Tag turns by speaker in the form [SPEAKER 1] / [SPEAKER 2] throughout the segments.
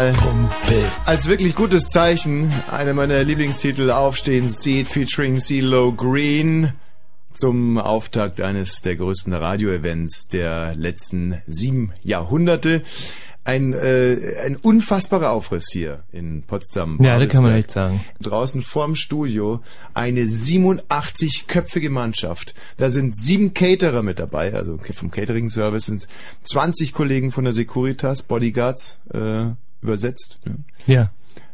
[SPEAKER 1] mal als wirklich gutes Zeichen einer meiner Lieblingstitel Aufstehen Seed featuring CeeLo Green zum Auftakt eines der größten Radio-Events der letzten sieben Jahrhunderte ein, äh, ein unfassbarer Aufriss hier in Potsdam.
[SPEAKER 2] Ja, das kann man echt sagen.
[SPEAKER 1] Draußen vorm Studio eine 87-köpfige Mannschaft. Da sind sieben Caterer mit dabei, also vom Catering-Service sind 20 Kollegen von der Securitas, Bodyguards, äh, übersetzt.
[SPEAKER 2] Ja. ja.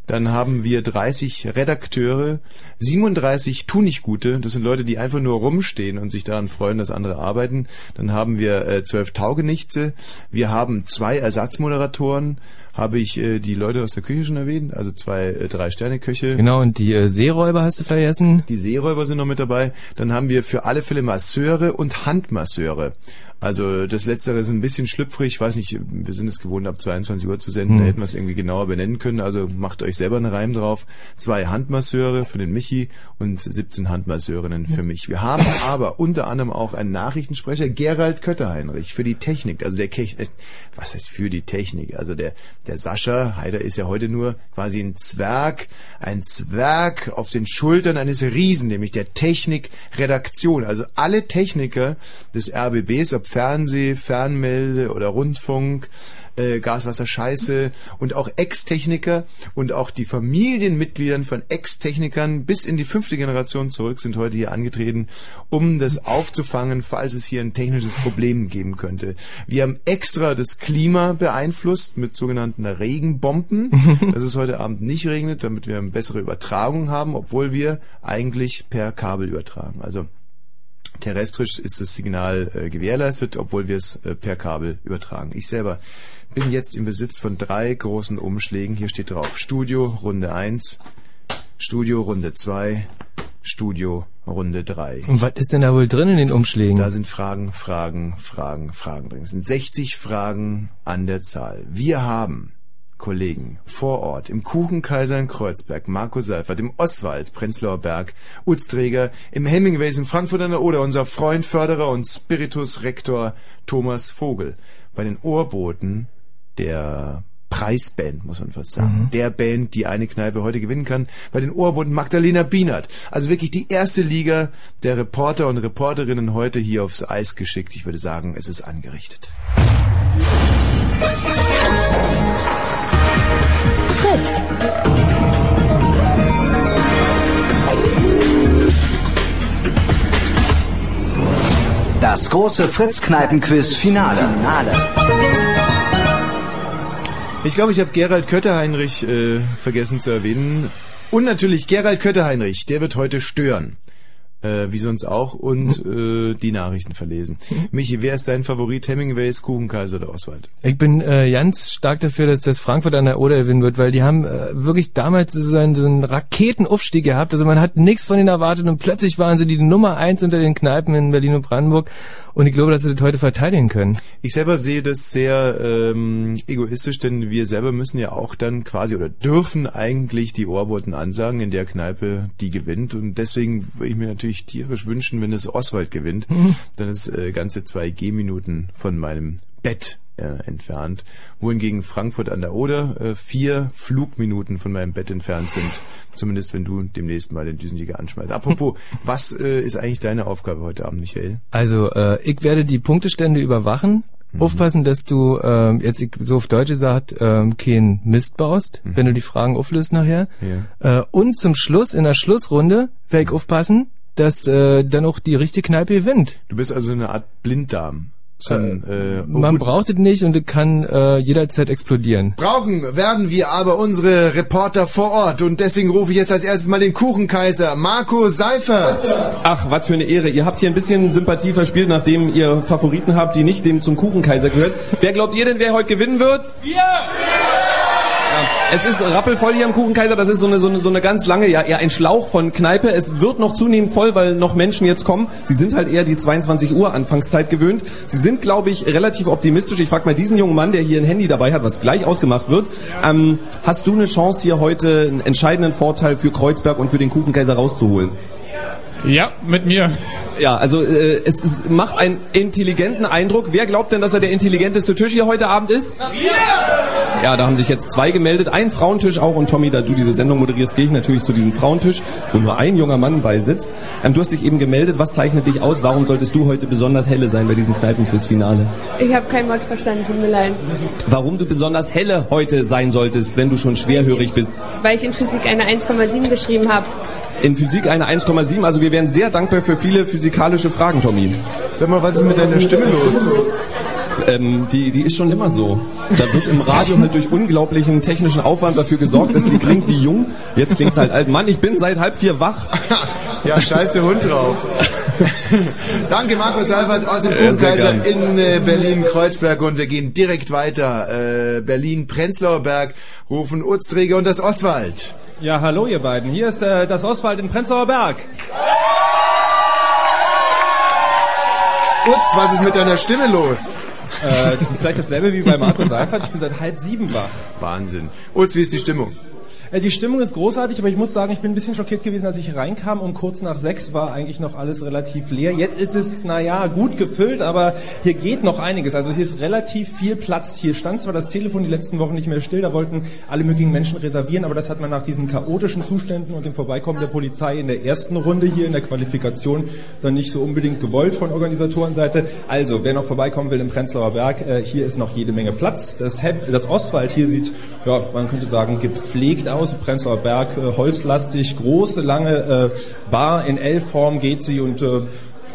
[SPEAKER 1] Dann haben wir 30 Redakteure, 37 Tunichtgute, das sind Leute, die einfach nur rumstehen und sich daran freuen, dass andere arbeiten. Dann haben wir äh, 12 Taugenichtse, wir haben zwei Ersatzmoderatoren, habe ich äh, die Leute aus der Küche schon erwähnt, also zwei äh, Drei-Sterne-Köche.
[SPEAKER 2] Genau, und die äh, Seeräuber hast du vergessen.
[SPEAKER 1] Die Seeräuber sind noch mit dabei. Dann haben wir für alle Fälle Masseure und Handmasseure. Also das Letztere ist ein bisschen schlüpfrig. Ich weiß nicht, wir sind es gewohnt, ab 22 Uhr zu senden. Hm. Da hätten wir es irgendwie genauer benennen können. Also macht euch selber einen Reim drauf. Zwei Handmasseure für den Michi und 17 Handmasseurinnen für mich. Wir haben aber unter anderem auch einen Nachrichtensprecher, Gerald Kötterheinrich, für die Technik. Also der Kech was heißt für die Technik? Also der, der Sascha, Heider ist ja heute nur quasi ein Zwerg, ein Zwerg auf den Schultern eines Riesen, nämlich der Technikredaktion. Also alle Techniker des RBBs, ob Fernseh, Fernmelde oder Rundfunk, äh, Gaswasser Scheiße und auch Ex-Techniker und auch die Familienmitgliedern von Ex-Technikern bis in die fünfte Generation zurück sind heute hier angetreten, um das aufzufangen, falls es hier ein technisches Problem geben könnte. Wir haben extra das Klima beeinflusst mit sogenannten Regenbomben, dass es heute Abend nicht regnet, damit wir eine bessere Übertragung haben, obwohl wir eigentlich per Kabel übertragen. Also terrestrisch ist das Signal äh, gewährleistet, obwohl wir es äh, per Kabel übertragen. Ich selber bin jetzt im Besitz von drei großen Umschlägen. Hier steht drauf Studio Runde 1, Studio Runde 2, Studio Runde 3.
[SPEAKER 2] Und was ist denn da wohl drin in den Umschlägen?
[SPEAKER 1] Da sind Fragen, Fragen, Fragen, Fragen drin. Es sind 60 Fragen an der Zahl. Wir haben Kollegen vor Ort im Kuchenkaiser in Kreuzberg, Marco Seifert, im Oswald, Prenzlauer Berg, Utzträger, im Hemingways in Frankfurt an der Oder, unser Freund, Förderer und Spiritus-Rektor Thomas Vogel. Bei den Ohrboten der Preisband, muss man fast sagen. Mhm. Der Band, die eine Kneipe heute gewinnen kann. Bei den Ohrwunden Magdalena Bienert. Also wirklich die erste Liga der Reporter und Reporterinnen heute hier aufs Eis geschickt. Ich würde sagen, es ist angerichtet. Fritz.
[SPEAKER 3] Das große Fritz-Kneipen-Quiz-Finale. Finale.
[SPEAKER 1] Ich glaube, ich habe Gerald Kötterheinrich äh, vergessen zu erwähnen. Und natürlich Gerald Kötterheinrich, der wird heute stören äh, wie sonst auch, und äh, die Nachrichten verlesen. Michi, wer ist dein Favorit? Hemingways, Kuchenkaiser oder Oswald?
[SPEAKER 2] Ich bin äh, ganz stark dafür, dass das Frankfurt an der Oder gewinnen wird, weil die haben äh, wirklich damals so einen, so einen Raketenaufstieg gehabt. Also man hat nichts von ihnen erwartet und plötzlich waren sie die Nummer eins unter den Kneipen in Berlin und Brandenburg. Und ich glaube, dass sie das heute verteidigen können.
[SPEAKER 1] Ich selber sehe das sehr ähm, egoistisch, denn wir selber müssen ja auch dann quasi oder dürfen eigentlich die Ohrboten ansagen in der Kneipe, die gewinnt. Und deswegen würde ich mir natürlich tierisch wünschen, wenn es Oswald gewinnt. Mhm. Dann ist äh, ganze zwei Gehminuten von meinem Bett äh, entfernt, wohingegen Frankfurt an der Oder äh, vier Flugminuten von meinem Bett entfernt sind. Zumindest wenn du demnächst mal den Düsenjäger anschmeißt. Apropos, was äh, ist eigentlich deine Aufgabe heute Abend, Michael?
[SPEAKER 2] Also äh, ich werde die Punktestände überwachen. Mhm. Aufpassen, dass du äh, jetzt so auf Deutsch gesagt äh, keinen Mist baust, mhm. wenn du die Fragen auflöst nachher. Ja. Äh, und zum Schluss in der Schlussrunde werde ich aufpassen, dass äh, dann auch die richtige Kneipe gewinnt.
[SPEAKER 1] Du bist also eine Art Blinddarm.
[SPEAKER 2] So ein, äh, oh man braucht es nicht und es kann äh, jederzeit explodieren.
[SPEAKER 1] Brauchen werden wir aber unsere Reporter vor Ort und deswegen rufe ich jetzt als erstes mal den Kuchenkaiser Marco Seifert.
[SPEAKER 4] Ach, was für eine Ehre. Ihr habt hier ein bisschen Sympathie verspielt, nachdem ihr Favoriten habt, die nicht dem zum Kuchenkaiser gehört. Wer glaubt ihr denn, wer heute gewinnen wird? Wir! Es ist rappelvoll hier am Kuchenkaiser. Das ist so eine, so eine, so eine ganz lange, ja, eher ein Schlauch von Kneipe. Es wird noch zunehmend voll, weil noch Menschen jetzt kommen. Sie sind halt eher die 22 Uhr Anfangszeit gewöhnt. Sie sind, glaube ich, relativ optimistisch. Ich frage mal diesen jungen Mann, der hier ein Handy dabei hat, was gleich ausgemacht wird. Ähm, hast du eine Chance, hier heute einen entscheidenden Vorteil für Kreuzberg und für den Kuchenkaiser rauszuholen?
[SPEAKER 5] Ja, mit mir.
[SPEAKER 4] Ja, also äh, es, es macht einen intelligenten Eindruck. Wer glaubt denn, dass er der intelligenteste Tisch hier heute Abend ist? Wir! Ja, da haben sich jetzt zwei gemeldet. Ein Frauentisch auch. Und Tommy, da du diese Sendung moderierst, gehe ich natürlich zu diesem Frauentisch, wo nur ein junger Mann beisitzt. Ähm, du hast dich eben gemeldet. Was zeichnet dich aus? Warum solltest du heute besonders helle sein bei diesem Kneipenquiz-Finale?
[SPEAKER 6] Ich habe kein Wort verstanden, tut mir leid.
[SPEAKER 4] Warum du besonders helle heute sein solltest, wenn du schon schwerhörig bist?
[SPEAKER 6] Weil ich in Physik eine 1,7 geschrieben habe.
[SPEAKER 4] In Physik eine 1,7. Also wir wären sehr dankbar für viele physikalische Fragen, Tommy.
[SPEAKER 7] Sag mal, was ist mit deiner Stimme los?
[SPEAKER 4] Ähm, die, die ist schon immer so. Da wird im Radio halt durch unglaublichen technischen Aufwand dafür gesorgt, dass die klingt wie jung. Jetzt klingt halt alt. Mann, ich bin seit halb vier wach.
[SPEAKER 7] Ja, scheiß der Hund drauf. Danke Markus Albert aus dem Kuchenkaiser in äh, Berlin-Kreuzberg und wir gehen direkt weiter. Äh, Berlin-Prenzlauer Berg rufen Urzträger und das Oswald.
[SPEAKER 8] Ja, hallo ihr beiden. Hier ist äh, das Oswald in Prenzlauer Berg.
[SPEAKER 7] Utz, was ist mit deiner Stimme los?
[SPEAKER 8] Äh, vielleicht dasselbe wie bei Markus Seifert. Ich bin seit halb sieben wach.
[SPEAKER 7] Wahnsinn. Utz, wie ist die Stimmung?
[SPEAKER 8] Äh, die Stimmung ist großartig, aber ich muss sagen, ich bin ein bisschen schockiert gewesen, als ich reinkam und kurz nach sechs war eigentlich noch alles relativ leer. Jetzt ist es, naja, gut gefüllt, aber hier geht noch einiges. Also hier ist relativ viel Platz. Hier stand zwar das Telefon die letzten Wochen nicht mehr still, da wollten alle möglichen Menschen reservieren, aber das hat man nach diesen chaotischen Zuständen und dem Vorbeikommen der Polizei in der ersten Runde hier in der Qualifikation dann nicht so unbedingt gewollt von Organisatorenseite. Also, wer noch vorbeikommen will im Prenzlauer Berg, äh, hier ist noch jede Menge Platz. Das, das Oswald hier sieht, ja, man könnte sagen, gepflegt aus. Prenzlauer Berg, äh, holzlastig, große, lange äh, Bar in L-Form geht sie und äh,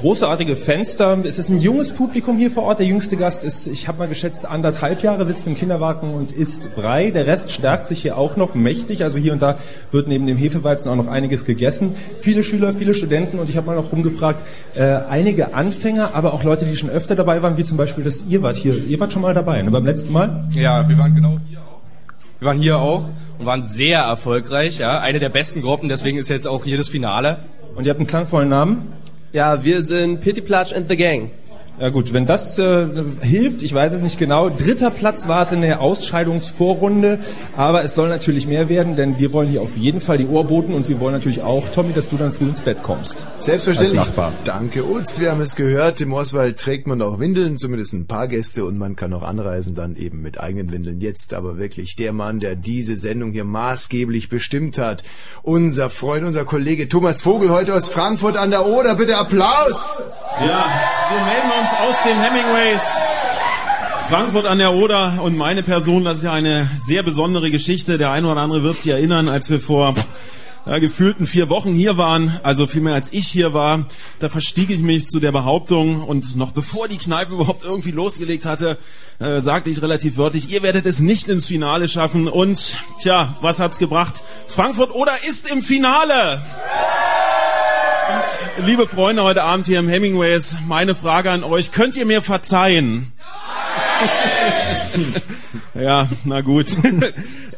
[SPEAKER 8] großartige Fenster. Es ist ein junges Publikum hier vor Ort. Der jüngste Gast ist, ich habe mal geschätzt, anderthalb Jahre, sitzt im Kinderwagen und isst Brei. Der Rest stärkt sich hier auch noch mächtig. Also hier und da wird neben dem Hefeweizen auch noch einiges gegessen. Viele Schüler, viele Studenten und ich habe mal noch rumgefragt, äh, einige Anfänger, aber auch Leute, die schon öfter dabei waren, wie zum Beispiel das ihr wart hier. Ihr wart schon mal dabei, ne, beim letzten Mal?
[SPEAKER 5] Ja, wir waren genau hier auch. Wir waren hier auch und waren sehr erfolgreich, ja. Eine der besten Gruppen, deswegen ist jetzt auch hier das Finale.
[SPEAKER 8] Und ihr habt einen klangvollen Namen?
[SPEAKER 9] Ja, wir sind Pitty Platsch and the Gang.
[SPEAKER 8] Ja gut, wenn das äh, hilft, ich weiß es nicht genau. Dritter Platz war es in der Ausscheidungsvorrunde, aber es soll natürlich mehr werden, denn wir wollen hier auf jeden Fall die Ohrboten und wir wollen natürlich auch, Tommy, dass du dann früh ins Bett kommst.
[SPEAKER 7] Selbstverständlich. Danke uns, wir haben es gehört. Im Oswald trägt man auch Windeln, zumindest ein paar Gäste und man kann auch anreisen dann eben mit eigenen Windeln. Jetzt aber wirklich der Mann, der diese Sendung hier maßgeblich bestimmt hat. Unser Freund, unser Kollege Thomas Vogel heute aus Frankfurt an der Oder. Bitte Applaus!
[SPEAKER 10] Ja, wir melden uns aus dem Hemingways. Frankfurt an der Oder und meine Person, das ist ja eine sehr besondere Geschichte. Der eine oder andere wird sich erinnern, als wir vor ja, gefühlten vier Wochen hier waren, also viel mehr als ich hier war, da verstieg ich mich zu der Behauptung und noch bevor die Kneipe überhaupt irgendwie losgelegt hatte, äh, sagte ich relativ wörtlich, ihr werdet es nicht ins Finale schaffen und tja, was hat's gebracht? Frankfurt oder ist im Finale! Und, liebe Freunde, heute Abend hier im Hemingways, meine Frage an euch, könnt ihr mir verzeihen? ja, na gut.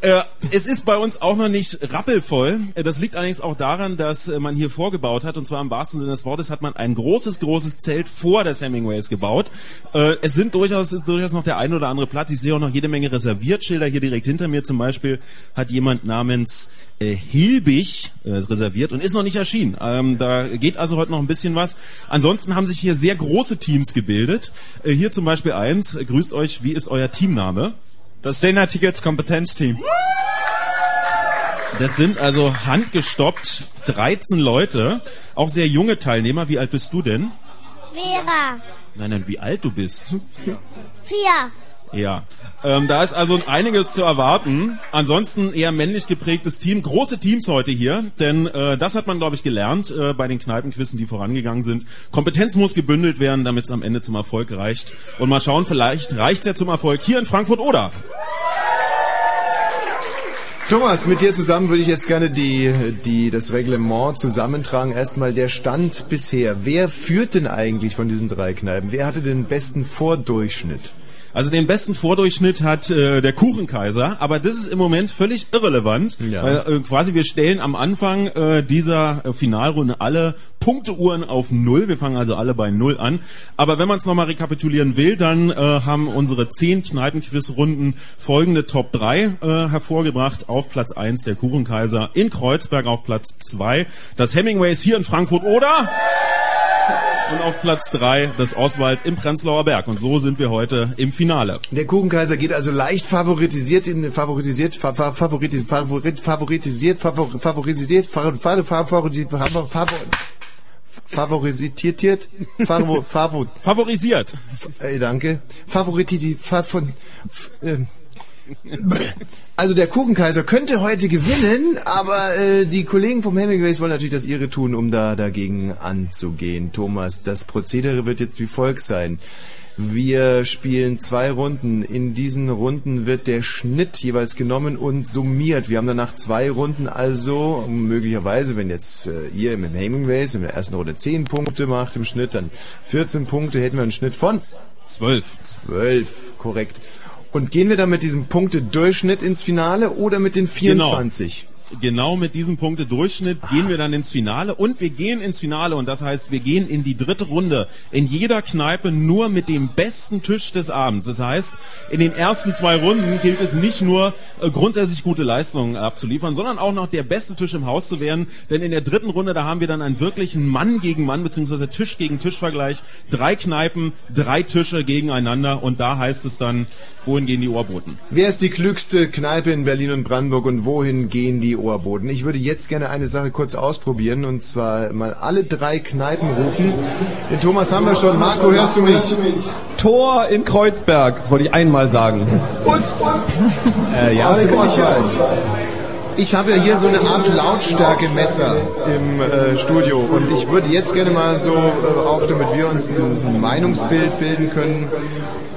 [SPEAKER 10] Äh, es ist bei uns auch noch nicht rappelvoll. Äh, das liegt allerdings auch daran, dass äh, man hier vorgebaut hat. Und zwar im wahrsten Sinne des Wortes hat man ein großes, großes Zelt vor des Hemingways gebaut. Es sind durchaus, durchaus noch der ein oder andere Platz. Ich sehe auch noch jede Menge Reserviertschilder. Hier direkt hinter mir zum Beispiel hat jemand namens Hilbig reserviert und ist noch nicht erschienen. Ähm, da geht also heute noch ein bisschen was. Ansonsten haben sich hier sehr große Teams gebildet. Hier zum Beispiel eins. Grüßt euch. Wie ist euer Teamname?
[SPEAKER 11] Das Dena Tickets Kompetenzteam.
[SPEAKER 10] Das sind also handgestoppt 13 Leute, auch sehr junge Teilnehmer. Wie alt bist du denn?
[SPEAKER 12] Vera.
[SPEAKER 10] Nein, nein, wie alt du bist?
[SPEAKER 12] Vier.
[SPEAKER 10] Ja, ähm, da ist also einiges zu erwarten. Ansonsten eher männlich geprägtes Team. Große Teams heute hier, denn äh, das hat man, glaube ich, gelernt äh, bei den Kneipenquissen, die vorangegangen sind. Kompetenz muss gebündelt werden, damit es am Ende zum Erfolg reicht. Und mal schauen, vielleicht reicht es ja zum Erfolg hier in Frankfurt oder.
[SPEAKER 7] Thomas, mit dir zusammen würde ich jetzt gerne die, die, das Reglement zusammentragen. Erstmal der Stand bisher. Wer führt denn eigentlich von diesen drei Kneipen? Wer hatte den besten Vordurchschnitt?
[SPEAKER 10] Also den besten Vordurchschnitt hat äh, der Kuchenkaiser, aber das ist im Moment völlig irrelevant, ja. weil äh, quasi wir stellen am Anfang äh, dieser äh, Finalrunde alle Punkteuhren auf Null. Wir fangen also alle bei Null an. Aber wenn man es nochmal rekapitulieren will, dann äh, haben unsere zehn Kneipenquizrunden folgende Top 3 äh, hervorgebracht. Auf Platz 1 der Kuchenkaiser, in Kreuzberg auf Platz 2 das Hemingways hier in Frankfurt oder... Und auf Platz drei das Oswald im Prenzlauer Berg. Und so sind wir heute im Finale.
[SPEAKER 1] Der Kuchenkaiser geht also leicht favoritisiert in favorisiert fa- fa- favorit, favorit, favorisiert favor- favorisiert favor- favor- favorisiert favor- favor- favorisiert favor- favor-
[SPEAKER 10] Favorisiert.
[SPEAKER 1] äh, danke fa- von ähm, also der Kuchenkaiser könnte heute gewinnen, aber äh, die Kollegen vom Hemingways wollen natürlich das ihre tun, um da dagegen anzugehen. Thomas, das Prozedere wird jetzt wie folgt sein. Wir spielen zwei Runden. In diesen Runden wird der Schnitt jeweils genommen und summiert. Wir haben danach zwei Runden, also möglicherweise, wenn jetzt äh, ihr mit Hemingways in der ersten Runde 10 Punkte macht im Schnitt, dann 14 Punkte, hätten wir einen Schnitt von
[SPEAKER 10] 12.
[SPEAKER 1] 12, korrekt. Und gehen wir dann mit diesem Punktedurchschnitt ins Finale oder mit den 24?
[SPEAKER 10] Genau mit diesem Punktedurchschnitt gehen wir dann ins Finale und wir gehen ins Finale und das heißt, wir gehen in die dritte Runde. In jeder Kneipe nur mit dem besten Tisch des Abends. Das heißt, in den ersten zwei Runden gilt es nicht nur äh, grundsätzlich gute Leistungen abzuliefern, sondern auch noch der beste Tisch im Haus zu werden. Denn in der dritten Runde, da haben wir dann einen wirklichen Mann gegen Mann bzw. Tisch gegen Tisch Vergleich. Drei Kneipen, drei Tische gegeneinander und da heißt es dann, wohin gehen die Ohrboten?
[SPEAKER 1] Wer ist die klügste Kneipe in Berlin und Brandenburg und wohin gehen die Ohrboten? Ich würde jetzt gerne eine Sache kurz ausprobieren und zwar mal alle drei Kneipen rufen. Den Thomas haben wir schon. Marco, hörst du mich?
[SPEAKER 4] Tor in Kreuzberg, das wollte ich einmal sagen.
[SPEAKER 1] Utz!
[SPEAKER 4] Äh, ja,
[SPEAKER 1] Aus dem. Oswald. Ich habe ja hier so eine Art Lautstärkemesser im äh, Studio und ich würde jetzt gerne mal so, äh, auch damit wir uns ein Meinungsbild bilden können,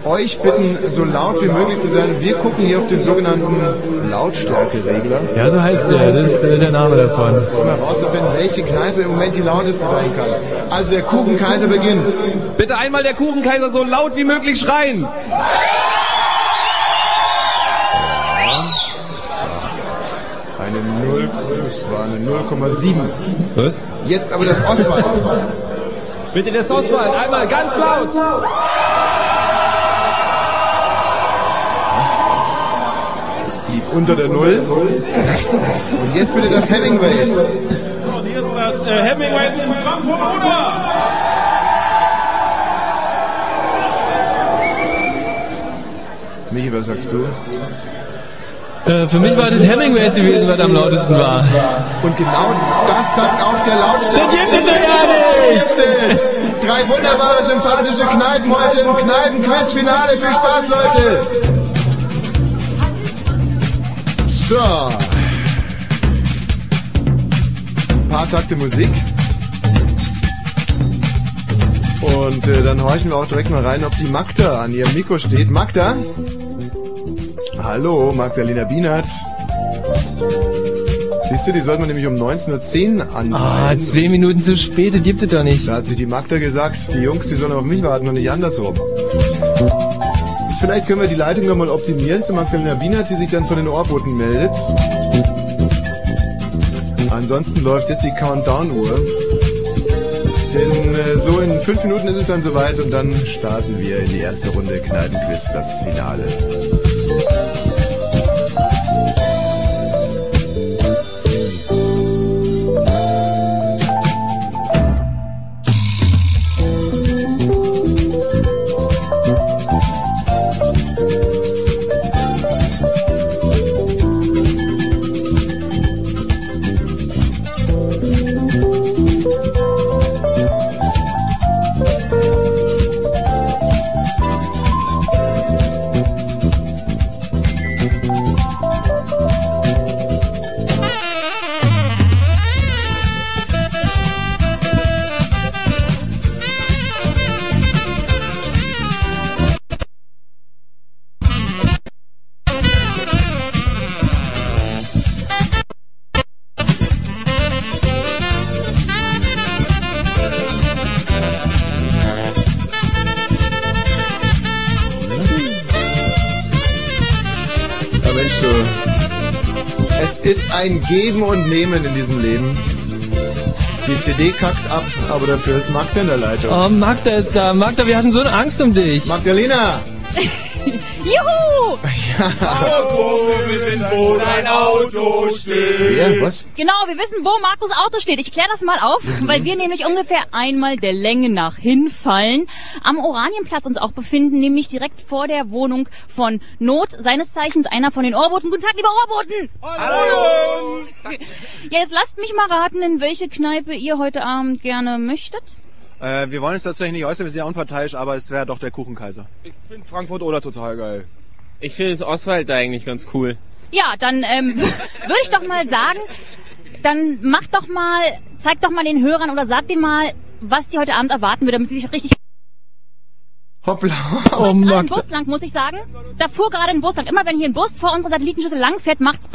[SPEAKER 1] euch bitten, so laut wie möglich zu sein. Wir gucken hier auf den sogenannten Lautstärkeregler.
[SPEAKER 2] Ja, so heißt der. Das ist äh, der Name davon.
[SPEAKER 1] Um herauszufinden, welche Kneipe im Moment die lauteste sein kann. Also der Kuchenkaiser beginnt.
[SPEAKER 4] Bitte einmal der Kuchenkaiser so laut wie möglich schreien.
[SPEAKER 1] Eine 0, das war eine 0,7.
[SPEAKER 4] Was?
[SPEAKER 1] Jetzt aber das Oswald.
[SPEAKER 4] Bitte das Oswald, einmal ganz laut.
[SPEAKER 1] Unter der Null. Und jetzt bitte das Hemingways.
[SPEAKER 10] So, und hier ist das äh, Hemingways in Frankfurt oder?
[SPEAKER 1] Michi, was sagst du?
[SPEAKER 2] Äh, für mich war das Hemingways gewesen, was am lautesten war.
[SPEAKER 1] Und genau das sagt auch der Lautstärke.
[SPEAKER 2] Das gibt es ja gar nicht!
[SPEAKER 1] Gibt es. Drei wunderbare, sympathische Kneipen heute im Kneipenquiz-Finale. Viel Spaß, Leute! So. Ein paar Takte Musik. Und äh, dann horchen wir auch direkt mal rein, ob die Magda an ihrem Mikro steht. Magda? Hallo, Magdalena Bienert. Siehst du, die sollte man nämlich um 19.10 Uhr anleihen.
[SPEAKER 2] Ah, zwei Minuten zu spät, das gibt es doch nicht.
[SPEAKER 1] Da hat sich die Magda gesagt, die Jungs, die sollen auf mich warten und nicht andersrum. Vielleicht können wir die Leitung nochmal optimieren zu Magdalena Bienert, die sich dann von den Ohrboten meldet. Ansonsten läuft jetzt die Countdown-Uhr. Denn äh, so in fünf Minuten ist es dann soweit und dann starten wir in die erste Runde Kneipenquiz, das Finale. Ein Geben und Nehmen in diesem Leben. Die CD kackt ab, aber dafür ist Magda in der Leitung.
[SPEAKER 2] Oh, Magda ist da. Magda, wir hatten so eine Angst um dich.
[SPEAKER 1] Magdalena!
[SPEAKER 13] Juhu!
[SPEAKER 5] Wir sind, wo dein Auto steht.
[SPEAKER 1] Wer? Was?
[SPEAKER 13] Genau, wir wissen, wo Markus Auto steht. Ich kläre das mal auf, weil wir nämlich ungefähr einmal der Länge nach hinfallen. Am Oranienplatz uns auch befinden, nämlich direkt vor der Wohnung von Not, seines Zeichens einer von den Ohrboten. Guten Tag, liebe Ohrboten!
[SPEAKER 5] Hallo!
[SPEAKER 13] Ja, jetzt lasst mich mal raten, in welche Kneipe ihr heute Abend gerne möchtet.
[SPEAKER 14] Äh, wir wollen uns tatsächlich nicht äußern, wir sind ja unparteiisch, aber es wäre doch der Kuchenkaiser.
[SPEAKER 15] Ich finde Frankfurt oder total geil.
[SPEAKER 9] Ich finde das Oswald da eigentlich ganz cool.
[SPEAKER 13] Ja, dann ähm, würde ich doch mal sagen, dann macht doch mal, zeigt doch mal den Hörern oder sagt denen mal, was die heute Abend erwarten wird, damit sie sich richtig
[SPEAKER 1] Hoppla.
[SPEAKER 13] Oh, ein Bus lang, muss ich sagen. Da fuhr gerade ein Bus lang. Immer wenn hier ein Bus vor unserer Satellitenschüssel lang fährt, macht's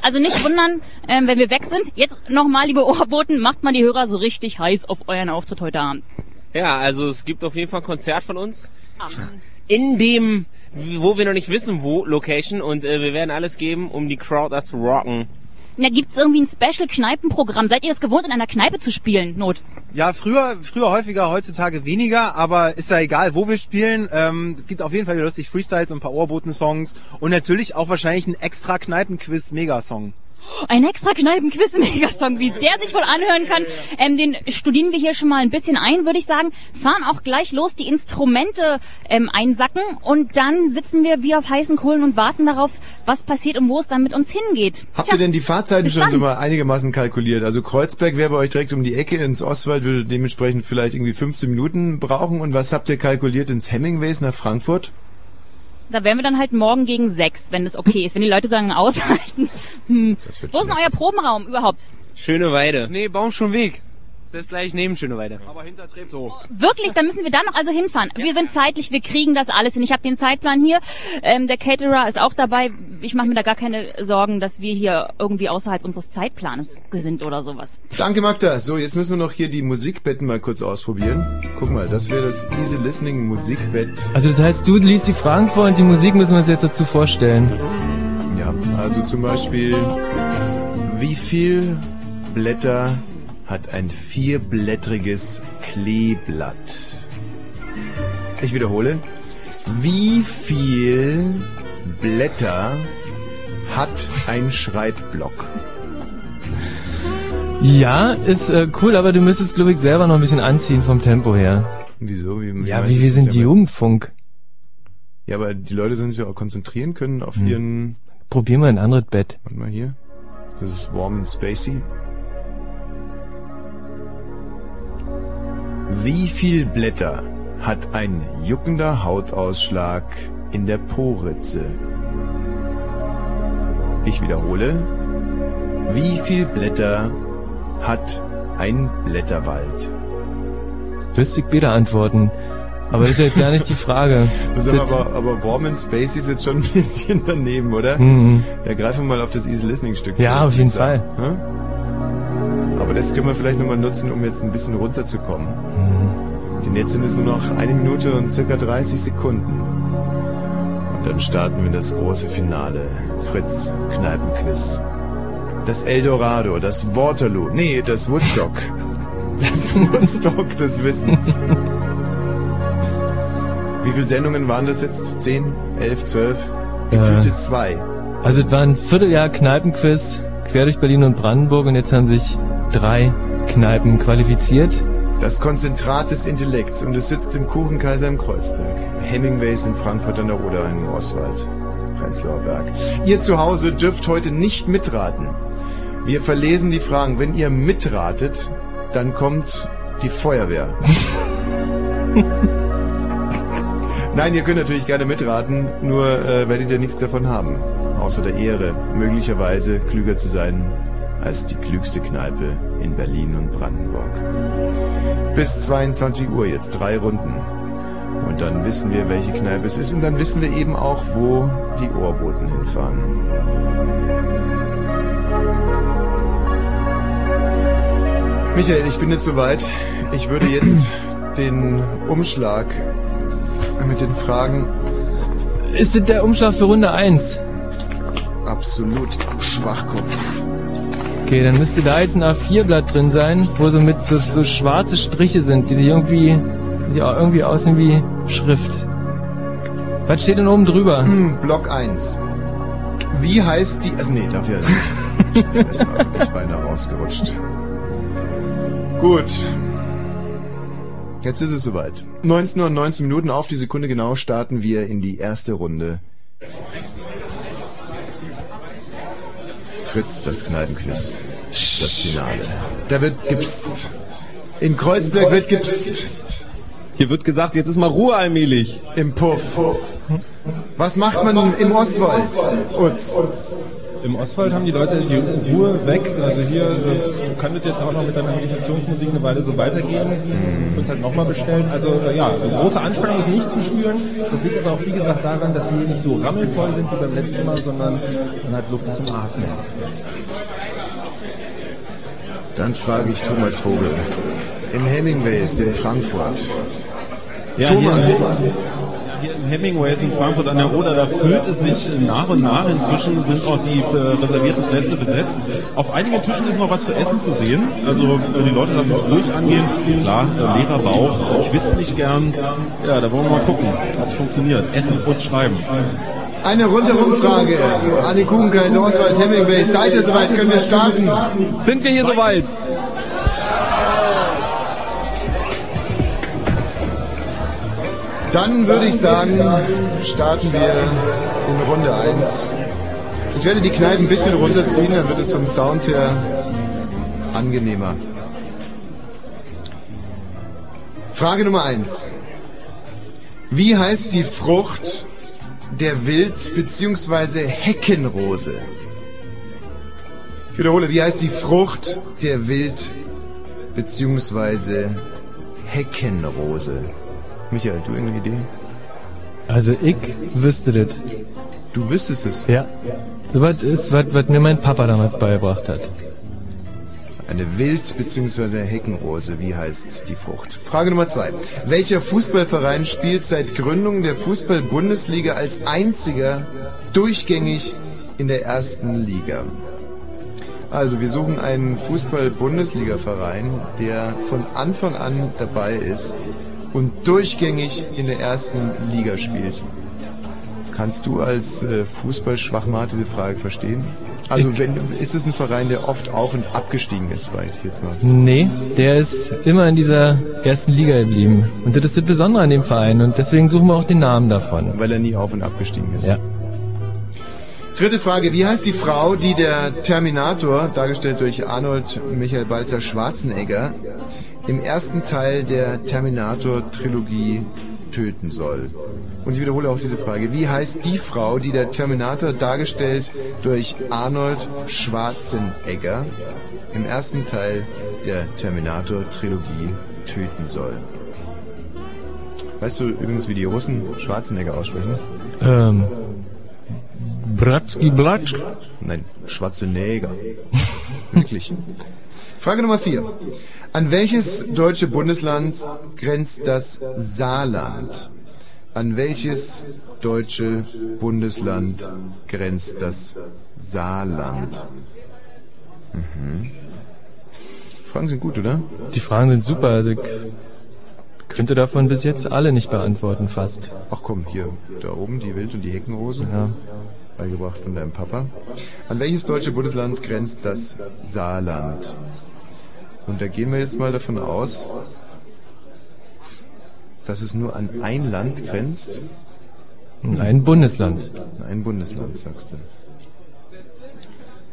[SPEAKER 13] also nicht wundern, ähm, wenn wir weg sind. Jetzt nochmal, liebe Ohrboten, macht mal die Hörer so richtig heiß auf euren Auftritt heute Abend.
[SPEAKER 9] Ja, also es gibt auf jeden Fall ein Konzert von uns.
[SPEAKER 13] Ach.
[SPEAKER 9] In dem, wo wir noch nicht wissen, wo, Location. Und äh, wir werden alles geben, um die Crowd da zu rocken.
[SPEAKER 13] Na, gibt's irgendwie ein Special-Kneipenprogramm? Seid ihr das gewohnt, in einer Kneipe zu spielen, Not?
[SPEAKER 14] Ja, früher, früher häufiger, heutzutage weniger, aber ist ja egal, wo wir spielen. Ähm, es gibt auf jeden Fall wieder lustig Freestyles und ein paar Ohrboten-Songs und natürlich auch wahrscheinlich ein extra Kneipenquiz-Megasong.
[SPEAKER 13] Ein extra Kneipen-Quiz-Megasong, wie der sich wohl anhören kann. Ähm, den studieren wir hier schon mal ein bisschen ein, würde ich sagen. Fahren auch gleich los, die Instrumente ähm, einsacken und dann sitzen wir wie auf heißen Kohlen und warten darauf, was passiert und wo es dann mit uns hingeht.
[SPEAKER 1] Habt
[SPEAKER 13] Tja,
[SPEAKER 1] ihr denn die Fahrzeiten schon so mal einigermaßen kalkuliert? Also Kreuzberg wäre bei euch direkt um die Ecke, ins Oswald würde dementsprechend vielleicht irgendwie 15 Minuten brauchen. Und was habt ihr kalkuliert ins Hemingways nach Frankfurt?
[SPEAKER 13] Da wären wir dann halt morgen gegen sechs, wenn das okay ist. Wenn die Leute sagen, aushalten. Hm. Wo ist denn euer Probenraum überhaupt?
[SPEAKER 9] Schöne Weide.
[SPEAKER 15] Nee, Baumschulweg. Das ist gleich neben Schöneweide. Aber hinter Treptow.
[SPEAKER 13] Wirklich, da müssen wir dann noch also hinfahren. Wir sind zeitlich, wir kriegen das alles hin. Ich habe den Zeitplan hier. Ähm, der Caterer ist auch dabei. Ich mache mir da gar keine Sorgen, dass wir hier irgendwie außerhalb unseres Zeitplanes sind oder sowas.
[SPEAKER 1] Danke Magda. So, jetzt müssen wir noch hier die Musikbetten mal kurz ausprobieren. Guck mal, das wäre das Easy Listening Musikbett.
[SPEAKER 2] Also das heißt, du liest die Fragen vor und die Musik müssen wir uns jetzt dazu vorstellen.
[SPEAKER 1] Ja, also zum Beispiel, wie viel Blätter hat ein vierblättriges Kleeblatt? Ich wiederhole. Wie viel Blätter hat ein Schreibblock?
[SPEAKER 2] Ja, ist äh, cool, aber du müsstest, glaube ich, selber noch ein bisschen anziehen vom Tempo her.
[SPEAKER 1] Wieso? Wie,
[SPEAKER 2] Ja,
[SPEAKER 1] meinst
[SPEAKER 2] wie wir sind? Jugendfunk.
[SPEAKER 1] Ja, aber die Leute sollen sich ja auch konzentrieren können auf
[SPEAKER 2] Hm.
[SPEAKER 1] ihren...
[SPEAKER 2] Probier mal ein anderes Bett.
[SPEAKER 1] Warte mal hier. Das ist warm and spacey. Wie viel Blätter hat ein juckender Hautausschlag in der Po-Ritze? Ich wiederhole. Wie viel Blätter hat ein Blätterwald?
[SPEAKER 2] Ich wieder antworten. Aber das ist jetzt ja nicht die Frage.
[SPEAKER 1] Das ist aber, aber Warm and Spacey ist jetzt schon ein bisschen daneben, oder?
[SPEAKER 2] Mhm.
[SPEAKER 1] Ja, greifen wir mal auf das Easy Listening Stück.
[SPEAKER 2] Ja,
[SPEAKER 1] zu,
[SPEAKER 2] auf jeden
[SPEAKER 1] sagen. Ja? Aber das können wir vielleicht nochmal nutzen, um jetzt ein bisschen runterzukommen. Denn jetzt sind es nur noch eine Minute und circa 30 Sekunden. Und dann starten wir das große Finale. Fritz Kneipenquiz. Das Eldorado, das Waterloo, nee, das Woodstock. Das Woodstock des Wissens. Wie viele Sendungen waren das jetzt? Zehn? Elf? Zwölf? Gefühlte
[SPEAKER 2] Äh,
[SPEAKER 1] zwei.
[SPEAKER 2] Also es war ein Vierteljahr Kneipenquiz quer durch Berlin und Brandenburg und jetzt haben sich drei Kneipen qualifiziert.
[SPEAKER 1] Das Konzentrat des Intellekts und es sitzt im Kuchenkaiser im Kreuzberg. Hemingways in Frankfurt an der Oder in Oswald. Prenzlauer Berg. Ihr zu Hause dürft heute nicht mitraten. Wir verlesen die Fragen. Wenn ihr mitratet, dann kommt die Feuerwehr. Nein, ihr könnt natürlich gerne mitraten, nur äh, werdet ihr nichts davon haben. Außer der Ehre, möglicherweise klüger zu sein als die klügste Kneipe in Berlin und Brandenburg. Bis 22 Uhr jetzt drei Runden. Und dann wissen wir, welche Kneipe es ist. Und dann wissen wir eben auch, wo die Ohrboten hinfahren. Michael, ich bin jetzt soweit. Ich würde jetzt den Umschlag mit den Fragen.
[SPEAKER 2] Ist das der Umschlag für Runde 1?
[SPEAKER 1] Absolut, du Schwachkopf.
[SPEAKER 2] Okay, dann müsste da jetzt ein A4-Blatt drin sein, wo so mit so, so schwarze Striche sind, die sich irgendwie, die irgendwie aussehen wie Schrift. Was steht denn oben drüber?
[SPEAKER 1] Block 1. Wie heißt die... Also nee, dafür ist mal wirklich beinahe rausgerutscht. Gut. Jetzt ist es soweit. 19 Uhr und 19 Minuten auf die Sekunde genau starten wir in die erste Runde. Fritz, das Kneipenquiz. Das Finale. Da wird gipst. In Kreuzberg wird gipst.
[SPEAKER 4] Hier wird gesagt, jetzt ist mal Ruhe allmählich.
[SPEAKER 1] Im Puff. Was macht man im Ostwald? Utz.
[SPEAKER 8] Im Ostwald haben die Leute die Ruhe weg. Also hier äh, kann das jetzt auch noch mit der Meditationsmusik eine Weile so weitergehen. Wird halt nochmal bestellt. Also äh, ja, so große Anspannung ist nicht zu spüren. Das liegt aber auch wie gesagt daran, dass wir nicht so rammelvoll sind wie beim letzten Mal, sondern man hat Luft zum Atmen.
[SPEAKER 1] Dann frage ich Thomas Vogel. Im Hemingways in Frankfurt.
[SPEAKER 10] Ja,
[SPEAKER 1] Thomas.
[SPEAKER 10] Hier, hier im Hemingways in Frankfurt an der Oder, da füllt es sich nach und nach. Inzwischen sind auch die äh, reservierten Plätze besetzt. Auf einigen Tischen ist noch was zu essen zu sehen. Also äh, die Leute lassen es ruhig angehen. Klar, äh, leerer Bauch. Ich wüsste nicht gern. Ja, da wollen wir mal gucken, ob es funktioniert. Essen und schreiben.
[SPEAKER 1] Eine Rundherumfrage an die Kuchenkaiser Oswald Hemingways. Seid ihr soweit? Können wir starten?
[SPEAKER 4] Sind wir hier soweit?
[SPEAKER 1] Dann würde ich sagen, starten wir in Runde 1. Ich werde die Kneipen ein bisschen runterziehen, dann wird es vom Sound her angenehmer. Frage Nummer 1. Wie heißt die Frucht der Wild- bzw. Heckenrose? Ich wiederhole, wie heißt die Frucht der Wild- bzw. Heckenrose? Michael, du irgendeine Idee?
[SPEAKER 2] Also ich wüsste das.
[SPEAKER 1] Du wüsstest es?
[SPEAKER 2] Ja. So was ist, was, was mir mein Papa damals beigebracht hat.
[SPEAKER 1] Eine Wild- bzw. Heckenrose, wie heißt die Frucht? Frage Nummer zwei. Welcher Fußballverein spielt seit Gründung der Fußball-Bundesliga als einziger durchgängig in der ersten Liga? Also, wir suchen einen Fußball-Bundesliga-Verein, der von Anfang an dabei ist und durchgängig in der ersten Liga spielt. Kannst du als äh, Fußballschwachmat diese Frage verstehen? Also wenn ist es ein Verein, der oft auf und abgestiegen ist, weiß ich jetzt mal.
[SPEAKER 2] Nee, der ist immer in dieser ersten Liga geblieben. Und das ist das Besondere an dem Verein und deswegen suchen wir auch den Namen davon.
[SPEAKER 1] Weil er nie auf und abgestiegen ist.
[SPEAKER 2] Ja.
[SPEAKER 1] Dritte Frage. Wie heißt die Frau, die der Terminator, dargestellt durch Arnold Michael Balzer Schwarzenegger, im ersten Teil der Terminator-Trilogie töten soll? Und ich wiederhole auch diese Frage. Wie heißt die Frau, die der Terminator, dargestellt durch Arnold Schwarzenegger, im ersten Teil der Terminator-Trilogie töten soll? Weißt du übrigens, wie die Russen Schwarzenegger aussprechen?
[SPEAKER 2] Ähm, Bratski Blatsch?
[SPEAKER 1] Nein, Schwarzenegger. Wirklich. Frage Nummer vier. An welches deutsche Bundesland grenzt das Saarland? An welches deutsche Bundesland grenzt das Saarland? Mhm. Fragen sind gut, oder?
[SPEAKER 2] Die Fragen sind super. Also ich könnte davon bis jetzt alle nicht beantworten, fast.
[SPEAKER 1] Ach komm, hier, da oben die Wild- und die Heckenrose.
[SPEAKER 2] Ja.
[SPEAKER 1] Beigebracht von deinem Papa. An welches deutsche Bundesland grenzt das Saarland? Und da gehen wir jetzt mal davon aus, dass es nur an ein Land grenzt.
[SPEAKER 2] In ein Bundesland.
[SPEAKER 1] An ein Bundesland, sagst du.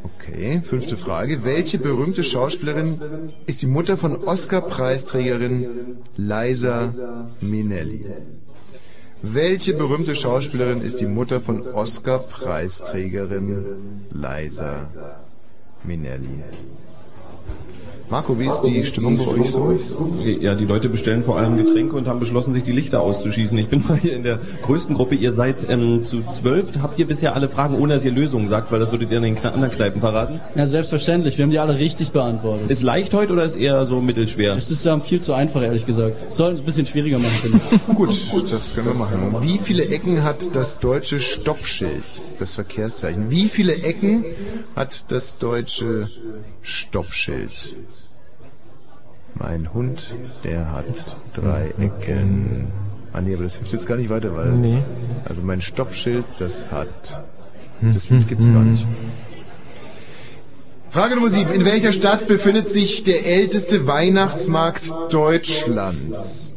[SPEAKER 1] Okay, fünfte Frage. Welche berühmte Schauspielerin ist die Mutter von Oscar-Preisträgerin Liza Minnelli? Welche berühmte Schauspielerin ist die Mutter von Oscar-Preisträgerin Liza Minnelli? Marco, wie ist die Stimmung bei euch so?
[SPEAKER 4] Ja, die Leute bestellen vor allem Getränke und haben beschlossen, sich die Lichter auszuschießen. Ich bin mal hier in der größten Gruppe. Ihr seid ähm, zu zwölf. Habt ihr bisher alle Fragen, ohne dass ihr Lösungen sagt, weil das würdet ihr in den anderen Kneipen verraten?
[SPEAKER 16] Ja, selbstverständlich. Wir haben die alle richtig beantwortet.
[SPEAKER 4] Ist leicht heute oder ist eher so mittelschwer?
[SPEAKER 16] Es ist ja viel zu einfach, ehrlich gesagt. Sollen es ein bisschen schwieriger machen, finde ich.
[SPEAKER 1] Gut, das können wir machen. Wie viele Ecken hat das deutsche Stoppschild, das Verkehrszeichen? Wie viele Ecken hat das deutsche Stoppschild? Mein Hund, der hat drei Ecken.
[SPEAKER 7] Ah nee, aber das hilft jetzt gar nicht weiter, weil
[SPEAKER 2] Nee.
[SPEAKER 7] also mein Stoppschild, das hat das Lied gibt's gar nicht.
[SPEAKER 1] Frage Nummer 7. In welcher Stadt befindet sich der älteste Weihnachtsmarkt Deutschlands?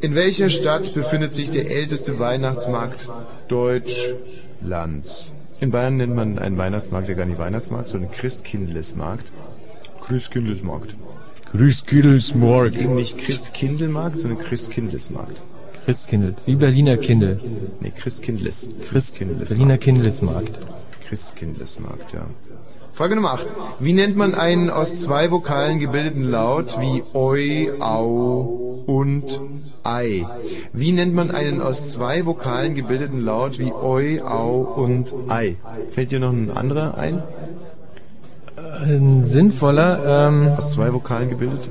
[SPEAKER 1] In welcher Stadt befindet sich der älteste Weihnachtsmarkt Deutschlands?
[SPEAKER 7] In Bayern nennt man einen Weihnachtsmarkt ja gar nicht Weihnachtsmarkt, sondern Christkindlesmarkt. Christkindlesmarkt.
[SPEAKER 2] Christkindlesmarkt.
[SPEAKER 7] Eben nicht Christkindlmarkt, sondern Christkindlesmarkt.
[SPEAKER 2] Christkindl. Wie Berliner Kindl.
[SPEAKER 7] Nee, Christkindles.
[SPEAKER 2] Christkindles. Berliner Kindlesmarkt.
[SPEAKER 7] Christkindlesmarkt, ja.
[SPEAKER 1] Frage Nummer 8. Wie nennt man einen aus zwei Vokalen gebildeten Laut wie Oi, Au und Ei? Wie nennt man einen aus zwei Vokalen gebildeten Laut wie Oi, Au und Ei?
[SPEAKER 7] Fällt dir noch ein anderer ein?
[SPEAKER 2] Ein sinnvoller, ähm,
[SPEAKER 7] Aus zwei Vokalen gebildet?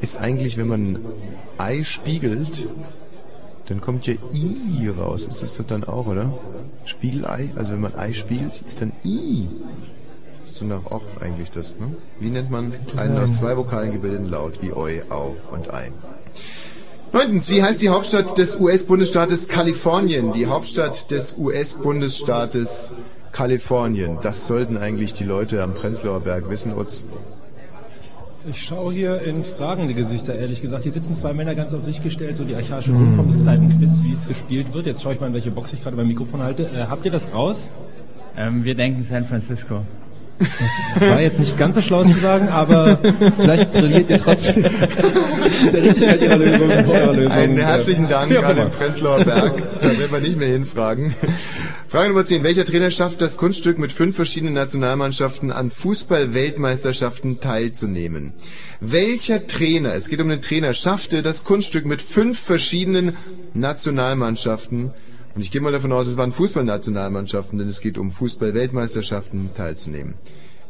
[SPEAKER 7] Ist eigentlich, wenn man Ei spiegelt, dann kommt ja I raus. Ist das dann auch, oder? Spiegelei? Also wenn man Ei spiegelt, ist dann I. Ist dann auch eigentlich das, ne? Wie nennt man einen aus zwei Vokalen gebildeten Laut wie Oi, Au und Ei?
[SPEAKER 1] Neuntens, wie heißt die Hauptstadt des US-Bundesstaates Kalifornien? Die Hauptstadt des US-Bundesstaates
[SPEAKER 7] Kalifornien. Das sollten eigentlich die Leute am Prenzlauer Berg wissen.
[SPEAKER 8] Ich schaue hier in fragende Gesichter, ehrlich gesagt. Hier sitzen zwei Männer ganz auf sich gestellt, so die archaische Grundform des Kneipenquiz, wie es gespielt wird. Jetzt schaue ich mal, in welche Box ich gerade beim Mikrofon halte. Äh, habt ihr das raus?
[SPEAKER 16] Ähm, wir denken San Francisco.
[SPEAKER 8] War jetzt nicht ganz so schlau zu sagen, aber vielleicht brilliert ihr trotzdem der Richtigkeit ihrer Lösung. Eurer Lösung.
[SPEAKER 7] Einen herzlichen Dank
[SPEAKER 8] Ja,
[SPEAKER 7] an den. Prenzlauer Berg. Da werden wir nicht mehr hinfragen.
[SPEAKER 1] Frage Nummer 10. Welcher Trainer schafft das Kunststück mit fünf verschiedenen Nationalmannschaften an Fußball-Weltmeisterschaften teilzunehmen? Welcher Trainer, es geht um den Trainer, schaffte das Kunststück mit fünf verschiedenen Nationalmannschaften und ich gehe mal davon aus, es waren Fußballnationalmannschaften, denn es geht um Fußball-Weltmeisterschaften teilzunehmen.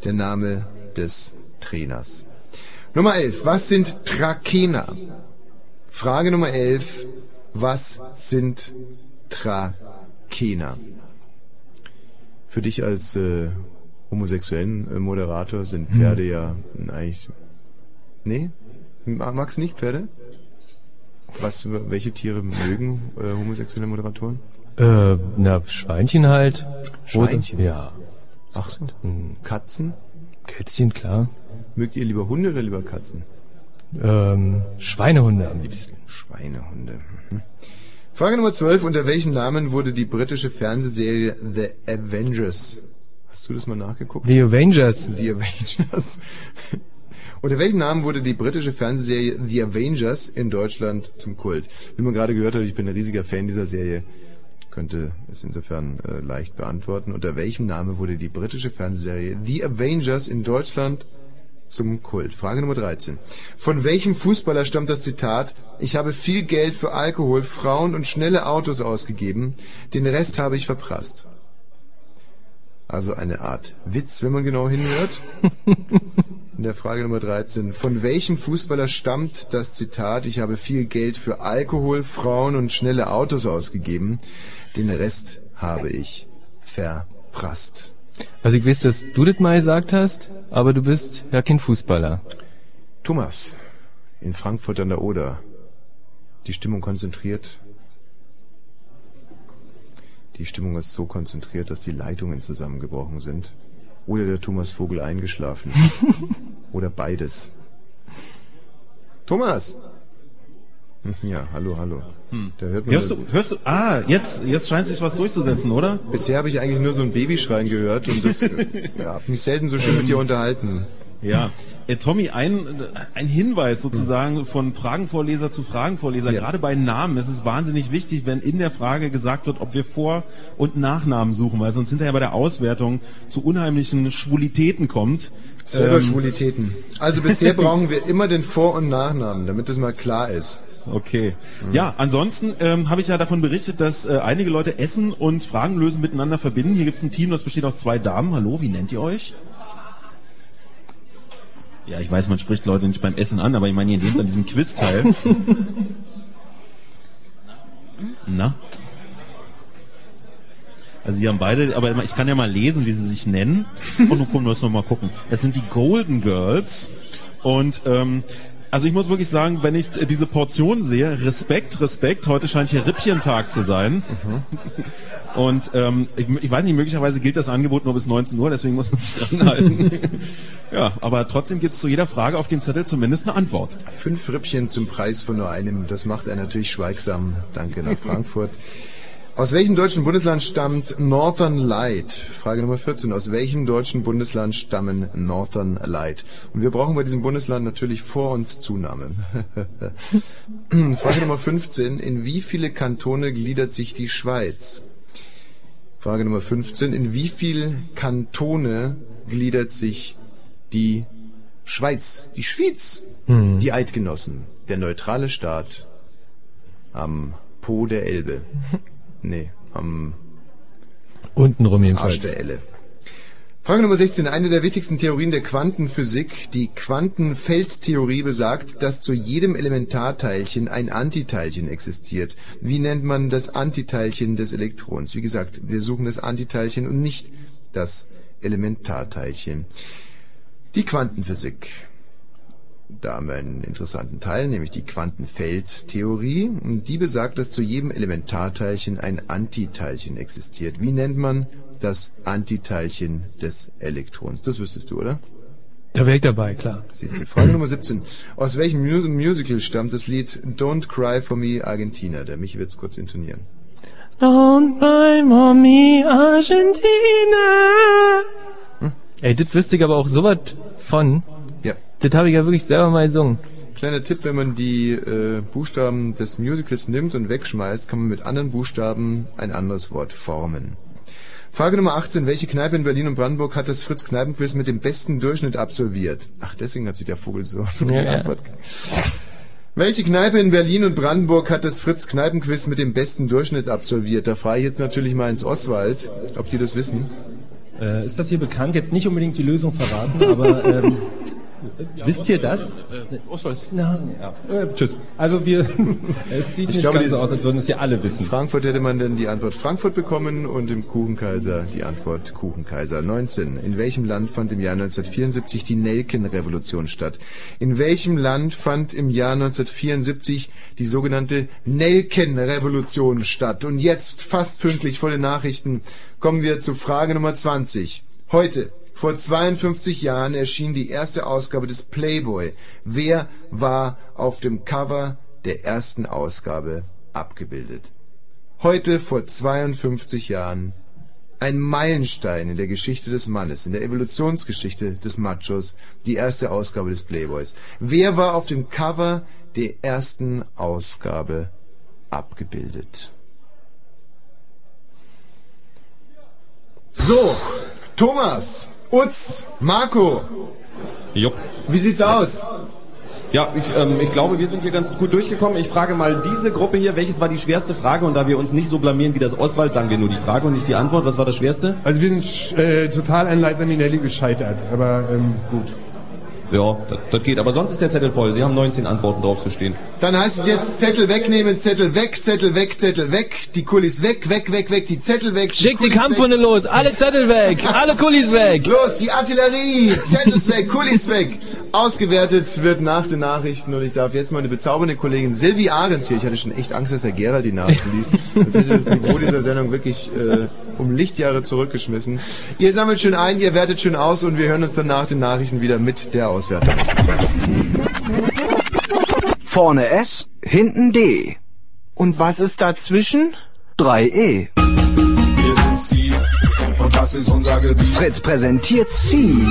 [SPEAKER 1] Der Name des Trainers. Nummer 11. Was sind Trakehner? Frage Nummer 11. Was sind Trakehner?
[SPEAKER 7] Für dich als äh, homosexuellen äh, Moderator sind Pferde ja eigentlich. Nee? Ma- Magst du nicht Pferde? Was, welche Tiere mögen äh, homosexuelle Moderatoren?
[SPEAKER 2] Äh, na, Schweinchen halt.
[SPEAKER 7] Schweinchen?
[SPEAKER 2] Ja.
[SPEAKER 7] Ach so. Katzen?
[SPEAKER 2] Kätzchen, klar.
[SPEAKER 7] Mögt ihr lieber Hunde oder lieber Katzen?
[SPEAKER 2] Ähm, Schweinehunde am liebsten.
[SPEAKER 1] Schweinehunde. Mhm. Frage Nummer 12. Unter welchem Namen wurde die britische Fernsehserie The Avengers?
[SPEAKER 7] Hast du das mal nachgeguckt?
[SPEAKER 2] The Avengers.
[SPEAKER 1] The Avengers. Unter welchem Namen wurde die britische Fernsehserie The Avengers in Deutschland zum Kult?
[SPEAKER 7] Wie man gerade gehört hat, ich bin ein riesiger Fan dieser Serie. Könnte es insofern äh, leicht beantworten. Unter welchem Namen wurde die britische Fernsehserie The Avengers in Deutschland zum Kult? Frage Nummer 13.
[SPEAKER 1] Von welchem Fußballer stammt das Zitat, ich habe viel Geld für Alkohol, Frauen und schnelle Autos ausgegeben, den Rest habe ich verprasst? Also eine Art Witz, wenn man genau hinhört. In der Frage Nummer 13. Von welchem Fußballer stammt das Zitat, ich habe viel Geld für Alkohol, Frauen und schnelle Autos ausgegeben, den Rest habe ich verprasst?
[SPEAKER 2] Also ich weiß, dass du das mal gesagt hast, aber du bist ja kein Fußballer.
[SPEAKER 7] Thomas, in Frankfurt an der Oder. Die Stimmung konzentriert. Die Stimmung ist so konzentriert, dass die Leitungen zusammengebrochen sind. Oder der Thomas Vogel eingeschlafen. Oder beides. Thomas! Hm, Ja, hallo, hallo. Da hört man
[SPEAKER 10] Hörst du, hörst du, ah, jetzt, jetzt scheint sich was durchzusetzen, oder?
[SPEAKER 7] Bisher habe ich eigentlich nur so ein Babyschreien gehört und das, äh, ja, mich selten so schön mit dir unterhalten.
[SPEAKER 10] Ja. Äh, Tommy, ein, ein Hinweis sozusagen von Fragenvorleser zu Fragenvorleser.
[SPEAKER 7] Ja.
[SPEAKER 10] Gerade bei Namen ist es wahnsinnig wichtig, wenn in der Frage gesagt wird, ob wir Vor- und Nachnamen suchen, weil sonst hinterher bei der Auswertung zu unheimlichen Schwulitäten kommt.
[SPEAKER 1] Selber
[SPEAKER 10] Ähm.
[SPEAKER 1] Also bisher brauchen wir immer den Vor- und Nachnamen, damit das mal klar ist.
[SPEAKER 10] Okay. Ja, ansonsten ähm, habe ich ja davon berichtet, dass äh, einige Leute Essen und Fragen lösen miteinander verbinden. Hier gibt es ein Team, das besteht aus zwei Damen. Hallo, wie nennt ihr euch? Ja, ich weiß, man spricht Leute nicht beim Essen an, aber ich meine, ihr nehmt an diesem Quiz teil. Na? Also sie haben beide, aber ich kann ja mal lesen, wie sie sich nennen. Und du musst noch mal gucken. Es sind die Golden Girls. Und ähm, also ich muss wirklich sagen, wenn ich diese Portion sehe, Respekt, Respekt. Heute scheint hier Rippchentag zu sein. Und ähm, ich, ich weiß nicht, möglicherweise gilt das Angebot nur bis 19 Uhr, deswegen muss man sich dran halten. ja, aber trotzdem gibt es zu jeder Frage auf dem Zettel zumindest eine Antwort.
[SPEAKER 1] Fünf Rippchen zum Preis von nur einem, das macht er natürlich schweigsam. Danke nach Frankfurt. Aus welchem deutschen Bundesland stammt Northern Light? Frage Nummer 14. Aus welchem deutschen Bundesland stammen Northern Light? Und wir brauchen bei diesem Bundesland natürlich Vor- und Zunahme. Frage Nummer 15. In wie viele Kantone gliedert sich die Schweiz? Frage Nummer 15. In wie viele Kantone gliedert sich die Schweiz? Die Schweiz?
[SPEAKER 2] Hm.
[SPEAKER 1] Die Eidgenossen. Der neutrale Staat am Po der Elbe. Nee, am
[SPEAKER 2] Untenrum
[SPEAKER 1] Arsch
[SPEAKER 2] jedenfalls.
[SPEAKER 1] der Elle. Frage Nummer 16. Eine der wichtigsten Theorien der Quantenphysik, die Quantenfeldtheorie, besagt, dass zu jedem Elementarteilchen ein Antiteilchen existiert. Wie nennt man das Antiteilchen des Elektrons? Wie gesagt, wir suchen das Antiteilchen und nicht das Elementarteilchen. Die Quantenphysik. Da haben wir einen interessanten Teil, nämlich die Quantenfeldtheorie. Die besagt, dass zu jedem Elementarteilchen ein Antiteilchen existiert. Wie nennt man das Antiteilchen des Elektrons? Das wüsstest du, oder?
[SPEAKER 2] Da wäre ich dabei, klar.
[SPEAKER 1] Siehst du. Frage Nummer 17. Aus welchem Mus Musical stammt das Lied Don't Cry for Me Argentina? Der Michi wird's kurz intonieren.
[SPEAKER 2] Don't cry, Mommy, Argentina. Ey, das wüsste ich aber auch sowas von.
[SPEAKER 1] Ja.
[SPEAKER 2] Das habe ich ja wirklich selber mal gesungen.
[SPEAKER 1] Kleiner Tipp, wenn man die äh, Buchstaben des Musicals nimmt und wegschmeißt, kann man mit anderen Buchstaben ein anderes Wort formen. Frage Nummer 18. Welche Kneipe in Berlin und Brandenburg hat das Fritz Kneipenquiz mit dem besten Durchschnitt absolviert? Ach, deswegen hat sich der Vogel so so die
[SPEAKER 2] Ja, ja.
[SPEAKER 1] Antwort. Welche Kneipe in Berlin und Brandenburg hat das Fritz Kneipenquiz mit dem besten Durchschnitt absolviert? Da frage ich jetzt natürlich mal ins Oswald, ob die das wissen.
[SPEAKER 8] Äh, ist das hier bekannt? Jetzt nicht unbedingt die Lösung verraten, aber ähm, wisst ihr das? Na, ja. Äh, tschüss. Also wir, es sieht
[SPEAKER 1] Ich
[SPEAKER 8] nicht
[SPEAKER 1] glaube,
[SPEAKER 8] ganz so aus, als würden es hier alle wissen.
[SPEAKER 1] Frankfurt hätte man dann die Antwort Frankfurt bekommen und im Kuchenkaiser die Antwort Kuchenkaiser. 19. In welchem Land fand im Jahr 1974 die Nelkenrevolution statt? In welchem Land fand im Jahr 1974 die sogenannte Nelkenrevolution statt? Und jetzt, fast pünktlich vor den Nachrichten, kommen wir zu Frage Nummer 20. Heute, vor 52 Jahren, erschien die erste Ausgabe des Playboy. Wer war auf dem Cover der ersten Ausgabe abgebildet? Heute vor 52 Jahren ein Meilenstein in der Geschichte des Mannes, in der Evolutionsgeschichte des Machos, die erste Ausgabe des Playboys. Wer war auf dem Cover der ersten Ausgabe abgebildet? So, Thomas, Utz, Marco,
[SPEAKER 4] Jupp.
[SPEAKER 1] wie sieht's aus?
[SPEAKER 4] Ja, ich, ähm, ich glaube, wir sind hier ganz gut durchgekommen. Ich frage mal diese Gruppe hier, welches war die schwerste Frage? Und da wir uns nicht so blamieren wie das Oswald, sagen wir nur die Frage und nicht die Antwort. Was war das Schwerste?
[SPEAKER 17] Also wir sind äh, total an Liza Minnelli gescheitert, aber ähm, gut.
[SPEAKER 4] Ja, das, das geht. Aber sonst ist der Zettel voll. Sie haben 19 Antworten drauf zu stehen.
[SPEAKER 1] Dann heißt es jetzt Zettel wegnehmen, Zettel weg, Zettel weg, Zettel weg, die Kulis weg, weg, weg, weg, die Zettel weg.
[SPEAKER 2] Schick die
[SPEAKER 1] Kulis
[SPEAKER 2] Kampfhunde los, alle Zettel weg, alle Kulis weg.
[SPEAKER 1] Los, die Artillerie, Zettels weg, Kulis weg. Ausgewertet wird nach den Nachrichten und ich darf jetzt meine bezaubernde Kollegin Silvi Ahrens hier, ich hatte schon echt Angst, dass der Gerald die Nachrichten liest, das hätte das Niveau dieser Sendung wirklich äh, um Lichtjahre zurückgeschmissen. Ihr sammelt schön ein, ihr wertet schön aus und wir hören uns dann nach den Nachrichten wieder mit der Auswertung.
[SPEAKER 3] Vorne S, hinten D. Und was ist dazwischen? 3E.
[SPEAKER 18] Wir sind Seed und das ist unser Gebiet.
[SPEAKER 3] Fritz präsentiert Seed.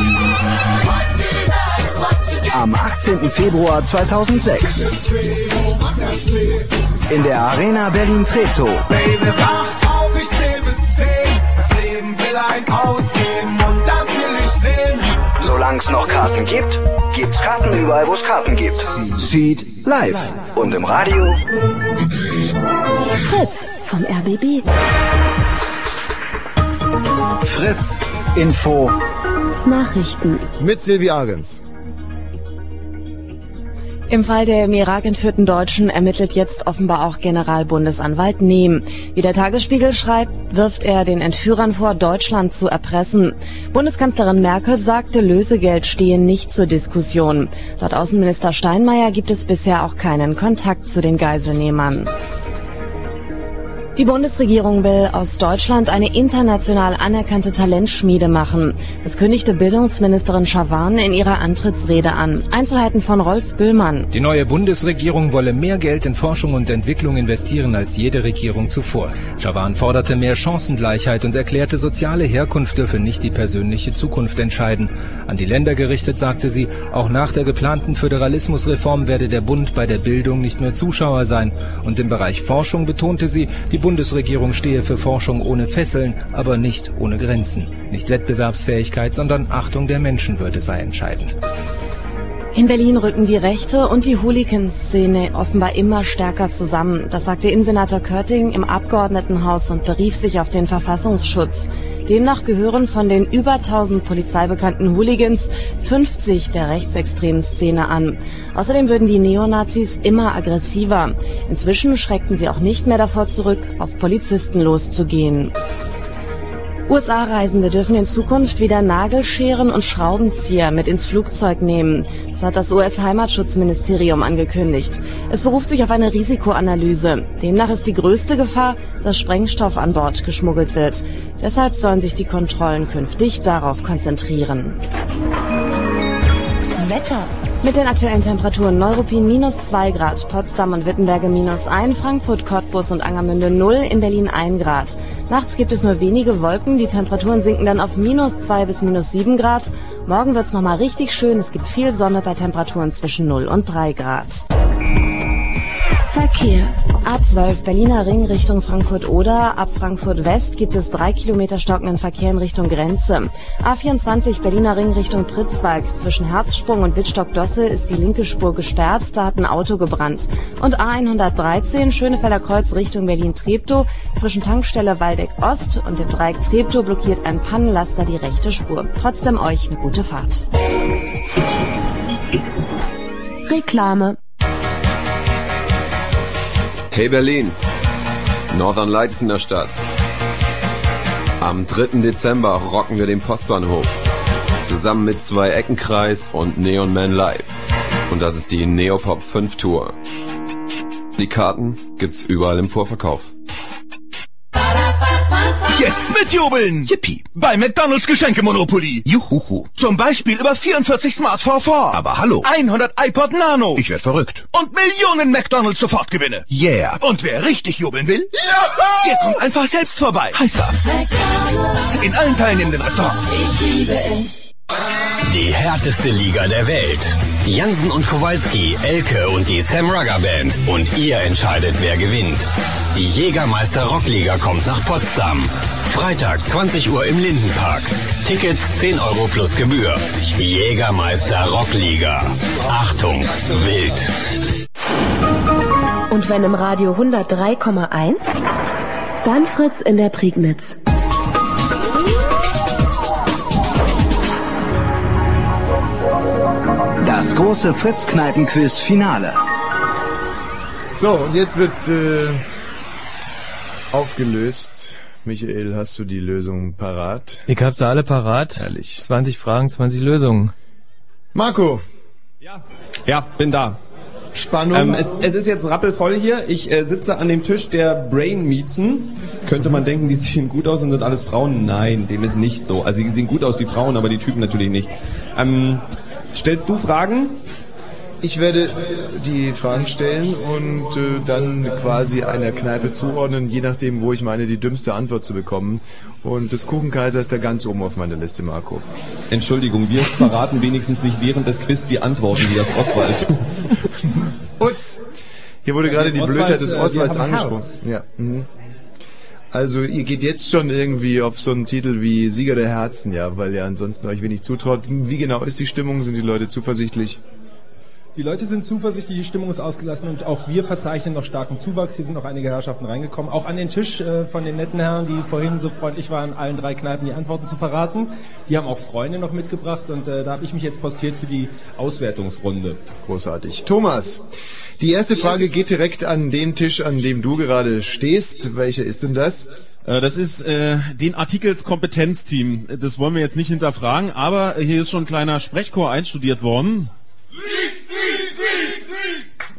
[SPEAKER 3] Am 18. Februar 2006. In der Arena Berlin-Treptow.
[SPEAKER 18] Ein ausgeben und das will ich sehen.
[SPEAKER 3] Solange es noch Karten gibt, gibt's Karten überall, wo es Karten gibt. Seed live. Und im Radio
[SPEAKER 19] Fritz vom RBB.
[SPEAKER 3] Fritz Info.
[SPEAKER 19] Nachrichten.
[SPEAKER 1] Mit Silvi Ahrens.
[SPEAKER 19] Im Fall der im Irak entführten Deutschen ermittelt jetzt offenbar auch Generalbundesanwalt Nehm. Wie der Tagesspiegel schreibt, wirft er den Entführern vor, Deutschland zu erpressen. Bundeskanzlerin Merkel sagte, Lösegeld stehe nicht zur Diskussion. Laut Außenminister Steinmeier gibt es bisher auch keinen Kontakt zu den Geiselnehmern. Die Bundesregierung will aus Deutschland eine international anerkannte Talentschmiede machen. Das kündigte Bildungsministerin Schawan in ihrer Antrittsrede an. Einzelheiten von Rolf Büllmann.
[SPEAKER 20] Die neue Bundesregierung wolle mehr Geld in Forschung und Entwicklung investieren als jede Regierung zuvor. Schawan forderte mehr Chancengleichheit und erklärte, soziale Herkunft dürfe nicht die persönliche Zukunft entscheiden. An die Länder gerichtet sagte sie, auch nach der geplanten Föderalismusreform werde der Bund bei der Bildung nicht nur Zuschauer sein. Und im Bereich Forschung betonte sie, die Bundesregierung stehe für Forschung ohne Fesseln, aber nicht ohne Grenzen. Nicht Wettbewerbsfähigkeit, sondern Achtung der Menschenwürde sei entscheidend.
[SPEAKER 19] In Berlin rücken die Rechte und die Hooligan-Szene offenbar immer stärker zusammen. Das sagte Innensenator Körting im Abgeordnetenhaus und berief sich auf den Verfassungsschutz. Demnach gehören von den über 1000 polizeibekannten Hooligans 50 der rechtsextremen Szene an. Außerdem würden die Neonazis immer aggressiver. Inzwischen schreckten sie auch nicht mehr davor zurück, auf Polizisten loszugehen. USA-Reisende dürfen in Zukunft wieder Nagelscheren und Schraubenzieher mit ins Flugzeug nehmen. Das hat das US-Heimatschutzministerium angekündigt. Es beruft sich auf eine Risikoanalyse. Demnach ist die größte Gefahr, dass Sprengstoff an Bord geschmuggelt wird. Deshalb sollen sich die Kontrollen künftig darauf konzentrieren. Wetter. Mit den aktuellen Temperaturen Neuruppin minus 2 Grad, Potsdam und Wittenberge minus 1, Frankfurt, Cottbus und Angermünde 0, in Berlin 1 Grad. Nachts gibt es nur wenige Wolken, die Temperaturen sinken dann auf minus 2 bis minus 7 Grad. Morgen wird's nochmal richtig schön, es gibt viel Sonne bei Temperaturen zwischen 0 und 3 Grad. Verkehr. A12 Berliner Ring Richtung Frankfurt-Oder. Ab Frankfurt West gibt es drei Kilometer stockenden Verkehr in Richtung Grenze. A24 Berliner Ring Richtung Pritzwalk. Zwischen Herzsprung und Wittstock-Dosse ist die linke Spur gesperrt. Da hat ein Auto gebrannt. Und A113 Schönefelder Kreuz Richtung Berlin-Treptow. Zwischen Tankstelle Waldeck Ost und dem Dreieck Treptow blockiert ein Pannenlaster die rechte Spur. Trotzdem euch eine gute Fahrt.
[SPEAKER 21] Reklame.
[SPEAKER 22] Hey Berlin, Northern Light ist in der Stadt. Am 3. Dezember rocken wir den Postbahnhof. Zusammen mit zwei Eckenkreis und Neon Man Live. Und das ist die Neopop 5 Tour. Die Karten gibt's überall im Vorverkauf.
[SPEAKER 23] Jetzt mitjubeln! Yippie! Bei McDonalds Geschenke-Monopoly. Juhuhu. Zum Beispiel über 44 Smartphone 4. Aber hallo. 100 iPod Nano. Ich werd verrückt. Und Millionen McDonalds Sofortgewinne. Yeah. Und wer richtig jubeln will? Juhu! Der kommt einfach selbst vorbei. Heißer. In allen teilnehmenden Restaurants.
[SPEAKER 24] Ich liebe es. Die härteste Liga der Welt. Jansen und Kowalski, Elke und die Sam Rugger Band. Und ihr entscheidet, wer gewinnt. Die Jägermeister Rockliga kommt nach Potsdam. Freitag 20 Uhr im Lindenpark. Tickets 10 Euro plus Gebühr. Jägermeister Rockliga. Achtung, wild.
[SPEAKER 21] Und wenn im Radio 103,1, dann Fritz in der Prignitz.
[SPEAKER 3] Das große Fritz-Kneipen-Quiz-Finale.
[SPEAKER 7] So, und jetzt wird äh, aufgelöst. Michael, hast du die Lösung parat?
[SPEAKER 2] Ich hab sie alle parat.
[SPEAKER 7] Herrlich.
[SPEAKER 2] 20 Fragen, 20 Lösungen.
[SPEAKER 7] Marco.
[SPEAKER 4] Ja, bin da.
[SPEAKER 7] Spannung.
[SPEAKER 4] Ähm, es, es ist jetzt rappelvoll hier. Ich äh, sitze an dem Tisch der Brain Miezen. Könnte man denken, die sehen gut aus und sind alles Frauen? Nein, dem ist nicht so. Also die sehen gut aus, die Frauen, aber die Typen natürlich nicht. Ähm, stellst du Fragen?
[SPEAKER 7] Ich werde die Fragen stellen und äh, dann quasi einer Kneipe zuordnen, je nachdem, wo ich meine, die dümmste Antwort zu bekommen. Und das Kuchenkaiser ist da ganz oben auf meiner Liste, Marco.
[SPEAKER 4] Entschuldigung, wir verraten wenigstens nicht während des Quiz die Antworten, wie das Oswald.
[SPEAKER 7] Utz! Hier wurde
[SPEAKER 4] Ja,
[SPEAKER 7] gerade die
[SPEAKER 4] Oswald,
[SPEAKER 7] Blödheit des
[SPEAKER 4] äh,
[SPEAKER 7] Oswalds angesprochen. Ja. Mhm. Also ihr geht jetzt schon irgendwie auf so einen Titel wie Sieger der Herzen, ja, weil ihr ansonsten euch wenig zutraut. Wie genau ist die Stimmung? Sind die Leute zuversichtlich?
[SPEAKER 8] Die Leute sind zuversichtlich, die Stimmung ist ausgelassen und auch wir verzeichnen noch starken Zuwachs. Hier sind noch einige Herrschaften reingekommen. Auch an den Tisch äh, von den netten Herren, die vorhin so freundlich waren, allen drei Kneipen die Antworten zu verraten. Die haben auch Freunde noch mitgebracht und äh, da habe ich mich jetzt postiert für die Auswertungsrunde.
[SPEAKER 1] Großartig. Thomas, die erste Frage geht direkt an den Tisch, an dem du gerade stehst. Welcher ist denn das?
[SPEAKER 10] Äh, Das ist äh, den Artikels Kompetenzteam. Das wollen wir jetzt nicht hinterfragen, aber hier ist schon ein kleiner Sprechchor einstudiert worden.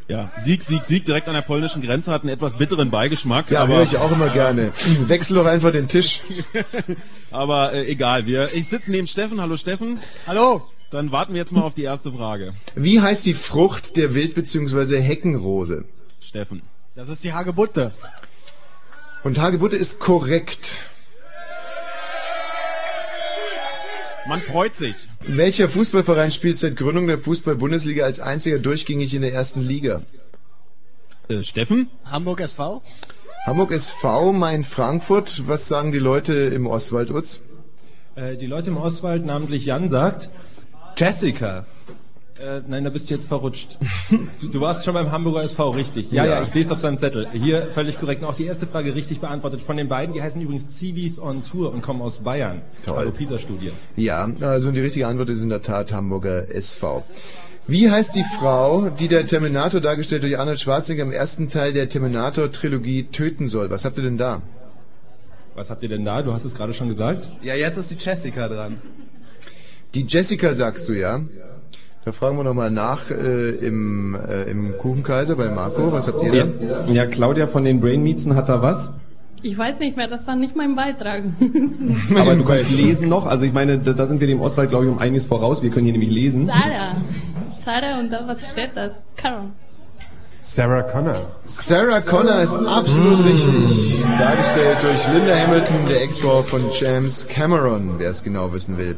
[SPEAKER 10] Ja, Sieg, Sieg, Sieg direkt an der polnischen Grenze hat einen etwas bitteren Beigeschmack.
[SPEAKER 1] Ja,
[SPEAKER 10] aber
[SPEAKER 1] höre ich auch immer gerne. Wechsel doch einfach den Tisch.
[SPEAKER 10] aber äh, egal, wir. Ich sitze neben Steffen. Hallo Steffen.
[SPEAKER 1] Hallo.
[SPEAKER 10] Dann warten wir jetzt mal auf die erste Frage.
[SPEAKER 1] Wie heißt die Frucht der Wild- bzw. Heckenrose?
[SPEAKER 10] Steffen.
[SPEAKER 25] Das ist die Hagebutte.
[SPEAKER 1] Und Hagebutte ist korrekt.
[SPEAKER 10] Man freut sich.
[SPEAKER 1] Welcher Fußballverein spielt seit Gründung der Fußball-Bundesliga als einziger durchgängig in der ersten Liga?
[SPEAKER 10] Äh, Steffen?
[SPEAKER 25] Hamburg SV.
[SPEAKER 1] Hamburg SV, Main Frankfurt. Was sagen die Leute im Ostwald, Utz?
[SPEAKER 8] Äh, die Leute im Oswald, namentlich Jan, sagt Jessica. Äh, nein, da bist du jetzt verrutscht. Du, warst schon beim Hamburger SV richtig. Ja, ja,
[SPEAKER 1] Ja.
[SPEAKER 8] ich sehe es auf seinem Zettel. Hier völlig korrekt. Und auch die erste Frage richtig beantwortet von den beiden. Die heißen übrigens Zivis on Tour und kommen aus Bayern.
[SPEAKER 1] Toll.
[SPEAKER 8] Also PISA-Studie.
[SPEAKER 1] Ja, also die richtige Antwort ist in der Tat Hamburger SV. Wie heißt die Frau, die der Terminator dargestellt durch Arnold Schwarzenegger im ersten Teil der Terminator-Trilogie töten soll? Was habt ihr denn da?
[SPEAKER 8] Was habt ihr denn da? Du hast es gerade schon gesagt.
[SPEAKER 25] Ja, jetzt ist die Jessica dran.
[SPEAKER 1] Die Jessica sagst du, ja? Da fragen wir nochmal nach äh, im, äh, im Kuchenkaiser bei Marco. Was habt ihr da?
[SPEAKER 4] Ja, ja, Claudia von den Brain Meetsen hat da was.
[SPEAKER 26] Ich weiß nicht mehr, das war nicht mein Beitrag.
[SPEAKER 4] Aber du kannst lesen noch. Also ich meine, da, da sind wir dem Oswald, glaube ich, um einiges voraus. Wir können hier nämlich lesen.
[SPEAKER 26] Sarah. Sarah und da, was steht das? Karen.
[SPEAKER 17] Sarah Connor.
[SPEAKER 1] Sarah Connor ist absolut richtig. Dargestellt durch Linda Hamilton, der Ex-Frau von James Cameron, wer es genau wissen will.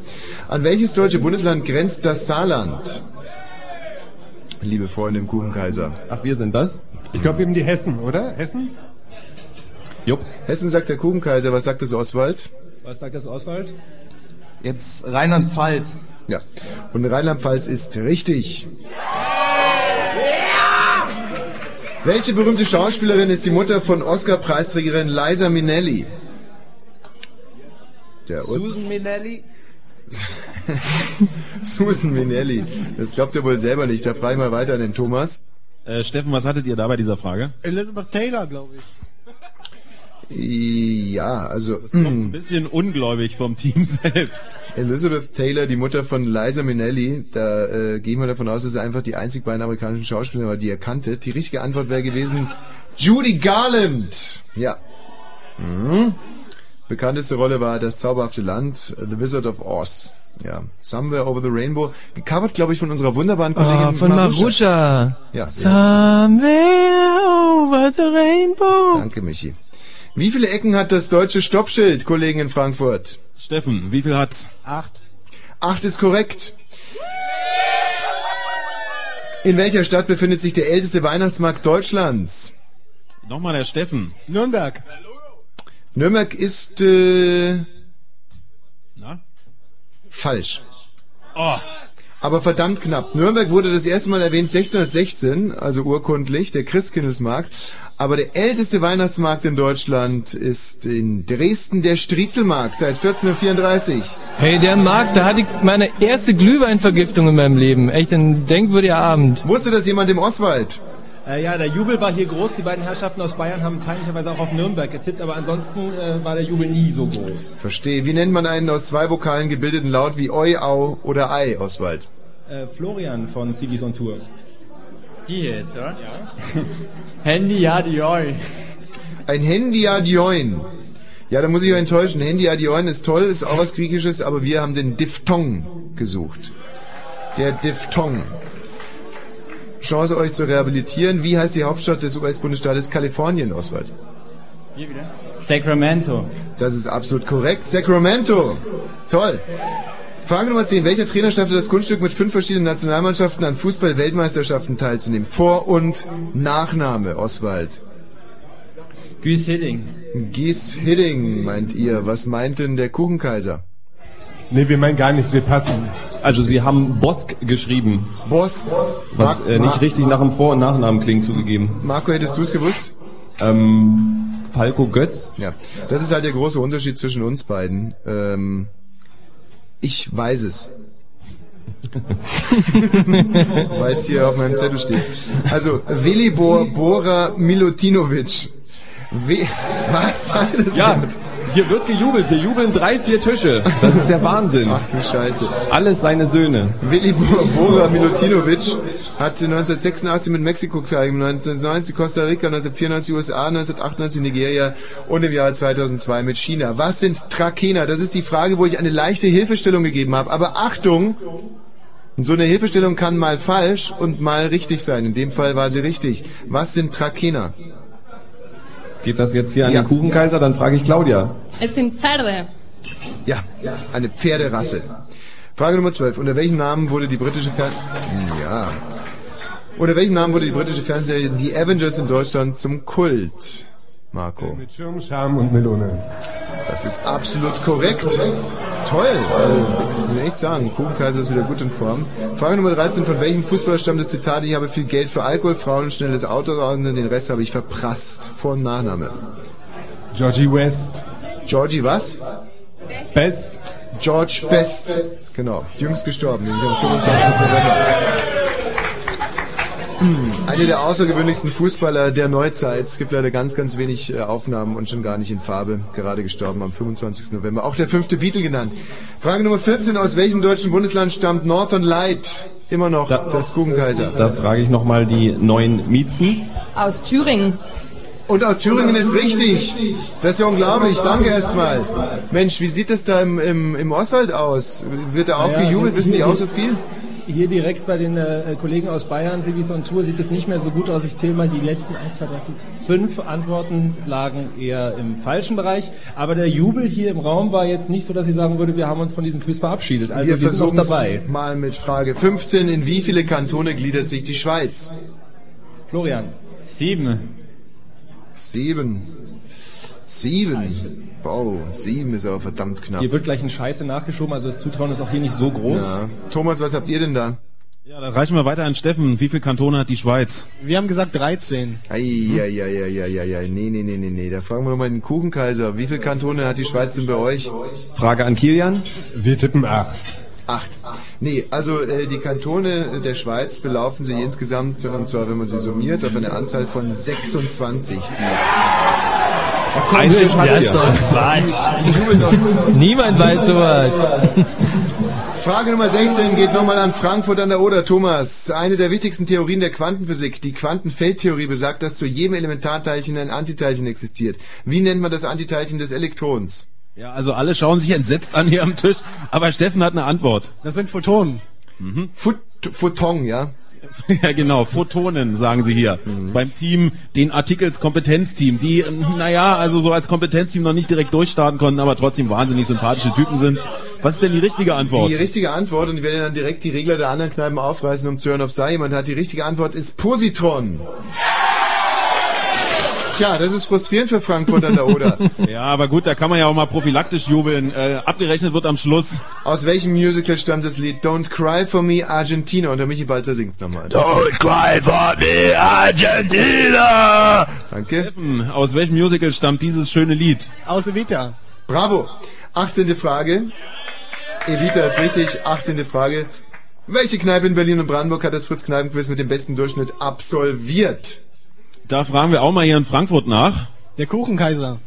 [SPEAKER 1] An welches deutsche Bundesland grenzt das Saarland? Liebe Freunde im Kuchenkaiser.
[SPEAKER 4] Ach, wir sind das?
[SPEAKER 17] Ich glaube eben die Hessen, oder? Hessen?
[SPEAKER 1] Jupp. Hessen sagt der Kuchenkaiser, was sagt das Oswald?
[SPEAKER 8] Was sagt das Oswald?
[SPEAKER 25] Jetzt Rheinland-Pfalz.
[SPEAKER 1] Ja. Und Rheinland-Pfalz ist richtig. Welche berühmte Schauspielerin ist die Mutter von Oscar-Preisträgerin Liza Minnelli? Der.
[SPEAKER 25] Susan Minelli.
[SPEAKER 1] Susan Minnelli. Das glaubt ihr wohl selber nicht. Da frage ich mal weiter an den Thomas.
[SPEAKER 10] Äh, Steffen, was hattet ihr da bei dieser Frage?
[SPEAKER 25] Elizabeth Taylor, glaube ich.
[SPEAKER 1] Ja, also
[SPEAKER 10] Ein bisschen ungläubig vom Team selbst.
[SPEAKER 1] Elizabeth Taylor, die Mutter von Liza Minnelli, da äh, gehen wir davon aus, dass er einfach die einzig beiden amerikanischen Schauspieler war, die er kannte. Die richtige Antwort wäre gewesen Judy Garland. Ja. Mhm. Bekannteste Rolle war Das zauberhafte Land, The Wizard of Oz. Ja, Somewhere Over the Rainbow, gecovert, glaube ich, von unserer wunderbaren Kollegin
[SPEAKER 2] Oh, von Marusha.
[SPEAKER 1] Ja, sie hat's-
[SPEAKER 2] Somewhere over the rainbow.
[SPEAKER 1] danke, Michi. Wie viele Ecken hat das deutsche Stoppschild, Kollegen in Frankfurt?
[SPEAKER 10] Steffen, wie viel hat's?
[SPEAKER 25] Acht.
[SPEAKER 1] Acht ist korrekt. In welcher Stadt befindet sich der älteste Weihnachtsmarkt Deutschlands?
[SPEAKER 10] Nochmal der Steffen.
[SPEAKER 25] Nürnberg.
[SPEAKER 1] Nürnberg ist äh,
[SPEAKER 10] Na?
[SPEAKER 1] falsch.
[SPEAKER 10] Oh.
[SPEAKER 1] Aber verdammt knapp. Nürnberg wurde das erste Mal erwähnt 1616, also urkundlich, der Christkindlesmarkt. Aber der älteste Weihnachtsmarkt in Deutschland ist in Dresden der Striezelmarkt seit 1434.
[SPEAKER 2] Hey, der Markt, da hatte ich meine erste Glühweinvergiftung in meinem Leben. Echt ein denkwürdiger Abend.
[SPEAKER 1] Wusste das jemand im Oswald?
[SPEAKER 8] Äh, ja, der Jubel war hier groß. Die beiden Herrschaften aus Bayern haben peinlicherweise auch auf Nürnberg getippt, aber ansonsten äh, war der Jubel nie so groß.
[SPEAKER 1] Verstehe. Wie nennt man einen aus zwei Vokalen gebildeten Laut wie Oi, Au oder Ei, Oswald?
[SPEAKER 8] Äh, Florian von Civis on Tour.
[SPEAKER 27] Die jetzt, oder? Ja. Handy, ja, die Oi.
[SPEAKER 1] Ein Hendiadioin. Ja, da muss ich euch enttäuschen. Hendiadioin ist toll, ist auch was Griechisches, aber wir haben den Diphthong gesucht. Der Diphthong. Chance, euch zu rehabilitieren. Wie heißt die Hauptstadt des US-Bundesstaates Kalifornien, Oswald?
[SPEAKER 27] Hier wieder. Sacramento.
[SPEAKER 1] Das ist absolut korrekt. Sacramento. Toll. Frage Nummer 10. Welcher Trainer schaffte das Kunststück mit fünf verschiedenen Nationalmannschaften an Fußball-Weltmeisterschaften teilzunehmen? Vor- und Nachname, Oswald.
[SPEAKER 27] Güß Hidding.
[SPEAKER 1] Gies Hidding, meint ihr. Was meint denn der Kuchenkaiser?
[SPEAKER 17] Nee, wir meinen gar nichts, wir passen.
[SPEAKER 4] Also Sie haben Bosk geschrieben.
[SPEAKER 1] Boss.
[SPEAKER 4] Was äh, nicht richtig nach dem Vor- und Nachnamen klingt, zugegeben.
[SPEAKER 1] Marco, hättest du es gewusst?
[SPEAKER 4] Ähm, Falco Götz?
[SPEAKER 1] Ja, das ist halt der große Unterschied zwischen uns beiden. Ähm, ich weiß es. Weil es hier auf meinem Zettel steht. Also, Velibor Bora Milutinovic. We Was hat das
[SPEAKER 4] Ja,
[SPEAKER 1] jetzt?
[SPEAKER 4] hier wird gejubelt. Hier jubeln drei, vier Tische. Das ist der Wahnsinn.
[SPEAKER 1] Ach du Scheiße.
[SPEAKER 4] Alles seine Söhne.
[SPEAKER 1] Velibor Bora Milutinovic hat 1986 mit Mexiko teilgenommen, 1990 Costa Rica, 1994 USA, 1998 Nigeria und im Jahr 2002 mit China. Was sind Trakehner? Das ist die Frage, wo ich eine leichte Hilfestellung gegeben habe. Aber Achtung! So eine Hilfestellung kann mal falsch und mal richtig sein. In dem Fall war sie richtig. Was sind Trakehner?
[SPEAKER 4] Geht das jetzt hier an
[SPEAKER 1] Ja.
[SPEAKER 4] den Kuchenkaiser? Dann frage ich Claudia.
[SPEAKER 26] Es sind Pferde.
[SPEAKER 1] Ja, eine Pferderasse. Frage Nummer 12. Unter welchem Namen wurde die britische Fern... Hm, Ja. Unter welchem Namen wurde die britische Fernsehserie The Avengers in Deutschland zum Kult? Marco.
[SPEAKER 17] Mit Schirm, Scham und Melone.
[SPEAKER 1] Das ist absolut korrekt. Toll. Also, muss ich echt sagen, Kuchenkaiser ist wieder gut in Form. Frage Nummer 13. Von welchem Fußballer stammt das Zitat, ich habe viel Geld für Alkohol, Frauen und schnelles Auto, und den Rest habe ich verprasst. Vor- und Nachname.
[SPEAKER 17] Georgie West.
[SPEAKER 1] Georgie was?
[SPEAKER 17] Best.
[SPEAKER 1] George Best. Genau. Jüngst gestorben, am 25. November. Hm, Einer der außergewöhnlichsten Fußballer der Neuzeit. Es gibt leider ganz, ganz wenig äh, Aufnahmen und schon gar nicht in Farbe. Gerade gestorben am 25. November. Auch der fünfte Beatle genannt. Frage Nummer 14. Aus welchem deutschen Bundesland stammt Northern Light? Immer noch das Kuchenkaiser.
[SPEAKER 4] Da frage ich nochmal die neuen Miezen.
[SPEAKER 26] Aus Thüringen.
[SPEAKER 1] Und aus Thüringen ist richtig. Das ist ja unglaublich. Danke erstmal. Mensch, wie sieht es da im, im, im Oswald aus? Wird da auch
[SPEAKER 8] Ja,
[SPEAKER 1] gejubelt?
[SPEAKER 8] also
[SPEAKER 1] Wissen die auch so viel?
[SPEAKER 8] Hier direkt bei den äh, Kollegen aus Bayern, Civis on Tour, sieht es nicht mehr so gut aus. Ich zähle mal die letzten 1, 2, 3, 4, 5 Antworten lagen eher im falschen Bereich. Aber der Jubel hier im Raum war jetzt nicht so, dass ich sagen würde, wir haben uns von diesem Quiz verabschiedet. Also wir,
[SPEAKER 1] wir
[SPEAKER 8] sind noch
[SPEAKER 1] versuchen
[SPEAKER 8] dabei.
[SPEAKER 1] es mal mit Frage 15. In wie viele Kantone gliedert sich die Schweiz?
[SPEAKER 8] Florian.
[SPEAKER 27] Sieben.
[SPEAKER 1] Sieben. Sieben. Wow, sieben ist aber verdammt knapp.
[SPEAKER 8] Hier wird gleich ein Scheiße nachgeschoben, also das Zutrauen ist auch hier nicht so groß.
[SPEAKER 1] Ja. Thomas, was habt ihr denn da?
[SPEAKER 10] Ja, da reichen wir weiter an Steffen. Wie viele Kantone hat die Schweiz?
[SPEAKER 25] Wir haben gesagt 13.
[SPEAKER 1] Eieieiei, nee, nee, nee, nee, nee. Da fragen wir doch mal den Kuchenkaiser. Wie viele Kantone hat die Schweiz denn bei euch?
[SPEAKER 4] Frage an Kilian.
[SPEAKER 17] Wir tippen acht.
[SPEAKER 1] Acht. Nee, also äh, die Kantone der Schweiz belaufen sich insgesamt, und zwar wenn man sie summiert, auf eine Anzahl von 26. Die
[SPEAKER 4] Ein Tisch hat
[SPEAKER 2] ist doch Quatsch. Niemand weiß sowas.
[SPEAKER 1] Frage Nummer 16 geht nochmal an Frankfurt an der Oder. Thomas, eine der wichtigsten Theorien der Quantenphysik, die Quantenfeldtheorie, besagt, dass zu jedem Elementarteilchen ein Antiteilchen existiert. Wie nennt man das Antiteilchen des Elektrons?
[SPEAKER 10] Ja, also alle schauen sich entsetzt an hier am Tisch, aber Steffen hat eine Antwort.
[SPEAKER 25] Das sind Photonen.
[SPEAKER 1] Phot Photon, ja?
[SPEAKER 10] Ja, genau, Photonen, sagen sie hier. Beim Team, den Artikels Kompetenzteam, die, naja, also so als Kompetenzteam noch nicht direkt durchstarten konnten, aber trotzdem wahnsinnig sympathische Typen sind. Was ist denn die richtige Antwort?
[SPEAKER 1] Die richtige Antwort, und ich werde dann direkt die Regler der anderen Kneipen aufreißen, um zu hören, ob es da jemand hat. Die richtige Antwort ist Positron. Tja, das ist frustrierend für Frankfurt an der Oder.
[SPEAKER 10] Ja, aber gut, da kann man ja auch mal prophylaktisch jubeln. Äh, abgerechnet wird am Schluss.
[SPEAKER 1] Aus welchem Musical stammt das Lied Don't Cry For Me Argentina? Und der Michi Balzer singt's nochmal.
[SPEAKER 23] Don't cry for me, Argentina!
[SPEAKER 1] Danke.
[SPEAKER 10] Steffen, aus welchem Musical stammt dieses schöne Lied?
[SPEAKER 25] Aus Evita.
[SPEAKER 1] Bravo. 18. Frage. Evita ist richtig. 18. Frage. Welche Kneipe in Berlin und Brandenburg hat das Fritz Kneipenquiz mit dem besten Durchschnitt absolviert?
[SPEAKER 10] Da fragen wir auch mal hier in Frankfurt nach.
[SPEAKER 25] Der Kuchenkaiser.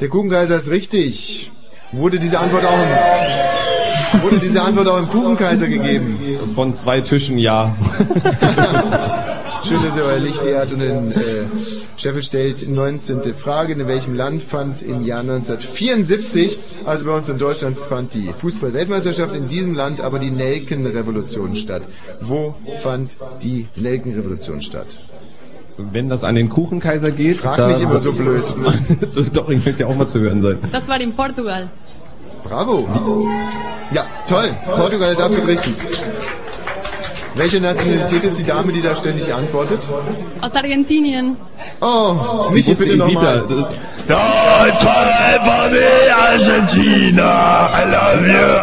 [SPEAKER 1] Der Kuchenkaiser ist richtig. Wurde diese Antwort auch im, wurde diese Antwort auch im Kuchenkaiser gegeben?
[SPEAKER 4] Von zwei Tischen ja.
[SPEAKER 1] Schön, dass ihr euer Licht ehrt und den äh, stellt. 19. Frage. In welchem Land fand im Jahr 1974, also bei uns in Deutschland, fand die Fußball-Weltmeisterschaft in diesem Land aber die Nelkenrevolution statt? Wo fand die Nelkenrevolution statt?
[SPEAKER 4] Wenn das an den Kuchenkaiser geht.
[SPEAKER 1] Frag nicht immer so blöd.
[SPEAKER 4] Doch, ich möchte ja auch mal zu hören sein.
[SPEAKER 26] Das war in Portugal.
[SPEAKER 1] Bravo. Ja, toll. Portugal ist absolut richtig. Welche Nationalität ist die Dame, die da ständig antwortet?
[SPEAKER 26] Aus Argentinien.
[SPEAKER 1] Oh,
[SPEAKER 4] Sie wusste
[SPEAKER 1] bitte nochmal.
[SPEAKER 28] Cry for me, Argentina. I love you,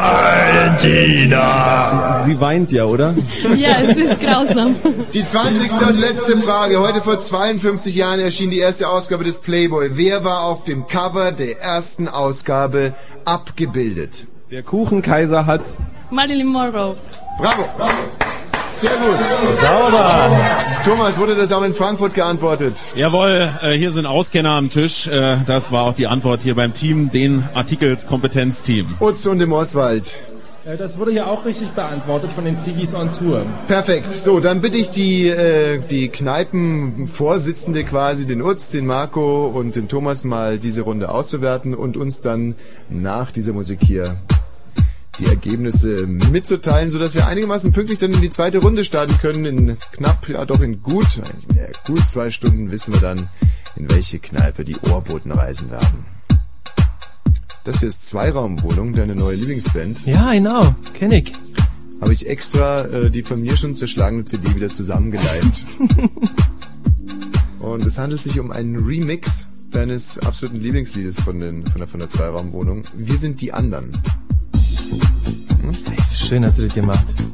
[SPEAKER 28] Argentina.
[SPEAKER 4] Sie weint ja, oder?
[SPEAKER 26] Ja, es ist grausam.
[SPEAKER 1] Die 20. und letzte Frage. Heute vor 52 Jahren erschien die erste Ausgabe des Playboy. Wer war auf dem Cover der ersten Ausgabe abgebildet?
[SPEAKER 4] Der Kuchenkaiser hat
[SPEAKER 26] Marilyn Monroe.
[SPEAKER 1] Bravo. Sehr gut.
[SPEAKER 10] Sauber.
[SPEAKER 1] Thomas, wurde das auch in Frankfurt geantwortet?
[SPEAKER 10] Jawohl, äh, hier sind Auskenner am Tisch. Äh, das war auch die Antwort hier beim Team, den Artikelskompetenzteam.
[SPEAKER 1] Utz und im Oswald.
[SPEAKER 8] Äh, Das wurde ja auch richtig beantwortet von den Zigis on Tour.
[SPEAKER 1] Perfekt. So, dann bitte ich die, äh, die Kneipenvorsitzende quasi, den Utz, den Marco und den Thomas mal diese Runde auszuwerten und uns dann nach dieser Musik hier die Ergebnisse mitzuteilen, sodass wir einigermaßen pünktlich dann in die zweite Runde starten können. In knapp, ja doch in gut, ja, gut zwei Stunden wissen wir dann, in welche Kneipe die Ohrboten reisen werden. Das hier ist Zweiraumwohnung, deine neue Lieblingsband.
[SPEAKER 2] Ja, genau. Kenn ich.
[SPEAKER 1] Habe ich extra äh, die von mir schon zerschlagene CD wieder zusammengeleimt. Und es handelt sich um einen Remix deines absoluten Lieblingsliedes von, den, von der, von der Zweiraumwohnung. Wir sind die anderen.
[SPEAKER 2] Schön hast du das gemacht.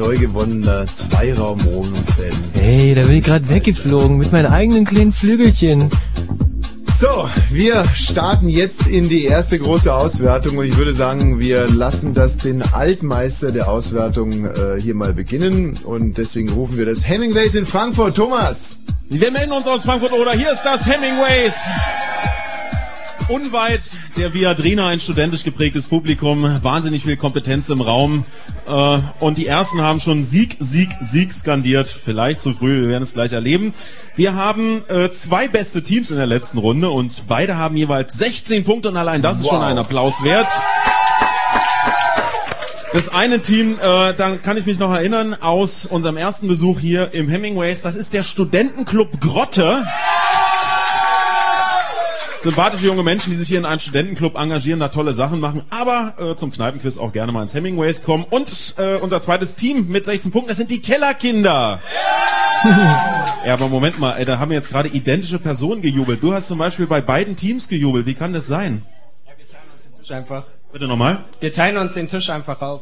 [SPEAKER 1] Neu gewonnener Zweiraumwohnung-Fan.
[SPEAKER 2] Hey, da bin ich gerade weggeflogen mit meinen eigenen kleinen Flügelchen.
[SPEAKER 1] So, wir starten jetzt in die erste große Auswertung und ich würde sagen, wir lassen das den Altmeister der Auswertung äh, hier mal beginnen und deswegen rufen wir das Hemingways in Frankfurt. Thomas!
[SPEAKER 10] Wir melden uns aus Frankfurt oder hier ist das Hemingways. Unweit der Viadrina ein studentisch geprägtes Publikum, wahnsinnig viel Kompetenz im Raum und die Ersten haben schon Sieg, Sieg, Sieg skandiert. Vielleicht zu früh, wir werden es gleich erleben. Wir haben äh, zwei beste Teams in der letzten Runde und beide haben jeweils 16 Punkte und allein das ist
[SPEAKER 1] Wow.
[SPEAKER 10] schon ein Applaus wert. Das eine Team, äh, dann kann ich mich noch erinnern, aus unserem ersten Besuch hier im Hemingways, das ist der Studentenclub Grotte. Sympathische junge Menschen, die sich hier in einem Studentenclub engagieren, da tolle Sachen machen, aber äh, zum Kneipenquiz auch gerne mal ins Hemingways kommen. Und äh, unser zweites Team mit 16 Punkten, das sind die Kellerkinder. ja, aber Moment mal, ey, da haben jetzt gerade identische Personen gejubelt. Du hast zum Beispiel bei beiden Teams gejubelt. Wie kann das sein?
[SPEAKER 5] Tisch einfach.
[SPEAKER 10] Bitte nochmal?
[SPEAKER 5] Wir teilen uns den Tisch einfach auf.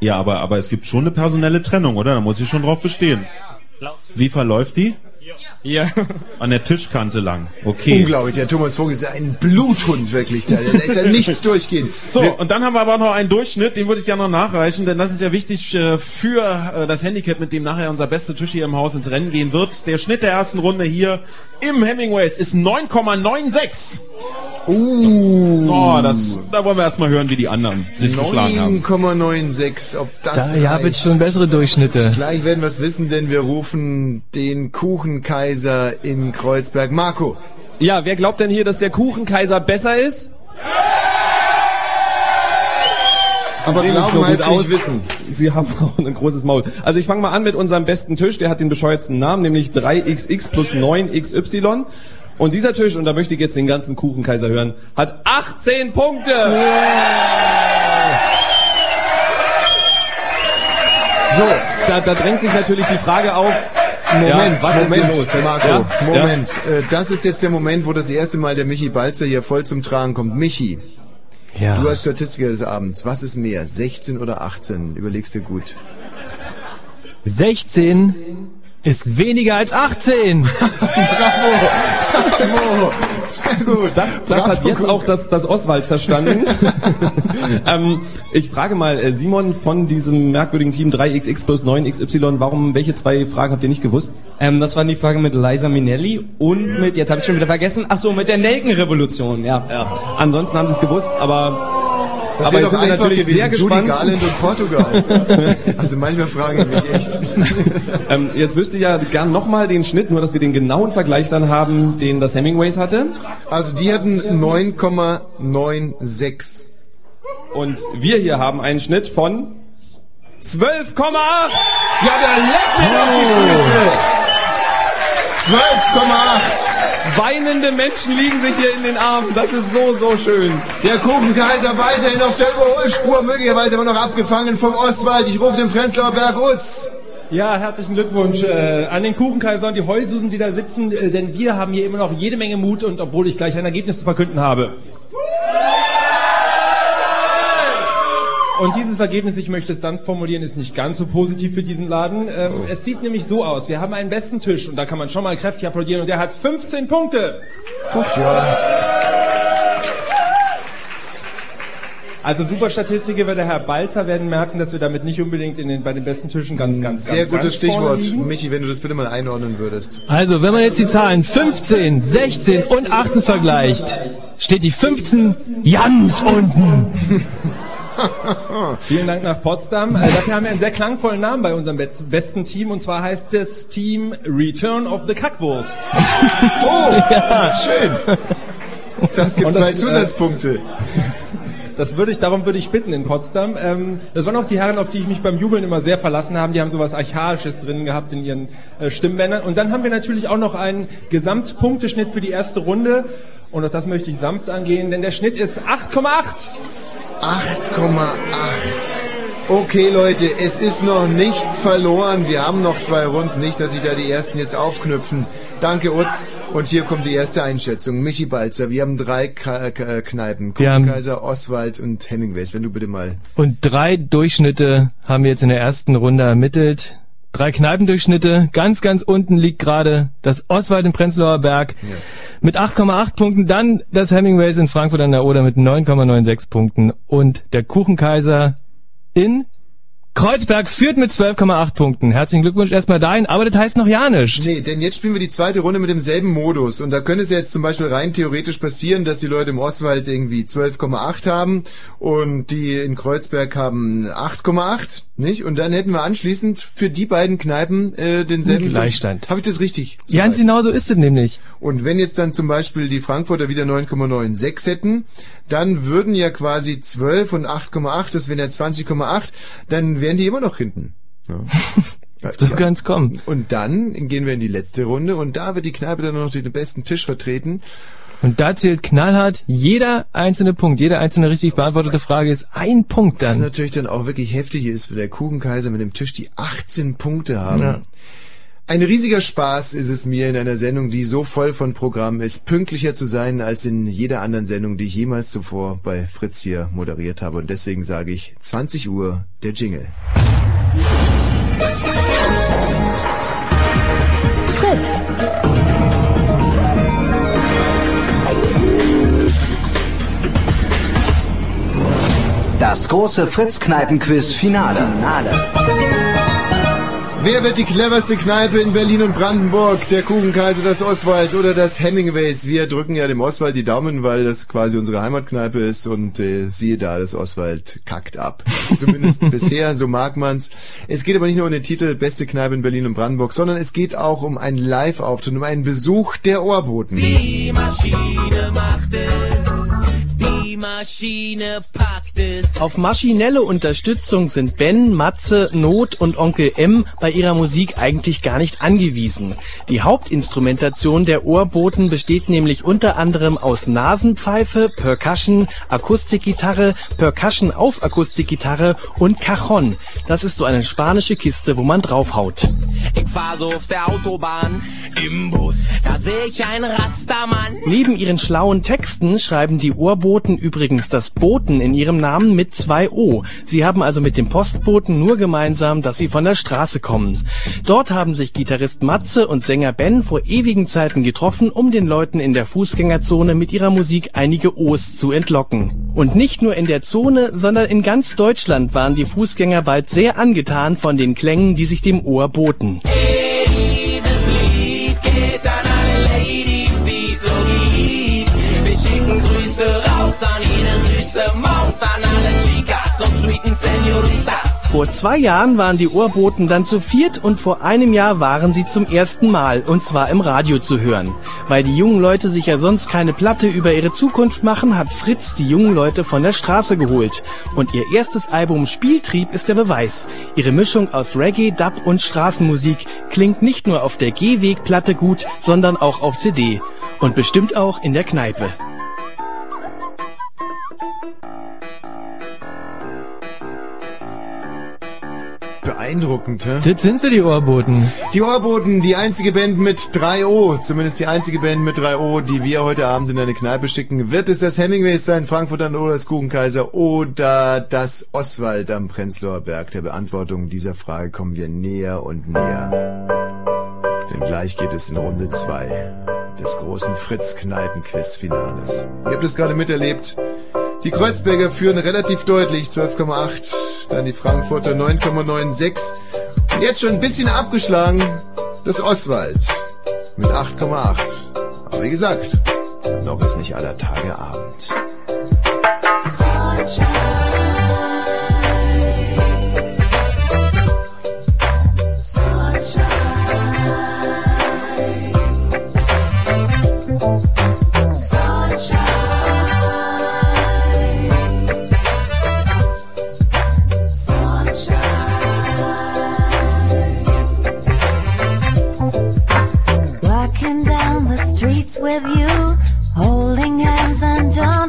[SPEAKER 10] Ja, aber, aber es gibt schon eine personelle Trennung, oder? Da muss ich schon drauf bestehen. Wie verläuft die?
[SPEAKER 5] Hier.
[SPEAKER 10] An der Tischkante lang. Okay.
[SPEAKER 1] Unglaublich, der Thomas Vogel ist ja ein Bluthund wirklich. Da, da ist ja nichts durchgehen.
[SPEAKER 10] So, und dann haben wir aber noch einen Durchschnitt, den würde ich gerne noch nachreichen, denn das ist ja wichtig äh, für äh, das Handicap, mit dem nachher unser bester Tisch hier im Haus ins Rennen gehen wird. Der Schnitt der ersten Runde hier im Hemingways ist 9,96.
[SPEAKER 1] Uh.
[SPEAKER 10] Oh, das, da wollen wir erstmal hören, wie die anderen sich geschlagen haben.
[SPEAKER 1] 9,96, ob das
[SPEAKER 2] Da ja, wird schon bessere Durchschnitte.
[SPEAKER 1] Gleich werden wir es wissen, denn wir rufen den Kuchenkaiser in Kreuzberg. Marco.
[SPEAKER 4] Ja, wer glaubt denn hier, dass der Kuchenkaiser besser ist?
[SPEAKER 1] Aber
[SPEAKER 4] sehen
[SPEAKER 1] glauben heißt nicht wissen.
[SPEAKER 4] Sie haben auch ein großes Maul. Also ich fange mal an mit unserem besten Tisch. Der hat den bescheuertsten Namen, nämlich 3xx plus 9xy. Und dieser Tisch, und da möchte ich jetzt den ganzen Kuchenkaiser hören, hat 18 Punkte.
[SPEAKER 1] So.
[SPEAKER 4] Da, da drängt sich natürlich die Frage auf,
[SPEAKER 1] Moment,
[SPEAKER 4] ja, was
[SPEAKER 1] Moment? Marco,
[SPEAKER 4] Ja?
[SPEAKER 1] Moment. Äh, Das ist jetzt der Moment, wo das erste Mal der Michi Balzer hier voll zum Tragen kommt. Michi,
[SPEAKER 2] Ja.
[SPEAKER 1] du als Statistiker des Abends, was ist mehr, 16 oder 18? Überlegst dir gut.
[SPEAKER 2] 16 ist weniger als 18.
[SPEAKER 1] Bravo! Sehr gut.
[SPEAKER 4] Das, das hat jetzt auch das, das Oswald verstanden. ähm, ich frage mal, äh, Simon von diesem merkwürdigen Team 3xx plus 9xy, warum, welche zwei Fragen habt ihr nicht gewusst?
[SPEAKER 5] Ähm, das war die Frage mit Liza Minnelli und mit, jetzt habe ich schon wieder vergessen, ach so, mit der Nelkenrevolution, ja.
[SPEAKER 4] Ja. Ansonsten haben sie es gewusst, aber,
[SPEAKER 1] Das
[SPEAKER 4] aber
[SPEAKER 1] doch
[SPEAKER 4] sind wir natürlich
[SPEAKER 1] gewesen.
[SPEAKER 4] sehr
[SPEAKER 1] Judy
[SPEAKER 4] gespannt.
[SPEAKER 1] Garland und Portugal. also manchmal frage ich mich echt.
[SPEAKER 4] ähm, jetzt wüsste ich ja gern nochmal den Schnitt, nur dass wir den genauen Vergleich dann haben, den das Hemingways hatte.
[SPEAKER 1] Also die hatten 9,96.
[SPEAKER 4] Und wir hier haben einen Schnitt von 12,8.
[SPEAKER 1] Ja, der leckt mir doch die Füße. 12,8.
[SPEAKER 4] Weinende Menschen liegen sich hier in den Armen. Das ist so, so schön.
[SPEAKER 1] Der Kuchenkaiser weiterhin auf der Überholspur, möglicherweise aber noch abgefangen vom Ostwald. Ich rufe den Prenzlauer Berg Utz.
[SPEAKER 8] Ja, herzlichen Glückwunsch äh, an den Kuchenkaiser und die Heulsusen, die da sitzen, äh, denn wir haben hier immer noch jede Menge Mut und obwohl ich gleich ein Ergebnis zu verkünden habe. Und dieses Ergebnis, ich möchte es dann formulieren, ist nicht ganz so positiv für diesen Laden. Ähm, Es sieht nämlich so aus, wir haben einen besten Tisch und da kann man schon mal kräftig applaudieren und der hat 15 Punkte.
[SPEAKER 1] Ach ja.
[SPEAKER 8] Also Superstatistiker wird der Herr Balzer werden merken, dass wir damit nicht unbedingt in den, bei den besten Tischen ganz, ganz,
[SPEAKER 1] Sehr
[SPEAKER 8] ganz,
[SPEAKER 1] gutes
[SPEAKER 8] ganz
[SPEAKER 1] Stichwort. Michi, wenn du das bitte mal einordnen würdest.
[SPEAKER 2] Also, wenn man jetzt die Zahlen 15, 16 und 18 vergleicht, steht die 15 ganz unten.
[SPEAKER 8] Vielen Dank nach Potsdam. Äh, dafür haben wir einen sehr klangvollen Namen bei unserem be besten Team und zwar heißt es Team Return of the Kackwurst.
[SPEAKER 1] Oh, ja, schön. Das gibt
[SPEAKER 8] Und
[SPEAKER 1] zwei
[SPEAKER 8] das, äh,
[SPEAKER 1] Zusatzpunkte.
[SPEAKER 8] Das würde ich, darum würde ich bitten in Potsdam. Ähm, das waren auch die Herren, auf die ich mich beim Jubeln immer sehr verlassen habe. Die haben sowas Archaisches drin gehabt in ihren äh, Stimmbändern. Und dann haben wir natürlich auch noch einen Gesamtpunkteschnitt für die erste Runde. Und auch das möchte ich sanft angehen, denn der Schnitt ist 8,8.
[SPEAKER 1] 8,8. Okay, Leute, es ist noch nichts verloren. Wir haben noch zwei Runden. Nicht, dass sich da die ersten jetzt aufknüpfen. Danke, Utz. Und hier kommt die erste Einschätzung. Michi Balzer, wir haben drei Ka Ka Kneipen. Kaiser, Oswald und Hemingways. Wenn du bitte mal...
[SPEAKER 2] Und drei Durchschnitte haben wir jetzt in der ersten Runde ermittelt. Drei Kneipendurchschnitte. Ganz, ganz unten liegt gerade das Oswald in Prenzlauer Berg mit 8,8 Punkten. Dann das Hemingways in Frankfurt an der Oder mit 9,96 Punkten. Und der Kuchenkaiser in Kreuzberg führt mit 12,8 Punkten. Herzlichen Glückwunsch erstmal dahin, aber das heißt noch ja nicht.
[SPEAKER 1] Nee, denn jetzt spielen wir die zweite Runde mit demselben Modus. Und da könnte es ja jetzt zum Beispiel rein theoretisch passieren, dass die Leute im Oswald irgendwie 12,8 haben und die in Kreuzberg haben 8,8, nicht? Und dann hätten wir anschließend für die beiden Kneipen äh, denselben...
[SPEAKER 2] Gleichstand.
[SPEAKER 1] Habe ich das richtig?
[SPEAKER 2] Ganz genau so ist es nämlich.
[SPEAKER 1] Und wenn jetzt dann zum Beispiel die Frankfurter wieder 9,96 hätten, dann würden ja quasi 12 und 8,8, das wären ja 20,8, dann wären die immer noch hinten. Ja.
[SPEAKER 2] So kann's kommen.
[SPEAKER 1] Und dann gehen wir in die letzte Runde und da wird die Kneipe dann noch den besten Tisch vertreten.
[SPEAKER 2] Und da zählt knallhart jeder einzelne Punkt, jede einzelne richtig beantwortete Frage ist ein Punkt
[SPEAKER 1] Was
[SPEAKER 2] dann.
[SPEAKER 1] natürlich dann auch wirklich heftig ist, wenn der Kuchenkaiser mit dem Tisch die 18 Punkte haben.
[SPEAKER 2] Ja.
[SPEAKER 1] Ein riesiger Spaß ist es mir in einer Sendung, die so voll von Programm ist, pünktlicher zu sein als in jeder anderen Sendung, die ich jemals zuvor bei Fritz hier moderiert habe. Und deswegen sage ich 20 Uhr der Jingle.
[SPEAKER 21] Fritz.
[SPEAKER 3] Das große Fritz-Kneipen-Quiz-Finale.
[SPEAKER 1] Wer wird die cleverste Kneipe in Berlin und Brandenburg? Der Kuchenkaiser, das Oswald oder das Hemingways? Wir drücken ja dem Oswald die Daumen, weil das quasi unsere Heimatkneipe ist und äh, siehe da, das Oswald kackt ab. Zumindest bisher, so mag man's. Es geht aber nicht nur um den Titel Beste Kneipe in Berlin und Brandenburg, sondern es geht auch um einen Live-Auftritt, um einen Besuch der Ohrboten.
[SPEAKER 29] Die Maschine macht es. Die Maschine packt es.
[SPEAKER 30] Auf maschinelle Unterstützung sind Ben, Matze, Not und Onkel M bei ihrer Musik eigentlich gar nicht angewiesen. Die Hauptinstrumentation der Ohrboten besteht nämlich unter anderem aus Nasenpfeife, Percussion, Akustikgitarre, Percussion auf Akustikgitarre und Cajon. Das ist so eine spanische Kiste, wo man draufhaut.
[SPEAKER 29] Ich fahr so auf der Autobahn im Bus. Da seh ich einen Rastermann.
[SPEAKER 30] Neben ihren schlauen Texten schreiben die Ohrboten übrigens das Boten in ihrem Namen mit zwei O. Sie haben also mit dem Postboten nur gemeinsam, dass sie von der Straße kommen. Dort haben sich Gitarrist Matze und Sänger Ben vor ewigen Zeiten getroffen, um den Leuten in der Fußgängerzone mit ihrer Musik einige O's zu entlocken. Und nicht nur in der Zone, sondern in ganz Deutschland waren die Fußgänger bald sehr angetan von den Klängen, die sich dem Ohr boten.
[SPEAKER 29] Süße Maus, an alle Chicas und sweeten Senoritas.
[SPEAKER 30] Vor zwei Jahren waren die Ohrboten dann zu viert und vor einem Jahr waren sie zum ersten Mal und zwar im Radio zu hören. Weil die jungen Leute sich ja sonst keine Platte über ihre Zukunft machen, hat Fritz die jungen Leute von der Straße geholt. Und ihr erstes Album Spieltrieb ist der Beweis. Ihre Mischung aus Reggae, Dub und Straßenmusik klingt nicht nur auf der Gehwegplatte gut, sondern auch auf CD. Und bestimmt auch in der Kneipe.
[SPEAKER 1] Beeindruckend, hä?
[SPEAKER 2] Das sind sie, die Ohrboten.
[SPEAKER 1] Die Ohrboten, die einzige Band mit 3O, zumindest die einzige Band mit 3O, die wir heute Abend in eine Kneipe schicken. Wird es das Hemingways sein, Frankfurt an oder das Kuchenkaiser oder das Oswald am Prenzlauer Berg? Der Beantwortung dieser Frage kommen wir näher und näher. Denn gleich geht es in Runde 2 des großen Fritz-Kneipen-Quiz-Finales. Ihr habt es gerade miterlebt. Die Kreuzberger führen relativ deutlich 12,8, dann die Frankfurter 9,96 und jetzt schon ein bisschen abgeschlagen das Oswald mit 8,8. Aber wie gesagt, noch ist nicht aller Tage Abend.
[SPEAKER 31] Walking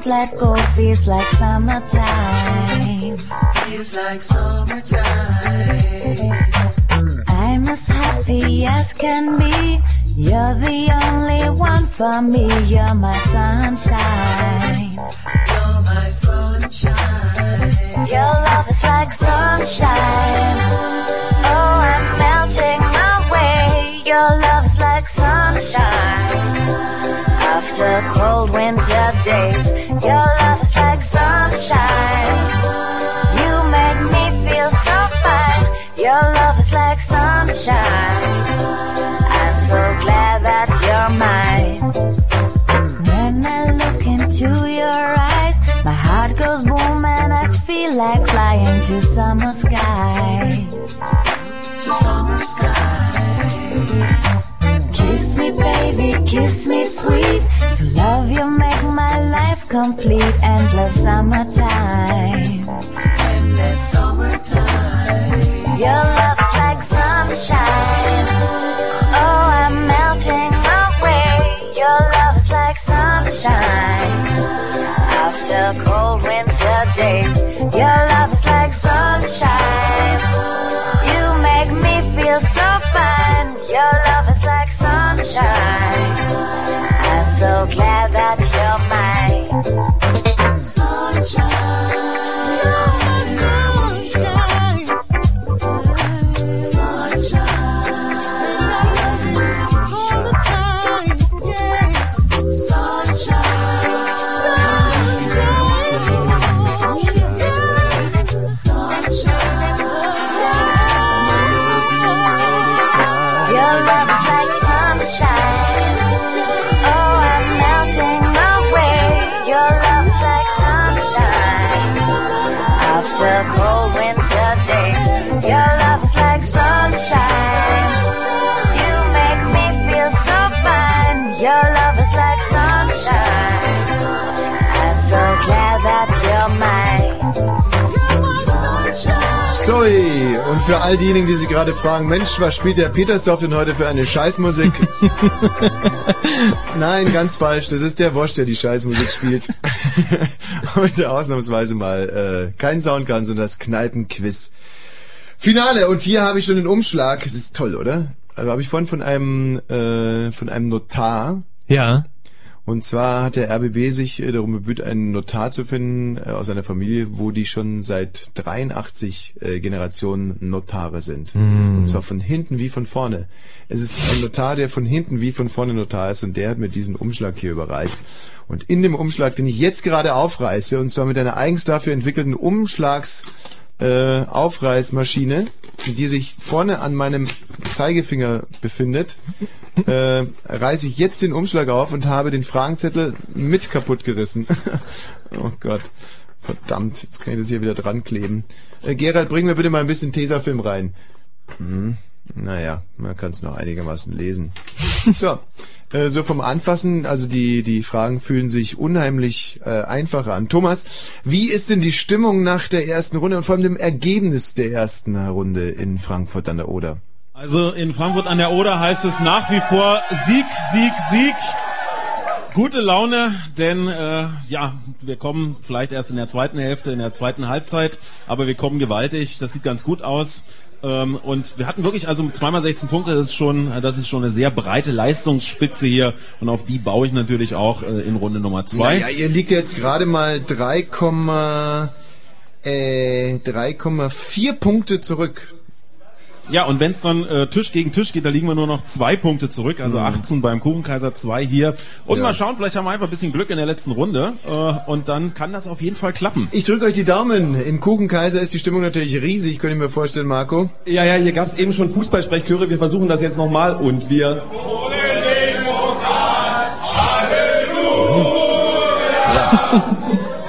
[SPEAKER 31] let go. Feels like summertime.
[SPEAKER 29] Feels like summertime.
[SPEAKER 31] I'm as happy as can be. You're the only one for me, you're my sunshine. You're my sunshine. Your love is like sunshine. Oh, I'm melting away. Your love is like sunshine. After cold winter days, your love is like sunshine. You make me feel so fine. Your love is like sunshine. I'm so glad that you're mine. When I look into your eyes, my heart goes boom and I feel like flying to summer skies. To summer skies. Kiss me, baby, kiss me sweet. To love you make my life complete. Endless summertime. Endless summertime. Your love is like sunshine. Oh, I'm melting away. Your love is like sunshine. After cold winter days, your love is like sunshine. You make me feel so sunshine. I'm so glad that you're mine. Sunshine.
[SPEAKER 1] Sorry. Und für all diejenigen, die sich gerade fragen, Mensch, was spielt der Petersdorf denn heute für eine Scheißmusik? Nein, ganz falsch. Das ist der Wosch, der die Scheißmusik spielt. heute ausnahmsweise mal äh, kein Soundgun, sondern das Kneipenquiz. Finale. Und hier habe ich schon den Umschlag. Das ist toll, oder? Also habe ich vorhin von einem äh, von einem Notar.
[SPEAKER 2] Ja.
[SPEAKER 1] Und zwar hat der RBB sich äh, darum bemüht, einen Notar zu finden äh, aus einer Familie, wo die schon seit 83 äh, Generationen Notare sind.
[SPEAKER 2] Mm.
[SPEAKER 1] Und zwar von hinten wie von vorne. Es ist ein Notar, der von hinten wie von vorne Notar ist und der hat mir diesen Umschlag hier überreicht. Und in dem Umschlag, den ich jetzt gerade aufreiße, und zwar mit einer eigens dafür entwickelten Umschlags äh, Aufreißmaschine, die sich vorne an meinem Zeigefinger befindet, äh, reiße ich jetzt den Umschlag auf und habe den Fragenzettel mit kaputt gerissen. oh Gott. Verdammt, jetzt kann ich das hier wieder dran kleben. Äh, Gerald, bring mir bitte mal ein bisschen Tesafilm rein. Mhm. Naja, man kann es noch einigermaßen lesen. So, äh, so vom Anfassen, also die, die Fragen fühlen sich unheimlich äh, einfacher an. Thomas, wie ist denn die Stimmung nach der ersten Runde und vor allem dem Ergebnis der ersten Runde in Frankfurt an der Oder?
[SPEAKER 10] Also in Frankfurt an der Oder heißt es nach wie vor Sieg, Sieg, Sieg. Gute Laune, denn äh, ja, wir kommen vielleicht erst in der zweiten Hälfte, in der zweiten Halbzeit, aber wir kommen gewaltig. Das sieht ganz gut aus. Ähm, und wir hatten wirklich also zweimal 16 Punkte. Das ist schon, das ist schon eine sehr breite Leistungsspitze hier und auf die baue ich natürlich auch äh, in Runde Nummer zwei.
[SPEAKER 1] Naja, ihr liegt jetzt gerade mal 3, äh, 3,4 Punkte zurück.
[SPEAKER 10] Ja, und wenn es dann äh, Tisch gegen Tisch geht, da liegen wir nur noch zwei Punkte zurück, also 18 beim Kuchenkaiser, zwei hier. Und
[SPEAKER 1] Ja.
[SPEAKER 10] mal schauen, vielleicht haben wir einfach ein bisschen Glück in der letzten Runde äh, und dann kann das auf jeden Fall klappen.
[SPEAKER 1] Ich drücke euch die Daumen. Im Kuchenkaiser ist die Stimmung natürlich riesig, könnt ihr mir vorstellen, Marco.
[SPEAKER 4] Ja, ja, hier gab es eben schon Fußballsprechchöre. Wir versuchen das jetzt nochmal und wir.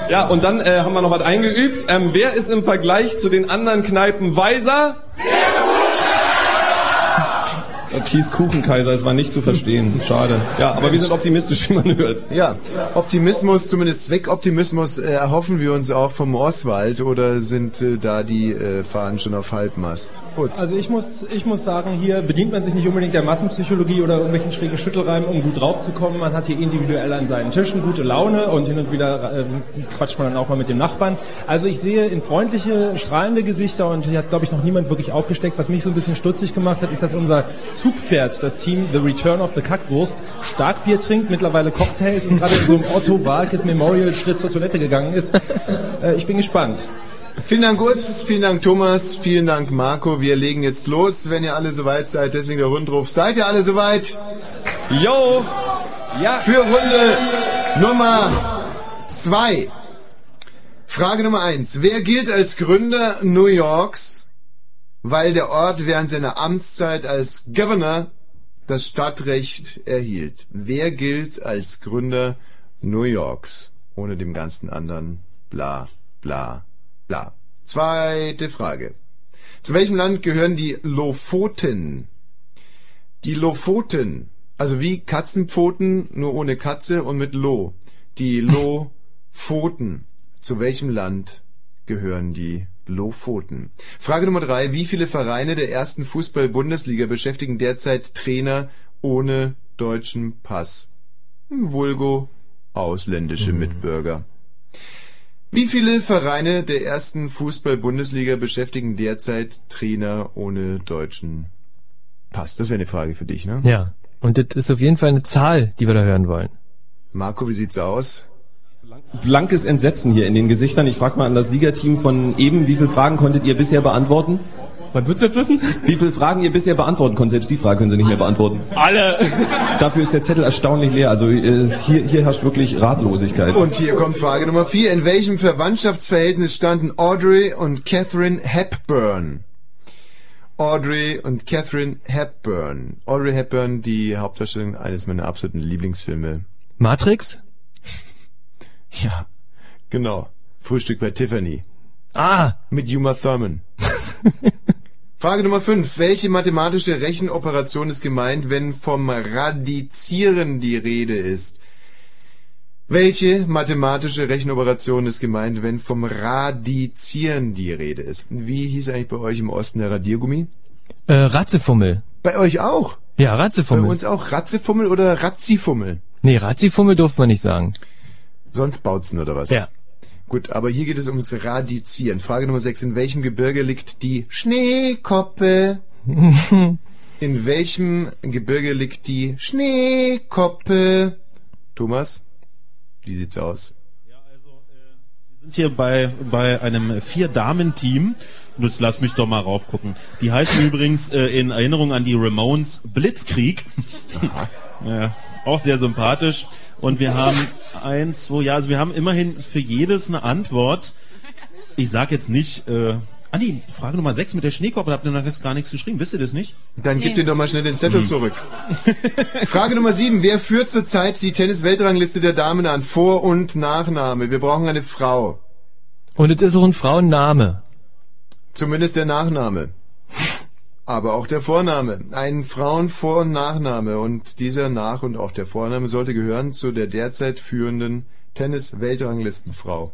[SPEAKER 4] Ja, und dann äh, haben wir noch was eingeübt. Ähm, wer ist im Vergleich zu den anderen Kneipen weiser? Das hieß Kuchenkaiser, es war nicht zu verstehen. Schade. Ja, aber wir sind optimistisch, wie man hört.
[SPEAKER 1] Ja, Optimismus, zumindest Zweckoptimismus, äh, erhoffen wir uns auch vom Oswald oder sind äh, da die äh, Fahnen schon auf Halbmast? Utz.
[SPEAKER 8] Also ich muss, ich muss sagen, hier bedient man sich nicht unbedingt der Massenpsychologie oder irgendwelchen schrägen Schüttelreimen, um gut draufzukommen. Man hat hier individuell an seinen Tischen gute Laune und hin und wieder ähm, quatscht man dann auch mal mit dem Nachbarn. Also ich sehe in freundliche, strahlende Gesichter und hier hat, glaube ich, noch niemand wirklich aufgesteckt. Was mich so ein bisschen stutzig gemacht hat, ist, dass unser Zugpferd, das Team The Return of the Kackwurst, Starkbier trinkt, mittlerweile Cocktails und gerade in so einem Otto Walkes Memorial Schritt zur Toilette gegangen ist. Äh, ich bin gespannt.
[SPEAKER 1] Vielen Dank Utz, vielen Dank Thomas, vielen Dank Marco. Wir legen jetzt los, wenn ihr alle soweit seid. Deswegen der Rundruf. Seid ihr alle soweit?
[SPEAKER 4] Jo!
[SPEAKER 8] Ja.
[SPEAKER 1] Für Runde Nummer zwei. Frage Nummer eins. Wer gilt als Gründer New Yorks, weil der Ort während seiner Amtszeit als Governor das Stadtrecht erhielt? Wer gilt als Gründer New Yorks? Ohne dem ganzen anderen bla bla bla. Zweite Frage. Zu welchem Land gehören die Lofoten? Die Lofoten, also wie Katzenpfoten, nur ohne Katze und mit Lo. Die Lofoten. Zu welchem Land gehören die Lofoten? Frage Nummer drei. Wie viele Vereine der ersten Fußball-Bundesliga beschäftigen derzeit Trainer ohne deutschen Pass? Vulgo ausländische Mitbürger. Wie viele Vereine der ersten Fußball-Bundesliga beschäftigen derzeit Trainer ohne deutschen Pass? Das wäre eine Frage für dich, ne?
[SPEAKER 2] Ja. Und das ist auf jeden Fall eine Zahl, die wir da hören wollen.
[SPEAKER 1] Marco, wie sieht's aus?
[SPEAKER 4] Blankes Entsetzen hier in den Gesichtern. Ich frage mal an das Siegerteam von eben, wie viele Fragen konntet ihr bisher beantworten?
[SPEAKER 2] Was willst du jetzt wissen?
[SPEAKER 4] Wie viele Fragen ihr bisher beantworten konntet? Selbst die Frage können sie nicht mehr beantworten.
[SPEAKER 2] Alle!
[SPEAKER 4] Dafür ist der Zettel erstaunlich leer. Also äh, es- hier, hier herrscht wirklich Ratlosigkeit.
[SPEAKER 1] Und hier kommt Frage Nummer vier. In welchem Verwandtschaftsverhältnis standen Audrey und Catherine Hepburn? Audrey und Catherine Hepburn. Audrey Hepburn, die Hauptdarstellerin eines meiner absoluten Lieblingsfilme.
[SPEAKER 2] Matrix?
[SPEAKER 1] Ja, genau. Frühstück bei Tiffany.
[SPEAKER 2] Ah!
[SPEAKER 1] Mit Uma Thurman. Frage Nummer 5. Welche mathematische Rechenoperation ist gemeint, wenn vom Radizieren die Rede ist? Welche mathematische Rechenoperation ist gemeint, wenn vom Radizieren die Rede ist? Wie hieß eigentlich bei euch im Osten der Radiergummi?
[SPEAKER 2] Äh, Ratzefummel.
[SPEAKER 1] Bei euch auch?
[SPEAKER 2] Ja,
[SPEAKER 1] Bei
[SPEAKER 2] Ratzefummel.
[SPEAKER 1] uns auch Ratzefummel oder Razzifummel?
[SPEAKER 2] Nee, Ratzifummel durfte man nicht sagen.
[SPEAKER 1] Sonst Bautzen oder was?
[SPEAKER 2] Ja.
[SPEAKER 1] Gut, aber hier geht es ums Radizieren. Frage Nummer 6. In welchem Gebirge liegt die Schneekoppe? In welchem Gebirge liegt die Schneekoppe? Thomas, wie sieht's aus?
[SPEAKER 10] sind hier bei, bei einem Vier-Damen-Team. Jetzt lass mich doch mal raufgucken. Die heißen übrigens äh, in Erinnerung an die Ramones Blitzkrieg. ja, auch sehr sympathisch. Und wir haben eins, zwei, ja, also wir haben immerhin für jedes eine Antwort. Ich sag jetzt nicht, äh, ah nee, Frage Nummer 6 mit der Schneekoppe, da habt ihr noch gar nichts geschrieben, wisst ihr das nicht?
[SPEAKER 1] Dann gib dir doch mal schnell den Zettel
[SPEAKER 10] Hm.
[SPEAKER 1] zurück. Frage Nummer 7. Wer führt zurzeit die Tennis-Weltrangliste der Damen an? Vor- und Nachname. Wir brauchen eine Frau.
[SPEAKER 2] Und es ist auch ein Frauenname.
[SPEAKER 1] Zumindest der Nachname. Aber auch der Vorname. Ein Frauenvor- und Nachname. Und dieser Nach- und auch der Vorname sollte gehören zu der derzeit führenden Tennis-Weltranglistenfrau.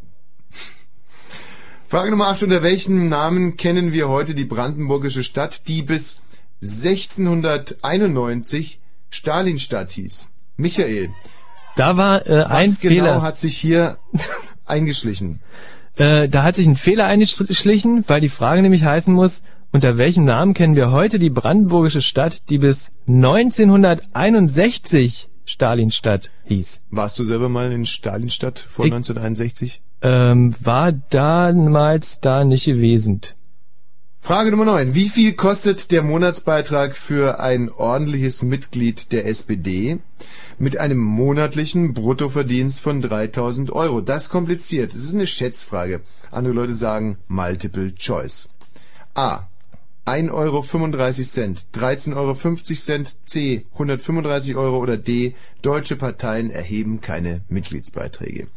[SPEAKER 1] Frage Nummer 8. Unter welchem Namen kennen wir heute die brandenburgische Stadt, die bis 1691 Stalinstadt hieß? Michael.
[SPEAKER 2] Da war äh, ein
[SPEAKER 1] Was genau
[SPEAKER 2] Fehler.
[SPEAKER 1] hat sich hier eingeschlichen?
[SPEAKER 2] Äh, da hat sich ein Fehler eingeschlichen, weil die Frage nämlich heißen muss, unter welchem Namen kennen wir heute die brandenburgische Stadt, die bis 1961 Stalinstadt hieß?
[SPEAKER 1] Warst du selber mal in Stalinstadt vor
[SPEAKER 2] Ich-
[SPEAKER 1] 1961?
[SPEAKER 2] Ähm, war damals da nicht gewesen.
[SPEAKER 1] Frage Nummer 9. Wie viel kostet der Monatsbeitrag für ein ordentliches Mitglied der SPD mit einem monatlichen Bruttoverdienst von 3000 Euro? Das ist kompliziert. Es ist eine Schätzfrage. Andere Leute sagen Multiple Choice. A. 1,35 Euro, 13,50 Euro, C. 135 Euro oder D. Deutsche Parteien erheben keine Mitgliedsbeiträge.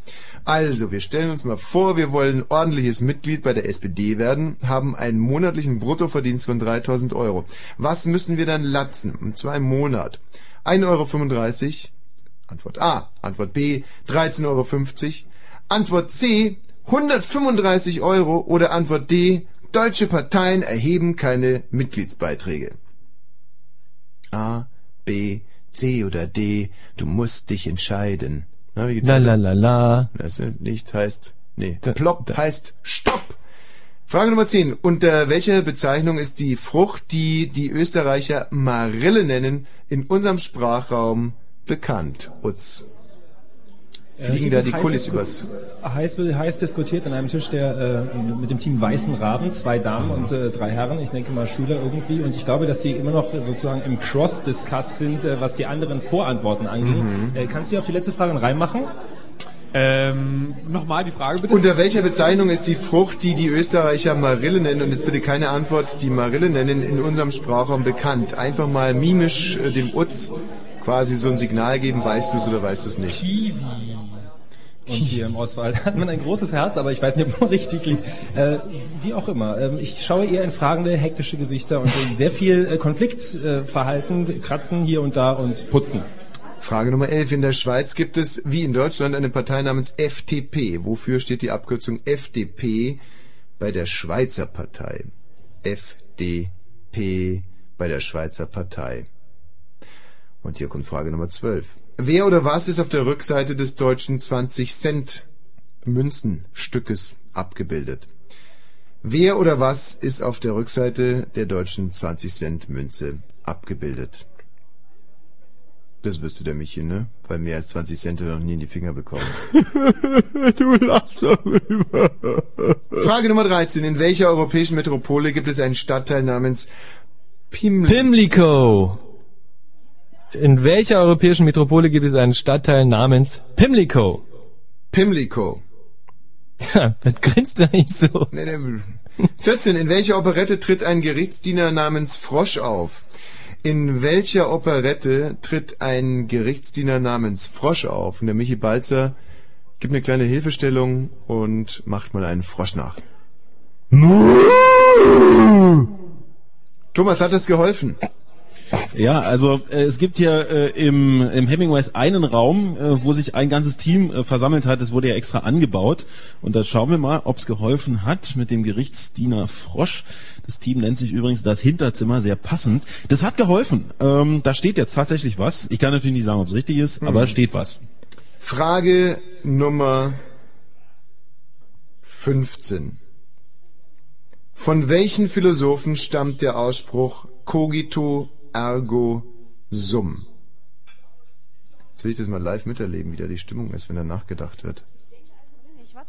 [SPEAKER 1] Also, wir stellen uns mal vor, wir wollen ordentliches Mitglied bei der SPD werden, haben einen monatlichen Bruttoverdienst von 3000 Euro. Was müssen wir dann latzen? Und zwar im Monat. 1,35 Euro, Antwort A. Antwort B. 13,50 Euro. Antwort C. 135 Euro oder Antwort D. Deutsche Parteien erheben keine Mitgliedsbeiträge. A, B, C oder D. Du musst dich entscheiden. Na, wie geht's
[SPEAKER 2] La
[SPEAKER 1] weiter?
[SPEAKER 2] la la la.
[SPEAKER 1] Das nicht heißt, nee, plopp heißt Stopp. Frage Nummer 10. Unter welcher Bezeichnung ist die Frucht, die die Österreicher Marille nennen, in unserem Sprachraum bekannt? Utz. Fliegen da die Kulis übers...
[SPEAKER 8] Heiß, heiß diskutiert an einem Tisch der äh, mit dem Team Weißen Raben, zwei Damen und äh, drei Herren, ich denke mal Schüler irgendwie. Und ich glaube, dass sie immer noch sozusagen im Cross-Discuss sind, äh, was die anderen Vorantworten anging.
[SPEAKER 1] Mhm.
[SPEAKER 8] Äh, kannst du auf die letzte Frage reinmachen?
[SPEAKER 32] Ähm, nochmal die Frage bitte.
[SPEAKER 1] Unter welcher Bezeichnung ist die Frucht, die die Österreicher Marille nennen, und jetzt bitte keine Antwort, die Marille nennen, in unserem Sprachraum bekannt? Einfach mal mimisch äh, dem Utz quasi so ein Signal geben, weißt du es oder weißt du es nicht?
[SPEAKER 8] Und hier im Oswald hat man ein großes Herz, aber ich weiß nicht, ob man richtig liegt. Äh, wie auch immer. Ähm, ich schaue eher in fragende, hektische Gesichter und sehr viel äh, Konfliktverhalten, Kratzen hier und da und Putzen.
[SPEAKER 1] Frage Nummer 11. In der Schweiz gibt es, wie in Deutschland, eine Partei namens FDP. Wofür steht die Abkürzung FDP bei der Schweizer Partei? FDP bei der Schweizer Partei. Und hier kommt Frage Nummer 12. Wer oder was ist auf der Rückseite des deutschen 20 Cent Münzenstückes abgebildet? Wer oder was ist auf der Rückseite der deutschen 20 Cent Münze abgebildet? Das wüsste der Michi, ne? Weil mehr als 20 Cent hat er noch nie in die Finger bekommen.
[SPEAKER 28] du lachst darüber.
[SPEAKER 1] Frage Nummer 13. In welcher europäischen Metropole gibt es einen Stadtteil namens Piml
[SPEAKER 2] Pimlico. In welcher europäischen Metropole gibt es einen Stadtteil namens Pimlico?
[SPEAKER 1] Pimlico.
[SPEAKER 2] Ja, was grinst du eigentlich so?
[SPEAKER 1] Nee, nee. 14. In welcher Operette tritt ein Gerichtsdiener namens Frosch auf? In welcher Operette tritt ein Gerichtsdiener namens Frosch auf? Und der Michi Balzer gibt eine kleine Hilfestellung und macht mal einen Frosch nach. Thomas, hat das geholfen?
[SPEAKER 10] Ja, also äh, es gibt hier äh, im, im Hemingways einen Raum, äh, wo sich ein ganzes Team äh, versammelt hat. Es wurde ja extra angebaut. Und da schauen wir mal, ob es geholfen hat mit dem Gerichtsdiener Frosch. Das Team nennt sich übrigens das Hinterzimmer, sehr passend. Das hat geholfen. Ähm, da steht jetzt tatsächlich was. Ich kann natürlich nicht sagen, ob es richtig ist, aber
[SPEAKER 1] Mhm.
[SPEAKER 10] da steht was.
[SPEAKER 1] Frage Nummer 15. Von welchen Philosophen stammt der Ausspruch cogito ergo sum? Jetzt will ich das mal live miterleben, wie da die Stimmung ist, wenn da nachgedacht wird.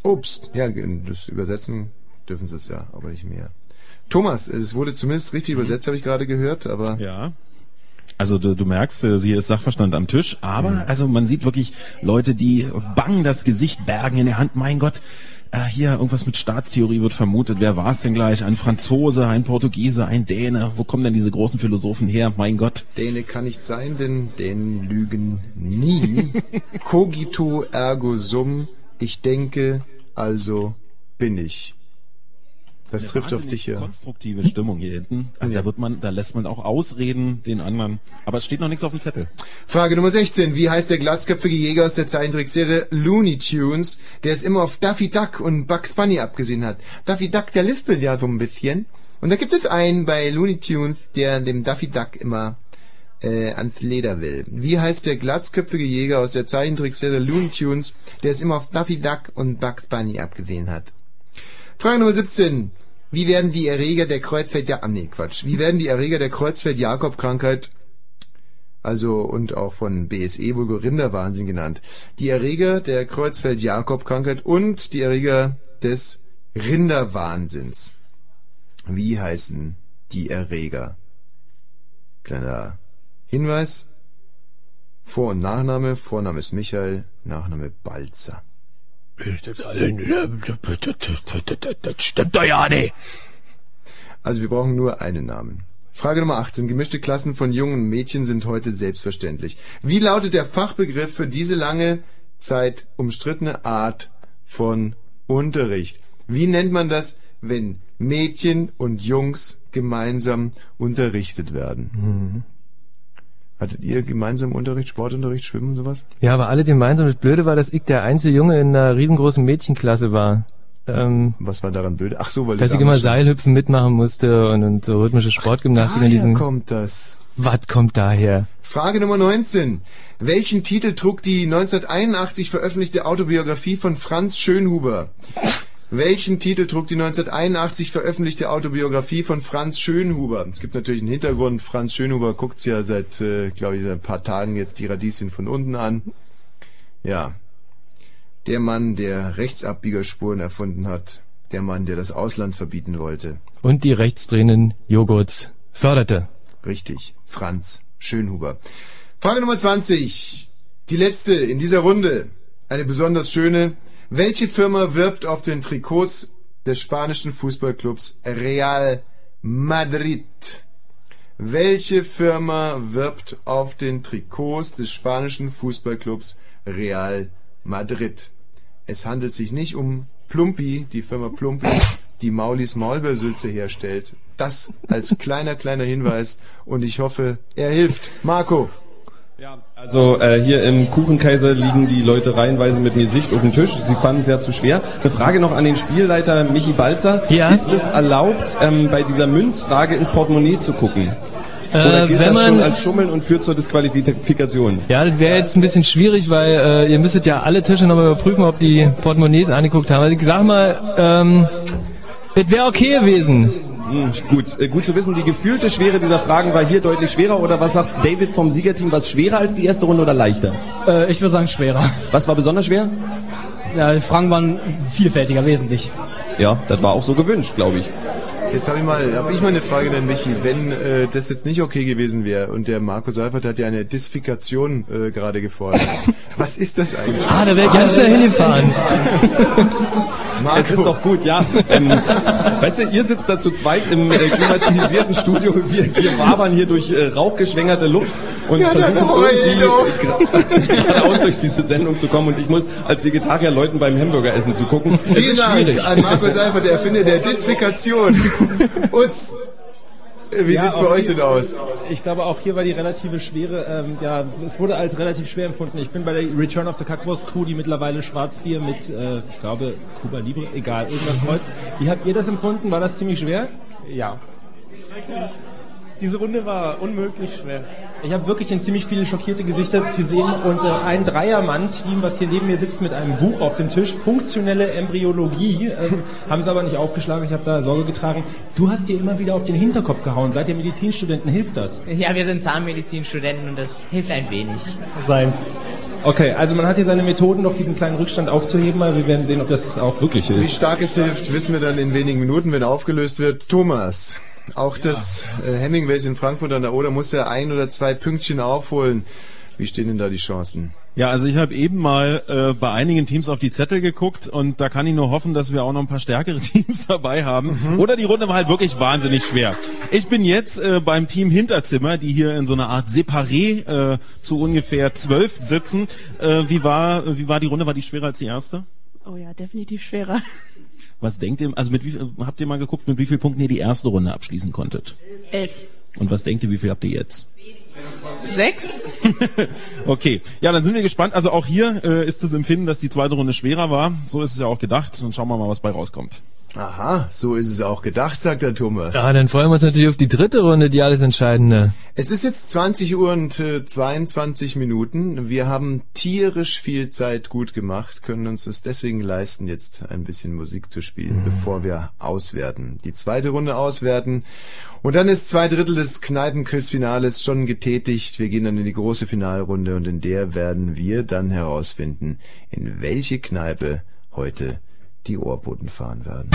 [SPEAKER 1] Obst. Ja, das Übersetzen dürfen sie es ja, aber nicht mehr. Thomas, es wurde zumindest richtig übersetzt, habe ich gerade gehört, aber...
[SPEAKER 10] Ja. Also du, du merkst, äh, hier ist Sachverstand am Tisch, aber also man sieht wirklich Leute, die bang das Gesicht bergen in der Hand. Mein Gott, äh, hier irgendwas mit Staatstheorie wird vermutet. Wer war es denn gleich? Ein Franzose, ein Portugiese, ein Däne? Wo kommen denn diese großen Philosophen her? Mein Gott.
[SPEAKER 1] Däne kann nicht sein, denn Dänen lügen nie. Cogito ergo sum. Ich denke, also bin ich. Das
[SPEAKER 10] Eine
[SPEAKER 1] trifft auf dich ja.
[SPEAKER 10] Konstruktive Stimmung hier hinten. Also
[SPEAKER 1] Ja.
[SPEAKER 10] da wird man, da lässt man auch ausreden den anderen. Aber es steht noch nichts auf dem Zettel.
[SPEAKER 1] Frage Nummer 16. Wie heißt der glatzköpfige Jäger aus der Zeichentrickserie Looney Tunes, der es immer auf Daffy Duck und Bugs Bunny abgesehen hat? Daffy Duck, der lispelt ja so ein bisschen. Und da gibt es einen bei Looney Tunes, der dem Daffy Duck immer äh, ans Leder will. Wie heißt der glatzköpfige Jäger aus der Zeichentrickserie Looney Tunes, der es immer auf Daffy Duck und Bugs Bunny abgesehen hat? Frage Nummer 17. Wie werden die Erreger der Kreuzfeld... Ja, ah, nee, Quatsch. Wie werden die Erreger der Kreuzfeld-Jakob-Krankheit also und auch von BSE wohl Rinderwahnsinn genannt. Die Erreger der Kreuzfeld-Jakob-Krankheit und die Erreger des Rinderwahnsinns. Wie heißen die Erreger? Kleiner Hinweis. Vor- und Nachname. Vorname ist Michael, Nachname Balzer.
[SPEAKER 28] Das stimmt doch ja nicht.
[SPEAKER 1] Also wir brauchen nur einen Namen. Frage Nummer 18. Gemischte Klassen von jungen Mädchen sind heute selbstverständlich. Wie lautet der Fachbegriff für diese lange Zeit umstrittene Art von Unterricht? Wie nennt man das, wenn Mädchen und Jungs gemeinsam unterrichtet werden?
[SPEAKER 2] Mhm.
[SPEAKER 1] Hattet ihr gemeinsam Unterricht, Sportunterricht, Schwimmen, sowas?
[SPEAKER 2] Ja, aber alle gemeinsam. Das Blöde war, dass ich der einzige Junge in einer riesengroßen Mädchenklasse war. Ähm,
[SPEAKER 1] Was war daran blöd? Ach so, weil
[SPEAKER 2] dass ich immer Seilhüpfen mitmachen musste und, und so rhythmische Sportgymnastik in diesen.
[SPEAKER 1] kommt das.
[SPEAKER 2] Was kommt daher?
[SPEAKER 1] Frage Nummer 19. Welchen Titel trug die 1981 veröffentlichte Autobiografie von Franz Schönhuber? Welchen Titel trug die 1981 veröffentlichte Autobiografie von Franz Schönhuber? Es gibt natürlich einen Hintergrund. Franz Schönhuber guckt's ja seit, äh, glaube ich, seit ein paar Tagen jetzt die Radieschen von unten an. Ja. Der Mann, der Rechtsabbiegerspuren erfunden hat. Der Mann, der das Ausland verbieten wollte.
[SPEAKER 2] Und die rechtsdrehenden Joghurts förderte.
[SPEAKER 1] Richtig. Franz Schönhuber. Frage Nummer 20. Die letzte in dieser Runde. Eine besonders schöne. Welche Firma wirbt auf den Trikots des spanischen Fußballclubs Real Madrid? Welche Firma wirbt auf den Trikots des spanischen Fußballclubs Real Madrid? Es handelt sich nicht um Plumpi, die Firma Plumpi, die Maulis Maulbeersülze herstellt. Das als kleiner, kleiner Hinweis und ich hoffe, er hilft. Marco.
[SPEAKER 4] Also äh, hier im Kuchenkaiser liegen die Leute reihenweise mit mir Sicht auf dem Tisch. Sie fanden es ja zu schwer. Eine Frage noch an den Spielleiter Michi Balzer.
[SPEAKER 2] Ja?
[SPEAKER 4] Ist es erlaubt, ähm, bei dieser Münzfrage ins Portemonnaie zu gucken? Oder
[SPEAKER 2] Äh,
[SPEAKER 4] gilt
[SPEAKER 2] wenn
[SPEAKER 4] das schon
[SPEAKER 2] man-
[SPEAKER 4] als Schummeln und führt zur Disqualifikation?
[SPEAKER 2] Ja, das wäre jetzt ein bisschen schwierig, weil äh, ihr müsstet ja alle Tische nochmal überprüfen, ob die Portemonnaies angeguckt haben. Also ich sag mal, ähm, es wäre okay gewesen.
[SPEAKER 4] Hm, gut, äh, gut zu wissen. Die gefühlte Schwere dieser Fragen war hier deutlich schwerer. Oder was sagt David vom Siegerteam? Was schwerer als die erste Runde oder leichter?
[SPEAKER 33] Äh, ich würde sagen schwerer.
[SPEAKER 4] Was war besonders schwer?
[SPEAKER 33] Ja, die Fragen waren vielfältiger, wesentlich.
[SPEAKER 4] Ja, das war auch so gewünscht, glaube ich.
[SPEAKER 1] Jetzt habe ich mal, habe ich mal eine Frage an Michi. Wenn äh, das jetzt nicht okay gewesen wäre und der Marco Seifert hat ja eine Disfikation äh, gerade gefordert. Was ist das eigentlich?
[SPEAKER 2] Ah, da wäre ich ganz schnell hingefahren.
[SPEAKER 1] Marco.
[SPEAKER 4] Es ist doch gut, ja. Ähm, weißt du, ihr sitzt da zu zweit im äh, klimatisierten Studio, wir, wir wabern hier durch äh, rauchgeschwängerte Luft und
[SPEAKER 1] Ja,
[SPEAKER 4] versuchen irgendwie geradeaus durch diese Sendung zu kommen und ich muss als Vegetarier Leuten beim Hamburgeressen zu gucken.
[SPEAKER 1] Vielen Dank
[SPEAKER 4] schwierig.
[SPEAKER 1] an Marco Seifert, der Erfinder der Disfikation. Äh, wie
[SPEAKER 8] Ja,
[SPEAKER 1] sieht's bei
[SPEAKER 8] auch
[SPEAKER 1] euch denn aus?
[SPEAKER 8] Ich glaube, auch hier war die relative Schwere, ähm, ja, es wurde als relativ schwer empfunden. Ich bin bei der Return of the Kackwurst Crew, die mittlerweile Schwarzbier mit, äh, ich glaube, Cuba Libre, egal, irgendwas Neues. Wie habt ihr das empfunden? War das ziemlich schwer?
[SPEAKER 34] Ja. Diese Runde war unmöglich schwer.
[SPEAKER 8] Ich habe wirklich in ziemlich viele schockierte Gesichter gesehen und äh, ein Dreiermann-Team, was hier neben mir sitzt mit einem Buch auf dem Tisch, funktionelle Embryologie, ähm, haben sie aber nicht aufgeschlagen, ich habe da Sorge getragen. Du hast dir immer wieder auf den Hinterkopf gehauen. Seid ihr Medizinstudenten, hilft das?
[SPEAKER 35] Ja, wir sind Zahnmedizinstudenten und das hilft ein wenig.
[SPEAKER 8] Sein. Okay, also man hat hier seine Methoden, doch diesen kleinen Rückstand aufzuheben, aber wir werden sehen, ob das auch wirklich
[SPEAKER 1] Wie
[SPEAKER 8] hilft.
[SPEAKER 1] stark es hilft, wissen wir dann in wenigen Minuten, wenn aufgelöst wird. Thomas, auch das äh, Hemingways in Frankfurt an der Oder muss ja ein oder zwei Pünktchen aufholen. Wie stehen denn da die Chancen?
[SPEAKER 10] Ja, also ich habe eben mal äh, bei einigen Teams auf die Zettel geguckt und da kann ich nur hoffen, dass wir auch noch ein paar stärkere Teams dabei haben. Oder die Runde war halt wirklich wahnsinnig schwer. Ich bin jetzt äh, beim Team Hinterzimmer, die hier in so einer Art Separé äh, zu ungefähr zwölf sitzen. Äh, wie war wie war die Runde? War die schwerer als die erste?
[SPEAKER 26] Oh ja, definitiv schwerer.
[SPEAKER 10] Was denkt ihr? Also mit wie habt ihr mal geguckt, mit wie vielen Punkten ihr die erste Runde abschließen konntet?
[SPEAKER 26] Elf.
[SPEAKER 10] Und was denkt ihr, wie viel habt ihr jetzt?
[SPEAKER 26] Sechs?
[SPEAKER 10] Okay, ja, dann sind wir gespannt. Also auch hier äh, ist das Empfinden, dass die zweite Runde schwerer war. So ist es ja auch gedacht. Und schauen wir mal, was bei rauskommt.
[SPEAKER 1] Aha, so ist es auch gedacht, sagt der Thomas.
[SPEAKER 2] Ja, dann freuen wir uns natürlich auf die dritte Runde, die alles entscheidende.
[SPEAKER 1] Es ist jetzt 20 Uhr und äh, 22 Minuten. Wir haben tierisch viel Zeit gut gemacht, können uns es deswegen leisten, jetzt ein bisschen Musik zu spielen, bevor wir auswerten. Die zweite Runde auswerten. Und dann ist zwei Drittel des Kneipenquiz-Finales schon getätigt. Wir gehen dann in die große Finalrunde und in der werden wir dann herausfinden, in welche Kneipe heute die Ohrboten fahren werden.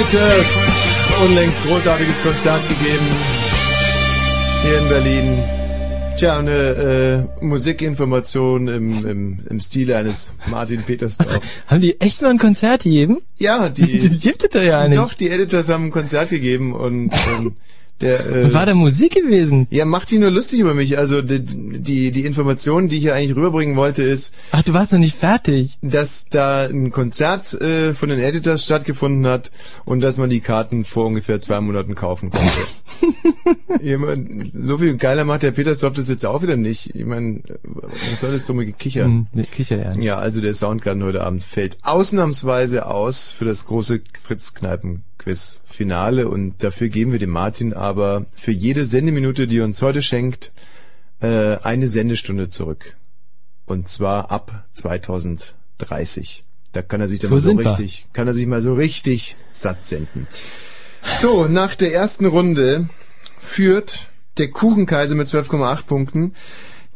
[SPEAKER 1] Editors. Unlängst großartiges Konzert gegeben. Hier in Berlin. Tja, eine äh, Musikinformation im, im, im Stile eines Martin Petersdorf.
[SPEAKER 2] Haben die echt mal ein Konzert gegeben?
[SPEAKER 1] Ja, die.
[SPEAKER 2] Das gibt es ja nicht.
[SPEAKER 1] Doch, die Editors haben ein Konzert gegeben und ähm, der. Äh,
[SPEAKER 2] war da Musik gewesen?
[SPEAKER 1] Ja, macht sich nur lustig über mich. Also die, die, die Information, die ich hier eigentlich rüberbringen wollte, ist.
[SPEAKER 2] Ach, du warst noch nicht fertig.
[SPEAKER 1] Dass da ein Konzert äh, von den Editors stattgefunden hat und dass man die Karten vor ungefähr zwei Monaten kaufen konnte. Jemand, so viel geiler macht der Petersdorf das jetzt auch wieder nicht. Ich meine, was soll das dumme Gekicher?
[SPEAKER 2] Hm, Kicher ja.
[SPEAKER 1] Ja, also der Soundgarden heute Abend fällt ausnahmsweise aus für das große Fritz-Kneipen-Quiz-Finale und dafür geben wir dem Martin aber für jede Sendeminute, die er uns heute schenkt, äh, eine Sendestunde zurück. Und zwar ab 2030. Da kann er sich dann
[SPEAKER 2] So
[SPEAKER 1] mal so
[SPEAKER 2] sind wir.
[SPEAKER 1] richtig, kann er sich mal so richtig satt senden. So, nach der ersten Runde führt der Kuchenkaiser mit 12,8 Punkten.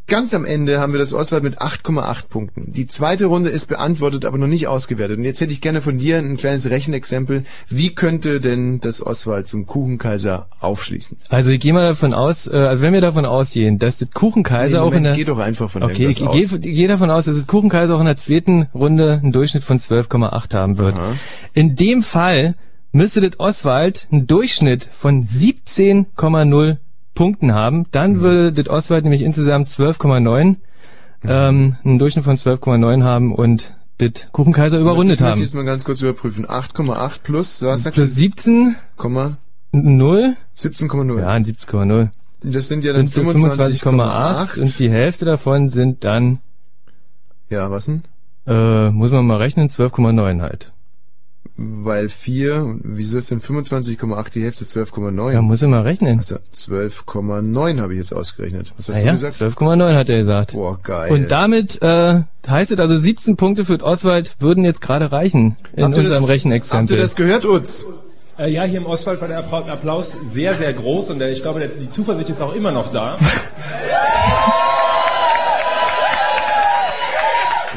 [SPEAKER 1] Ganz am Ende haben wir das Oswald mit 8,8 Punkten. Die zweite Runde ist beantwortet, aber noch nicht ausgewertet. Und jetzt hätte ich gerne von dir ein kleines Rechenexempel. Wie könnte denn das Oswald zum Kuchenkaiser aufschließen?
[SPEAKER 2] Also ich gehe mal davon aus, äh, also wenn wir davon ausgehen, dass das Kuchenkaiser
[SPEAKER 1] Nee,
[SPEAKER 2] auch in
[SPEAKER 1] Moment,
[SPEAKER 2] der...
[SPEAKER 1] geh doch einfach von
[SPEAKER 2] Okay, ich gehe
[SPEAKER 1] aus.
[SPEAKER 2] ich gehe davon aus, dass das Kuchenkaiser auch in der zweiten Runde einen Durchschnitt von 12,8 haben wird. In dem Fall müsste das Oswald einen Durchschnitt von 17,0 Punkten haben.
[SPEAKER 1] Mhm.
[SPEAKER 2] Dann würde das Oswald nämlich insgesamt 12,9, ähm, einen Durchschnitt von 12,9 haben und das Kuchenkaiser überrundet
[SPEAKER 1] das möchte
[SPEAKER 2] haben.
[SPEAKER 1] ich jetzt mal ganz kurz überprüfen. 8,8 plus, was sagst
[SPEAKER 2] Plus
[SPEAKER 1] du?
[SPEAKER 2] 17,
[SPEAKER 1] Komma
[SPEAKER 2] 0.
[SPEAKER 1] 17,0.
[SPEAKER 2] Ja, ein 17,0.
[SPEAKER 1] Das sind ja dann
[SPEAKER 2] Sind
[SPEAKER 1] 25,8.
[SPEAKER 2] 25,8 und die Hälfte davon sind dann,
[SPEAKER 1] Ja, was denn?
[SPEAKER 2] äh, muss man mal rechnen, 12,9 halt.
[SPEAKER 1] Weil 4, wieso ist denn 25,8 die Hälfte 12,9?
[SPEAKER 2] Ja, muss mal rechnen.
[SPEAKER 1] Also 12,9 habe ich jetzt ausgerechnet. Was hast
[SPEAKER 2] Ah
[SPEAKER 1] du
[SPEAKER 2] ja,
[SPEAKER 1] gesagt?
[SPEAKER 2] 12,9 hat er gesagt.
[SPEAKER 1] Boah, geil.
[SPEAKER 2] Und damit äh, heißt es also 17 Punkte für Oswald würden jetzt gerade reichen in
[SPEAKER 1] Habt
[SPEAKER 2] unserem
[SPEAKER 1] das-
[SPEAKER 2] Rechenexempel.
[SPEAKER 1] Habt ihr das gehört, Utz?
[SPEAKER 8] Äh, ja, hier im Ostwald war der Appla- Applaus sehr, sehr groß und der, ich glaube, der, die Zuversicht ist auch immer noch da.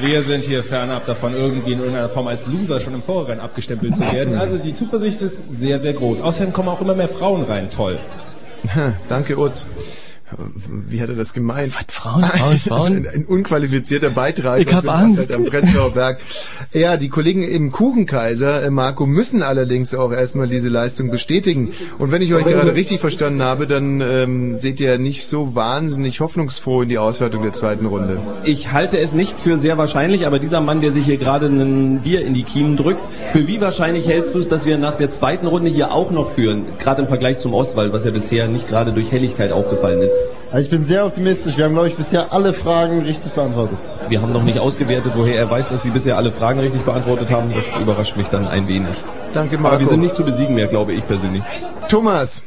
[SPEAKER 8] Wir sind hier fernab davon, irgendwie in irgendeiner Form als Loser schon im Vorrennen abgestempelt zu werden. Also die Zuversicht ist sehr, sehr groß. Außerdem kommen auch immer mehr Frauen rein. Toll.
[SPEAKER 1] Danke, Utz. Wie hat er das gemeint? Was,
[SPEAKER 2] Frauen, Frauen, Frauen?
[SPEAKER 1] Ein, ein unqualifizierter Beitrag.
[SPEAKER 2] Ich hab
[SPEAKER 1] aus dem
[SPEAKER 2] Angst.
[SPEAKER 1] Am Prenzlauer Berg. Ja, die Kollegen im Kuchenkaiser, äh, Marco, müssen allerdings auch erstmal diese Leistung bestätigen. Und wenn ich euch gerade richtig verstanden habe, dann ähm, seht ihr nicht so wahnsinnig hoffnungsfroh in die Auswertung der zweiten Runde.
[SPEAKER 4] Ich halte es nicht für sehr wahrscheinlich, aber dieser Mann, der sich hier gerade ein Bier in die Kiemen drückt, für wie wahrscheinlich hältst du es, dass wir nach der zweiten Runde hier auch noch führen? Gerade im Vergleich zum Oswald, was ja bisher nicht gerade durch Helligkeit aufgefallen ist.
[SPEAKER 36] Also ich bin sehr optimistisch. Wir haben, glaube ich, bisher alle Fragen richtig beantwortet.
[SPEAKER 4] Wir haben noch nicht ausgewertet, woher er weiß, dass Sie bisher alle Fragen richtig beantwortet haben. Das überrascht mich dann ein wenig.
[SPEAKER 1] Danke,
[SPEAKER 4] Aber
[SPEAKER 1] Marco.
[SPEAKER 4] wir sind nicht zu besiegen mehr, glaube ich persönlich.
[SPEAKER 1] Thomas,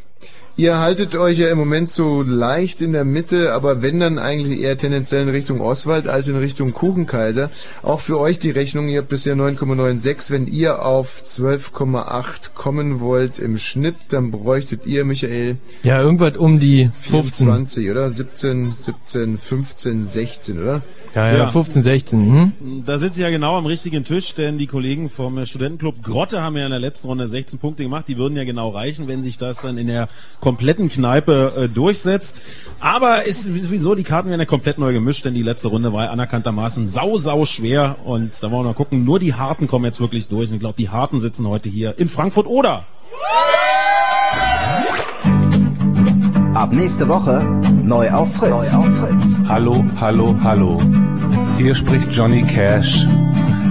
[SPEAKER 1] ihr haltet euch ja im Moment so leicht in der Mitte, aber wenn dann eigentlich eher tendenziell in Richtung Oswald als in Richtung Kuchenkaiser. Auch für euch die Rechnung, ihr habt bisher 9,96. Wenn ihr auf 12,8 kommen wollt im Schnitt, dann bräuchtet ihr, Michael,
[SPEAKER 2] Ja, irgendwas um die 15.
[SPEAKER 1] 24, oder? 17, 17, 15, 16, oder?
[SPEAKER 2] Ja, ja,
[SPEAKER 10] Ja.
[SPEAKER 2] 15, 16. Hm?
[SPEAKER 10] Da sitzt ja genau am richtigen Tisch, denn die Kollegen vom Studentenclub Grotte haben ja in der letzten Runde 16 Punkte gemacht. Die würden ja genau reichen, wenn sich das dann in der kompletten Kneipe äh, durchsetzt. Aber ist sowieso, die Karten werden ja komplett neu gemischt, denn die letzte Runde war ja anerkanntermaßen sau, sau schwer. Und da wollen wir mal gucken, nur die Harten kommen jetzt wirklich durch. Und ich glaube, die Harten sitzen heute hier in Frankfurt oder.
[SPEAKER 3] Ab nächste Woche neu auf Fritz. Neu auf Fritz.
[SPEAKER 37] Hallo, hallo, hallo. Hier spricht Johnny Cash.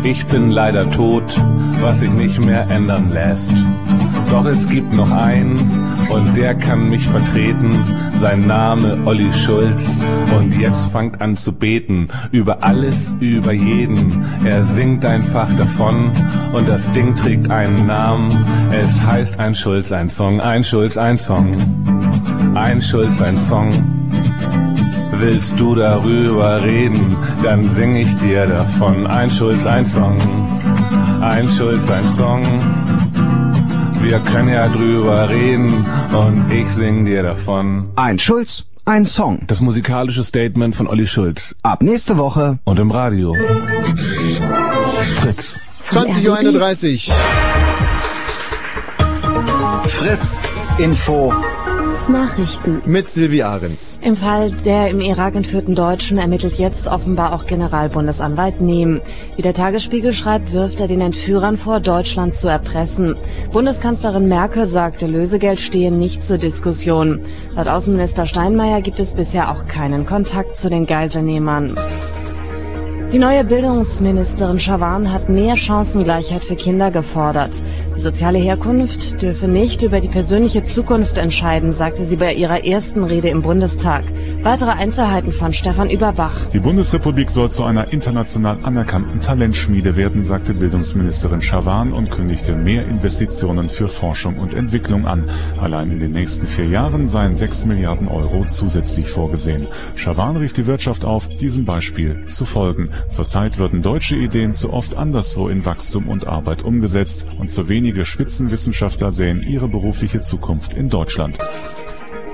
[SPEAKER 37] Ich bin leider tot, was sich nicht mehr ändern lässt. Doch es gibt noch einen und der kann mich vertreten. Sein Name Olli Schulz und jetzt fangt an zu beten über alles, über jeden. Er singt einfach davon und das Ding trägt einen Namen. Es heißt ein Schulz, ein Song, ein Schulz, ein Song. Ein Schulz, ein Song. Willst du darüber reden, dann sing ich dir davon. Ein Schulz, ein Song. Ein Schulz, ein Song. Wir können ja drüber reden und ich sing dir davon.
[SPEAKER 3] Ein Schulz, ein Song.
[SPEAKER 37] Das musikalische Statement von Olli Schulz.
[SPEAKER 3] Ab nächste Woche.
[SPEAKER 37] Und im Radio. Fritz.
[SPEAKER 1] 20.31 Uhr.
[SPEAKER 3] Fritz Info
[SPEAKER 21] Nachrichten.
[SPEAKER 1] Mit Silvi Ahrens.
[SPEAKER 19] Im Fall der im Irak entführten Deutschen ermittelt jetzt offenbar auch Generalbundesanwalt Nehm. Wie der Tagesspiegel schreibt, wirft er den Entführern vor, Deutschland zu erpressen. Bundeskanzlerin Merkel sagte, Lösegeld stehe nicht zur Diskussion. Laut Außenminister Steinmeier gibt es bisher auch keinen Kontakt zu den Geiselnehmern. Die neue Bildungsministerin Schawan hat mehr Chancengleichheit für Kinder gefordert. Die soziale Herkunft dürfe nicht über die persönliche Zukunft entscheiden, sagte sie bei ihrer ersten Rede im Bundestag. Weitere Einzelheiten von Stefan Überbach.
[SPEAKER 37] Die Bundesrepublik soll zu einer international anerkannten Talentschmiede werden, sagte Bildungsministerin Schawan und kündigte mehr Investitionen für Forschung und Entwicklung an. Allein in den nächsten vier Jahren seien 6 Milliarden Euro zusätzlich vorgesehen. Schawan rief die Wirtschaft auf, diesem Beispiel zu folgen. Zurzeit würden deutsche Ideen zu oft anderswo in Wachstum und Arbeit umgesetzt und zu wenige Spitzenwissenschaftler sehen ihre berufliche Zukunft in Deutschland.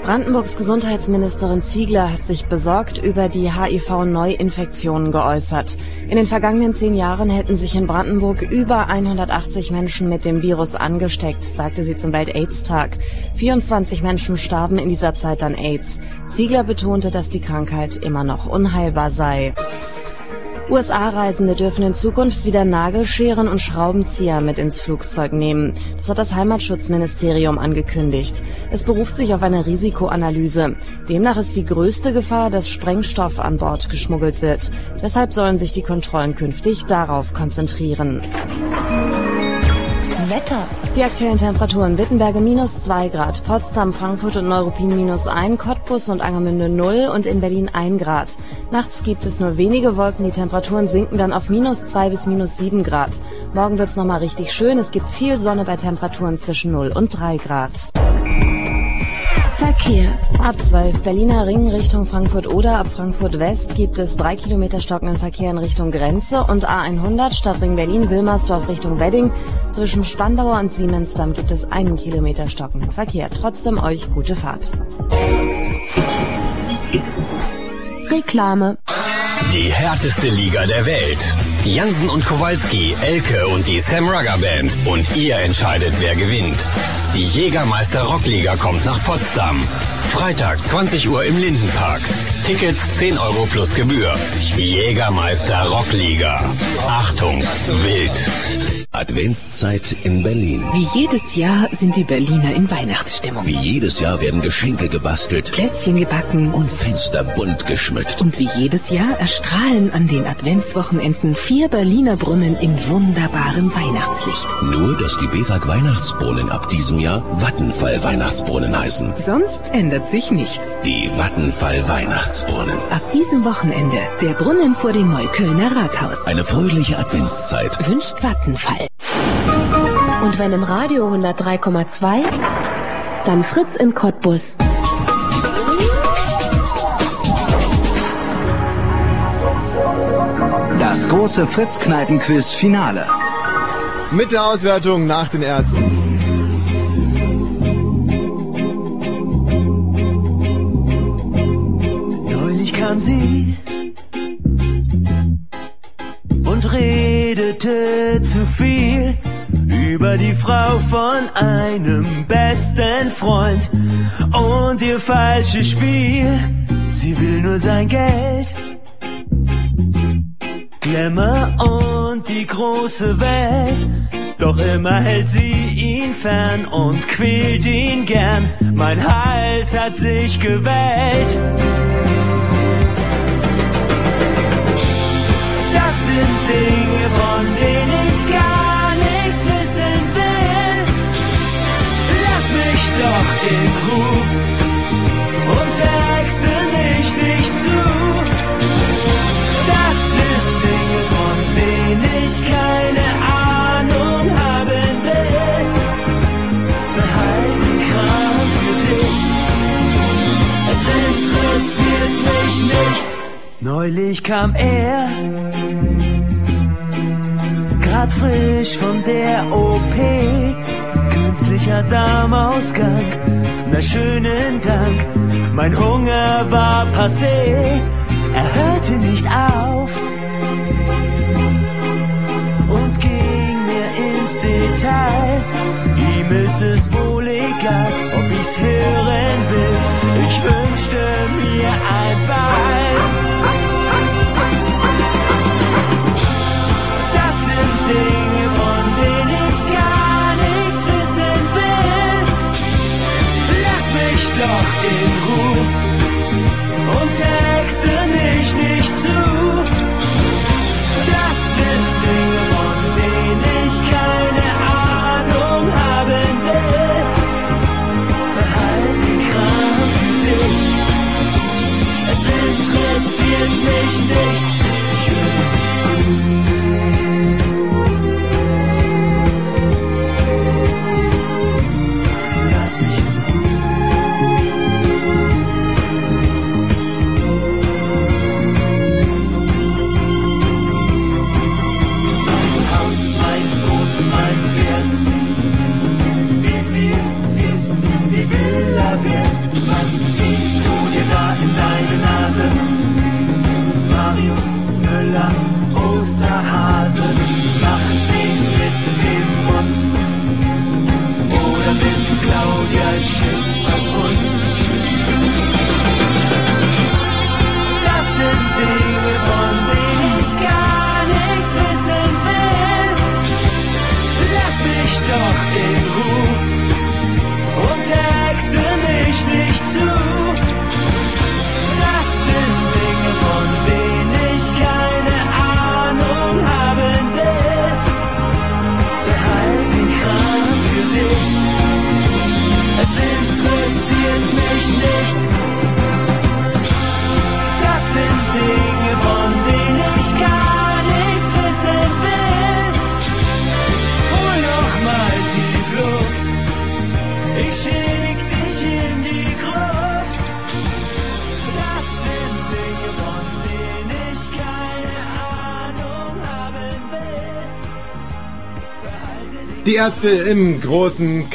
[SPEAKER 19] Brandenburgs Gesundheitsministerin Ziegler hat sich besorgt über die HIV-Neuinfektionen geäußert. In den vergangenen zehn Jahren hätten sich in Brandenburg über 180 Menschen mit dem Virus angesteckt, sagte sie zum Welt-Aids-Tag. 24 Menschen starben in dieser Zeit an AIDS. Ziegler betonte, dass die Krankheit immer noch unheilbar sei. USA-Reisende dürfen in Zukunft wieder Nagelscheren und Schraubenzieher mit ins Flugzeug nehmen. Das hat das Heimatschutzministerium angekündigt. Es beruft sich auf eine Risikoanalyse. Demnach ist die größte Gefahr, dass Sprengstoff an Bord geschmuggelt wird. Deshalb sollen sich die Kontrollen künftig darauf konzentrieren. Wetter. Die aktuellen Temperaturen Wittenberge minus 2 Grad, Potsdam, Frankfurt und Neuruppin minus 1, Cottbus und Angermünde 0 und in Berlin 1 Grad. Nachts gibt es nur wenige Wolken, die Temperaturen sinken dann auf minus 2 bis minus 7 Grad. Morgen wird's nochmal richtig schön, es gibt viel Sonne bei Temperaturen zwischen 0 und 3 Grad. Verkehr. Ab 12 Berliner Ring Richtung Frankfurt-Oder, ab Frankfurt West gibt es 3 Kilometer stockenden Verkehr in Richtung Grenze und A100 Stadtring Berlin-Wilmersdorf Richtung Wedding. Zwischen Spandauer und Siemensdamm gibt es einen Kilometer stockenden Verkehr. Trotzdem euch gute Fahrt.
[SPEAKER 21] Reklame.
[SPEAKER 24] Die härteste Liga der Welt. Jansen und Kowalski, Elke und die Sam Rugger Band. Und ihr entscheidet, wer gewinnt. Die Jägermeister Rockliga kommt nach Potsdam. Freitag, 20 Uhr im Lindenpark. Tickets 10 Euro plus Gebühr. Jägermeister Rockliga. Achtung, wild.
[SPEAKER 38] Adventszeit in Berlin.
[SPEAKER 36] Wie jedes Jahr sind die Berliner in Weihnachtsstimmung.
[SPEAKER 38] Wie jedes Jahr werden Geschenke gebastelt.
[SPEAKER 36] Plätzchen gebacken.
[SPEAKER 38] Und Fenster bunt geschmückt.
[SPEAKER 36] Und wie jedes Jahr erstrahlen an den Adventswochenenden vier Berliner Brunnen in wunderbarem Weihnachtslicht.
[SPEAKER 38] Nur, dass die BEWAG Weihnachtsbrunnen ab diesem Jahr Vattenfall Weihnachtsbrunnen heißen.
[SPEAKER 36] Sonst ändert sich nichts.
[SPEAKER 38] Die Vattenfall Weihnachtsbrunnen.
[SPEAKER 36] Ab diesem Wochenende der Brunnen vor dem Neuköllner Rathaus.
[SPEAKER 38] Eine fröhliche Adventszeit.
[SPEAKER 36] Wünscht Vattenfall.
[SPEAKER 21] Und wenn im Radio 103,2, dann Fritz in Cottbus.
[SPEAKER 3] Das große Fritz-Kneipen-Quiz-Finale.
[SPEAKER 1] Mit der Auswertung nach den Ärzten.
[SPEAKER 39] Neulich kam sie und redete zu viel über die Frau von einem besten Freund und ihr falsches Spiel. Sie will nur sein Geld, Glamour und die große Welt. Doch immer hält sie ihn fern und quält ihn gern. Mein Hals hat sich gewählt. Das sind Dinge, von denen und texte mich nicht zu. Das sind Dinge, von denen ich keine Ahnung haben will. Behalte Kram für dich. Es interessiert mich nicht. Neulich kam er, grad frisch von der OP, herzlicher Darmausgang. Na schönen Dank, mein Hunger war passé, er hörte nicht auf und ging mir ins Detail. Ihm ist es wohl egal, ob ich's hören will. Ich wünschte mir ein Bein. in Ruhe und texte mich nicht zu. Das sind Dinge, von denen ich keine Ahnung haben will. Behalte den Kram für dich, es interessiert mich nicht. Lang. Osterhase macht sie's mit dem Mund. Oder mit Claudia Schiffers Hund. Interessiert mich nicht. Das sind Dinge, von denen ich gar nichts wissen will. Hol noch mal tief Luft. Ich schick dich in die Gruft. Das sind Dinge, von denen ich keine Ahnung haben will.
[SPEAKER 1] Die Ärzte im großen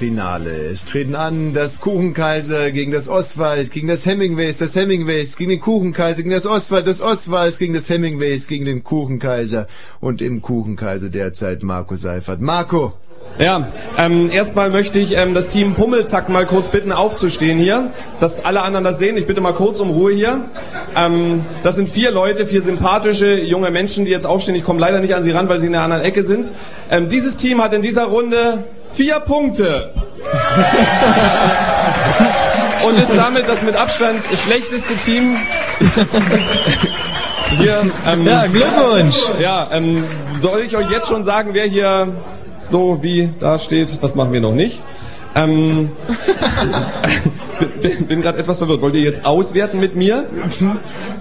[SPEAKER 1] Kneipen-Quiz-Finale. Es treten an das Kuchenkaiser gegen das Oswald, gegen das Hemingways, das Hemingways, gegen den Kuchenkaiser, gegen das Oswald, das Oswalds, gegen das Hemingways, gegen den Kuchenkaiser und im Kuchenkaiser derzeit Marco Seifert. Marco!
[SPEAKER 4] Ja, ähm, erstmal möchte ich ähm, das Team Pummelzack mal kurz bitten aufzustehen hier, dass alle anderen das sehen. Ich bitte mal kurz um Ruhe hier. Ähm, das sind vier Leute, vier sympathische junge Menschen, die jetzt aufstehen. Ich komme leider nicht an sie ran, weil sie in der anderen Ecke sind. Ähm, dieses Team hat in dieser Runde vier Punkte. Und ist damit das mit Abstand schlechteste Team. Hier, ähm,
[SPEAKER 2] Ja, Glückwunsch.
[SPEAKER 4] Ja, ähm, soll ich euch jetzt schon sagen, wer hier so wie da steht? Das machen wir noch nicht. Ähm, bin bin gerade etwas verwirrt. Wollt ihr jetzt auswerten mit mir?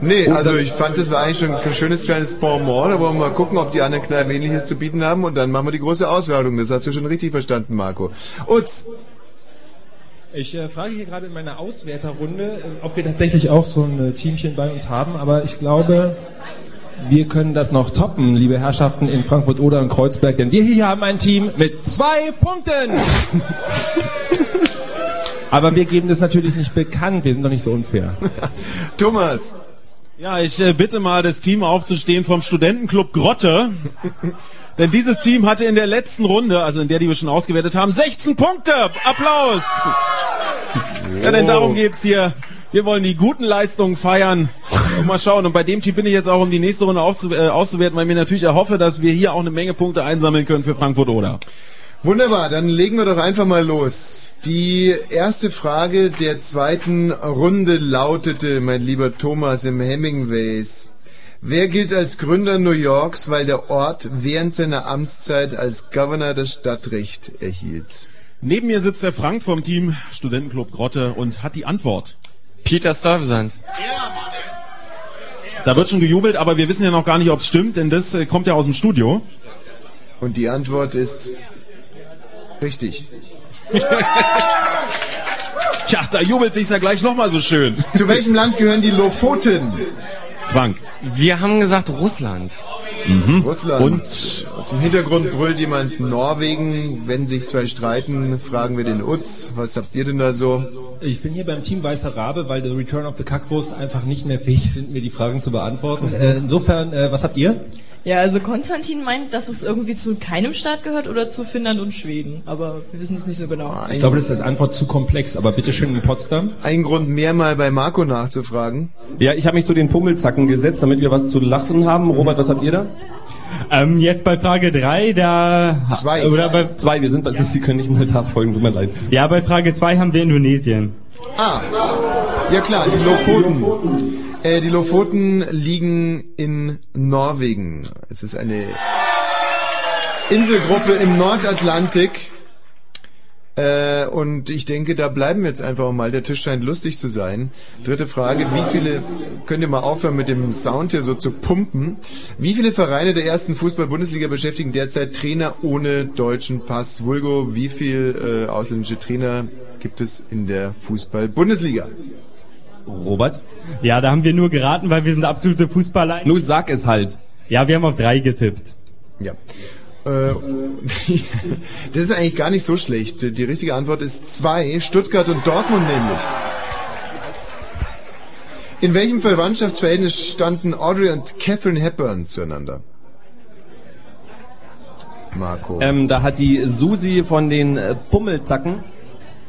[SPEAKER 1] Nee, also ich fand, das war eigentlich schon ein schönes kleines Bonbon. Da wollen wir mal gucken, ob die anderen Kneipen ähnliches zu bieten haben und dann machen wir die große Auswertung. Das hast du schon richtig verstanden, Marco. Utz!
[SPEAKER 8] Ich äh, frage hier gerade in meiner Auswerterrunde, äh, ob wir tatsächlich auch so ein äh, Teamchen bei uns haben, aber ich glaube, wir können das noch toppen, liebe Herrschaften in Frankfurt oder in Kreuzberg, denn wir hier haben ein Team mit zwei Punkten. aber wir geben das natürlich nicht bekannt, wir sind doch nicht so unfair.
[SPEAKER 1] Thomas!
[SPEAKER 10] Ja, ich äh, bitte mal das Team aufzustehen vom Studentenclub Grotte. Denn dieses Team hatte in der letzten Runde, also in der, die wir schon ausgewertet haben, 16 Punkte. Applaus! Ja, denn darum geht's hier. Wir wollen die guten Leistungen feiern. Und mal schauen. Und bei dem Team bin ich jetzt auch, um die nächste Runde aufzu äh, auszuwerten, weil ich mir natürlich erhoffe, dass wir hier auch eine Menge Punkte einsammeln können für Frankfurt oder.
[SPEAKER 1] Wunderbar, dann legen wir doch einfach mal los. Die erste Frage der zweiten Runde lautete, mein lieber Thomas im Hemingways. Wer gilt als Gründer New Yorks, weil der Ort während seiner Amtszeit als Governor das Stadtrecht erhielt?
[SPEAKER 10] Neben mir sitzt der Frank vom Team Studentenclub Grotte und hat die Antwort.
[SPEAKER 40] Peter Stuyvesant.
[SPEAKER 10] Da wird schon gejubelt, aber wir wissen ja noch gar nicht, ob es stimmt, denn das äh, kommt ja aus dem Studio.
[SPEAKER 1] Und die Antwort ist richtig.
[SPEAKER 10] Tja, da jubelt sich's ja gleich nochmal so schön.
[SPEAKER 1] Zu welchem Land gehören die Lofoten?
[SPEAKER 10] Frank.
[SPEAKER 40] Wir haben gesagt Russland.
[SPEAKER 10] Mhm.
[SPEAKER 1] Russland. Und aus dem Hintergrund brüllt jemand Norwegen. Wenn sich zwei streiten, fragen wir den Utz. Was habt ihr denn da so?
[SPEAKER 8] Ich bin hier beim Team Weißer Rabe, weil The Return of the Kackwurst einfach nicht mehr fähig sind, mir die Fragen zu beantworten. Äh, insofern, äh, was habt ihr?
[SPEAKER 41] Ja, also Konstantin meint, dass es irgendwie zu keinem Staat gehört oder zu Finnland und Schweden. Aber wir wissen es nicht so genau.
[SPEAKER 8] Ich glaube, das ist als Antwort zu komplex, aber bitteschön in Potsdam.
[SPEAKER 1] Ein Grund mehr mal bei Marco nachzufragen.
[SPEAKER 4] Ja, ich habe mich zu den Pummelzacken gesetzt, damit wir was zu lachen haben. Robert, was habt ihr da?
[SPEAKER 42] Ähm, jetzt bei Frage 3, da...
[SPEAKER 1] Zwei.
[SPEAKER 42] Oder bei,
[SPEAKER 4] Zwei, wir sind bei, Sie können nicht mal da folgen, tut mir leid.
[SPEAKER 42] ja, bei Frage 2 haben wir Indonesien.
[SPEAKER 1] Ah, ja klar, die Lofoten. Äh, die Lofoten liegen in Norwegen. Es ist eine Inselgruppe im Nordatlantik. Äh, und ich denke, da bleiben wir jetzt einfach mal. Der Tisch scheint lustig zu sein. Dritte Frage, wie viele, könnt ihr mal aufhören mit dem Sound hier so zu pumpen? Wie viele Vereine der ersten Fußball-Bundesliga beschäftigen derzeit Trainer ohne deutschen Pass? Vulgo, wie viel äh, ausländische Trainer gibt es in der Fußball-Bundesliga?
[SPEAKER 4] Robert?
[SPEAKER 42] Ja, da haben wir nur geraten, weil wir sind absolute Fußballer.
[SPEAKER 4] Nur sag es halt.
[SPEAKER 42] Ja, wir haben auf drei getippt.
[SPEAKER 1] Ja. Äh, das ist eigentlich gar nicht so schlecht. Die richtige Antwort ist zwei, Stuttgart und Dortmund nämlich. In welchem Verwandtschaftsverhältnis standen Audrey und Catherine Hepburn zueinander? Marco.
[SPEAKER 4] Ähm, da hat die Susi von den äh, Pummelzacken.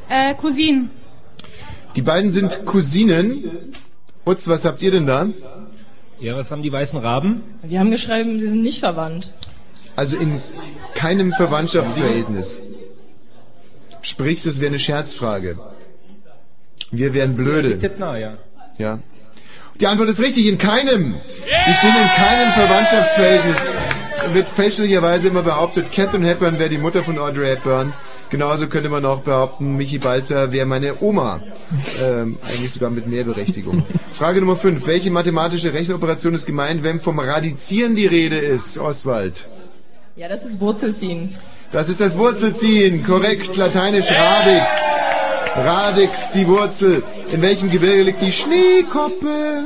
[SPEAKER 26] Äh, Cousin.
[SPEAKER 1] Die beiden sind Cousinen. Utz, was habt ihr denn da?
[SPEAKER 8] Ja, was haben die weißen Raben?
[SPEAKER 41] Wir haben geschrieben, sie sind nicht verwandt.
[SPEAKER 1] Also in keinem Verwandtschaftsverhältnis. Sprich, das wäre eine Scherzfrage. Wir wären blöde.
[SPEAKER 8] Liegt jetzt nahe, ja.
[SPEAKER 1] Ja. Die Antwort ist richtig, in keinem. Sie stehen in keinem Verwandtschaftsverhältnis. Wird fälschlicherweise immer behauptet, Catherine Hepburn wäre die Mutter von Audrey Hepburn. Genauso könnte man auch behaupten, Michi Balzer wäre meine Oma. Ähm, eigentlich sogar mit mehr Berechtigung. Frage Nummer 5. Welche mathematische Rechenoperation ist gemeint, wenn vom Radizieren die Rede ist, Oswald?
[SPEAKER 41] Ja, das ist Wurzelziehen.
[SPEAKER 1] Das ist das Wurzelziehen. Korrekt, lateinisch Radix. Radix, die Wurzel. In welchem Gebirge liegt die Schneekoppe?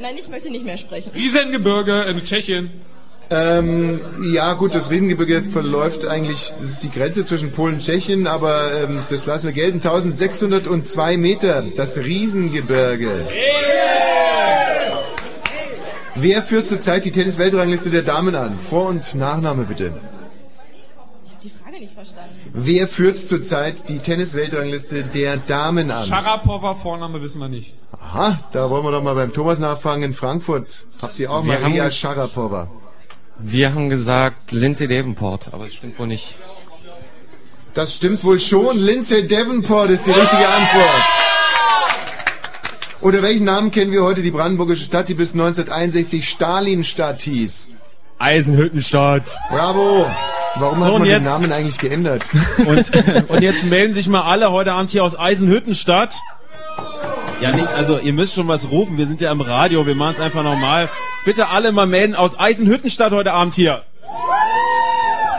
[SPEAKER 41] Nein, ich möchte nicht mehr sprechen.
[SPEAKER 43] Riesengebirge in Tschechien.
[SPEAKER 1] Ähm, ja gut, das Riesengebirge verläuft eigentlich, das ist die Grenze zwischen Polen und Tschechien, aber ähm, das lassen wir gelten. 1602 Meter, das Riesengebirge. Wer führt zurzeit die Tennis-Weltrangliste der Damen an? Vor- und Nachname bitte.
[SPEAKER 41] Ich habe die Frage nicht verstanden.
[SPEAKER 1] Wer führt zurzeit die Tennis-Weltrangliste der Damen an?
[SPEAKER 43] Sharapova, Vorname wissen wir nicht.
[SPEAKER 1] Aha, da wollen wir doch mal beim Thomas nachfragen in Frankfurt. Habt ihr auch
[SPEAKER 40] Wir
[SPEAKER 1] Maria Sharapova?
[SPEAKER 40] Wir haben gesagt Lindsay Davenport, aber das stimmt wohl nicht.
[SPEAKER 1] Das stimmt wohl schon. Lindsay Davenport ist die richtige Antwort. Unter welchen Namen kennen wir heute die brandenburgische Stadt, die bis 1961 Stalinstadt hieß?
[SPEAKER 10] Eisenhüttenstadt.
[SPEAKER 1] Bravo. Warum
[SPEAKER 10] So,
[SPEAKER 1] hat man den
[SPEAKER 10] jetzt-
[SPEAKER 1] Namen eigentlich geändert?
[SPEAKER 10] Und, und jetzt melden sich mal alle heute Abend hier aus Eisenhüttenstadt. Ja, nicht, also ihr müsst schon was rufen. Wir sind ja im Radio, wir machen es einfach normal. Bitte alle mal melden aus Eisenhüttenstadt heute Abend hier.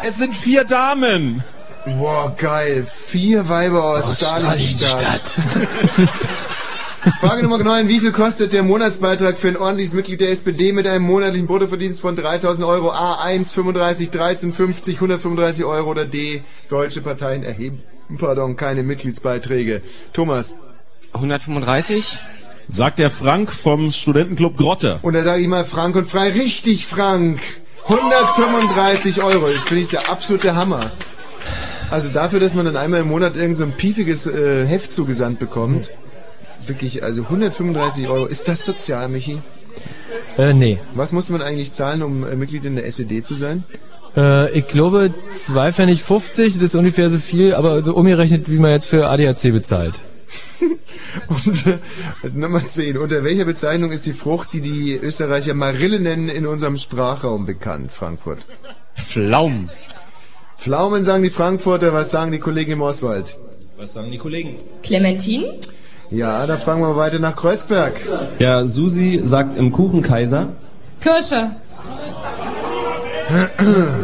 [SPEAKER 10] Es sind vier Damen.
[SPEAKER 1] Boah, geil. Vier Weiber aus,
[SPEAKER 10] Aus
[SPEAKER 1] Stalinstadt. Frage Nummer 9. Wie viel kostet der Monatsbeitrag für ein ordentliches Mitglied der SPD mit einem monatlichen Bruttoverdienst von 3000 Euro? A1 35, 13, 50, 135 Euro oder D. Deutsche Parteien erheben, pardon, keine Mitgliedsbeiträge. Thomas.
[SPEAKER 40] 135?
[SPEAKER 10] Sagt der Frank vom Studentenclub Grotte.
[SPEAKER 1] Und da sage ich mal Frank und frei. Richtig, Frank. 135 Euro. Das finde ich der absolute Hammer. Also dafür, dass man dann einmal im Monat irgend so ein piefiges äh, Heft zugesandt bekommt. Wirklich, also 135 Euro. Ist das sozial, Michi?
[SPEAKER 2] Äh, nee.
[SPEAKER 1] Was muss man eigentlich zahlen, um äh, Mitglied in der SED zu sein?
[SPEAKER 2] Äh, ich glaube, 2 Pfennig 50, das ist ungefähr so viel, aber so umgerechnet, wie man jetzt für ADAC bezahlt.
[SPEAKER 1] Und äh, Nummer 10. Unter welcher Bezeichnung ist die Frucht, die die Österreicher Marille nennen, in unserem Sprachraum bekannt, Frankfurt?
[SPEAKER 40] Pflaumen.
[SPEAKER 1] Pflaumen sagen die Frankfurter, was sagen die Kollegen im Oswald?
[SPEAKER 8] Was sagen die Kollegen?
[SPEAKER 41] Clementin?
[SPEAKER 1] Ja, da fragen wir weiter nach Kreuzberg.
[SPEAKER 4] Ja, Susi sagt im Kuchenkaiser.
[SPEAKER 26] Kirsche.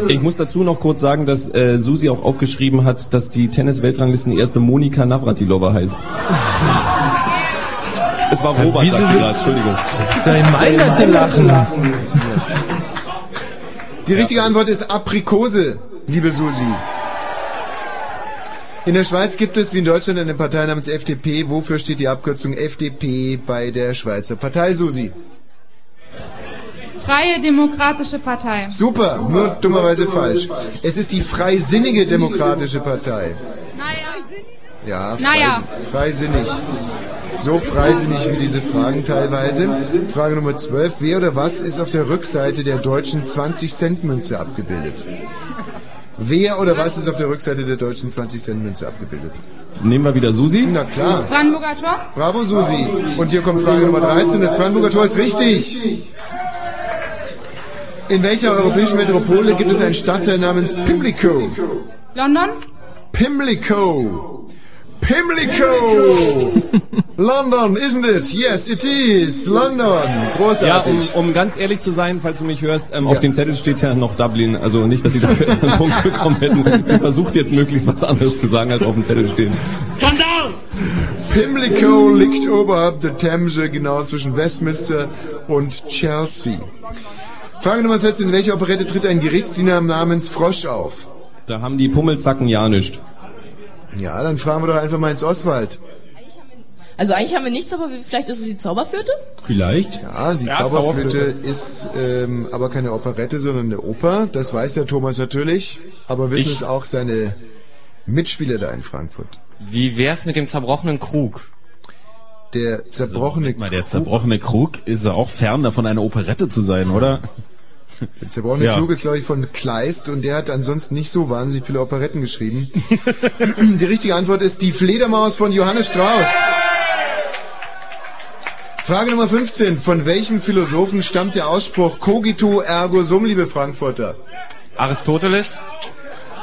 [SPEAKER 4] Ich muss dazu noch kurz sagen, dass äh, Susi auch aufgeschrieben hat, dass die Tennis-Weltranglisten erste Monika Navratilova heißt. Es war Robert, sagte
[SPEAKER 2] wird-
[SPEAKER 4] gerade, Entschuldigung.
[SPEAKER 2] Das ist ja gemein, da zu lachen.
[SPEAKER 1] Die richtige Antwort ist Aprikose, liebe Susi. In der Schweiz gibt es wie in Deutschland eine Partei namens FDP. Wofür steht die Abkürzung FDP bei der Schweizer Partei, Susi?
[SPEAKER 26] Freie Demokratische Partei.
[SPEAKER 1] Super, nur dummerweise falsch. Es ist die Freisinnige Demokratische Partei. Ja,
[SPEAKER 26] Naja.
[SPEAKER 1] freis- freisinnig. So freisinnig wie diese Fragen teilweise. Frage Nummer 12. Wer oder was ist auf der Rückseite der deutschen 20-Cent-Münze abgebildet? Wer oder was ist auf der Rückseite der deutschen 20-Cent-Münze abgebildet?
[SPEAKER 4] Nehmen wir wieder Susi?
[SPEAKER 1] Na klar.
[SPEAKER 26] Das Brandenburger Tor?
[SPEAKER 1] Bravo, Susi. Und hier kommt Frage Nummer 13. Das Brandenburger Tor ist richtig. In welcher europäischen Metropole gibt es einen Stadtteil namens Pimlico?
[SPEAKER 26] London?
[SPEAKER 1] Pimlico. Pimlico. London, isn't it? Yes, it is. London.
[SPEAKER 4] Ja,
[SPEAKER 1] Großartig.
[SPEAKER 4] um, um ganz ehrlich zu sein, falls du mich hörst, ähm, auf dem Zettel steht ja noch Dublin. Also nicht, dass sie dafür einen Punkt bekommen hätten. Sie versucht jetzt möglichst was anderes zu sagen, als auf dem Zettel steht.
[SPEAKER 43] Skandal!
[SPEAKER 1] Pimlico liegt oberhalb der Themse, genau zwischen Westminster und Chelsea. Frage Nummer 14. In welcher Operette tritt ein Gerichtsdiener namens Frosch auf?
[SPEAKER 4] Da haben die Pummelzacken ja nischt.
[SPEAKER 1] Ja, dann fragen wir doch einfach mal ins Oswald.
[SPEAKER 41] Also eigentlich haben wir nichts, aber vielleicht ist es die Zauberflöte?
[SPEAKER 10] Vielleicht.
[SPEAKER 1] Ja, die
[SPEAKER 10] Ja,
[SPEAKER 1] Zauberflöte
[SPEAKER 10] Zauberflöte.
[SPEAKER 1] ist ähm, aber keine Operette, sondern eine Oper. Das weiß der Thomas natürlich. Aber wissen
[SPEAKER 40] Ich-
[SPEAKER 1] es auch seine Mitspieler da in Frankfurt.
[SPEAKER 40] Wie wär's mit dem zerbrochenen Krug?
[SPEAKER 1] Der zerbrochene
[SPEAKER 10] Mal, der zerbrochene Krug ist ja auch fern davon, eine Operette zu sein, oder?
[SPEAKER 1] Der zerbrochene
[SPEAKER 10] Ja.
[SPEAKER 1] Klug ist, glaube ich, von Kleist und der hat ansonsten nicht so wahnsinnig viele Operetten geschrieben. die richtige Antwort ist die Fledermaus von Johannes Strauss. Frage Nummer 15. Von welchem Philosophen stammt der Ausspruch Cogito ergo sum, liebe Frankfurter?
[SPEAKER 40] Aristoteles?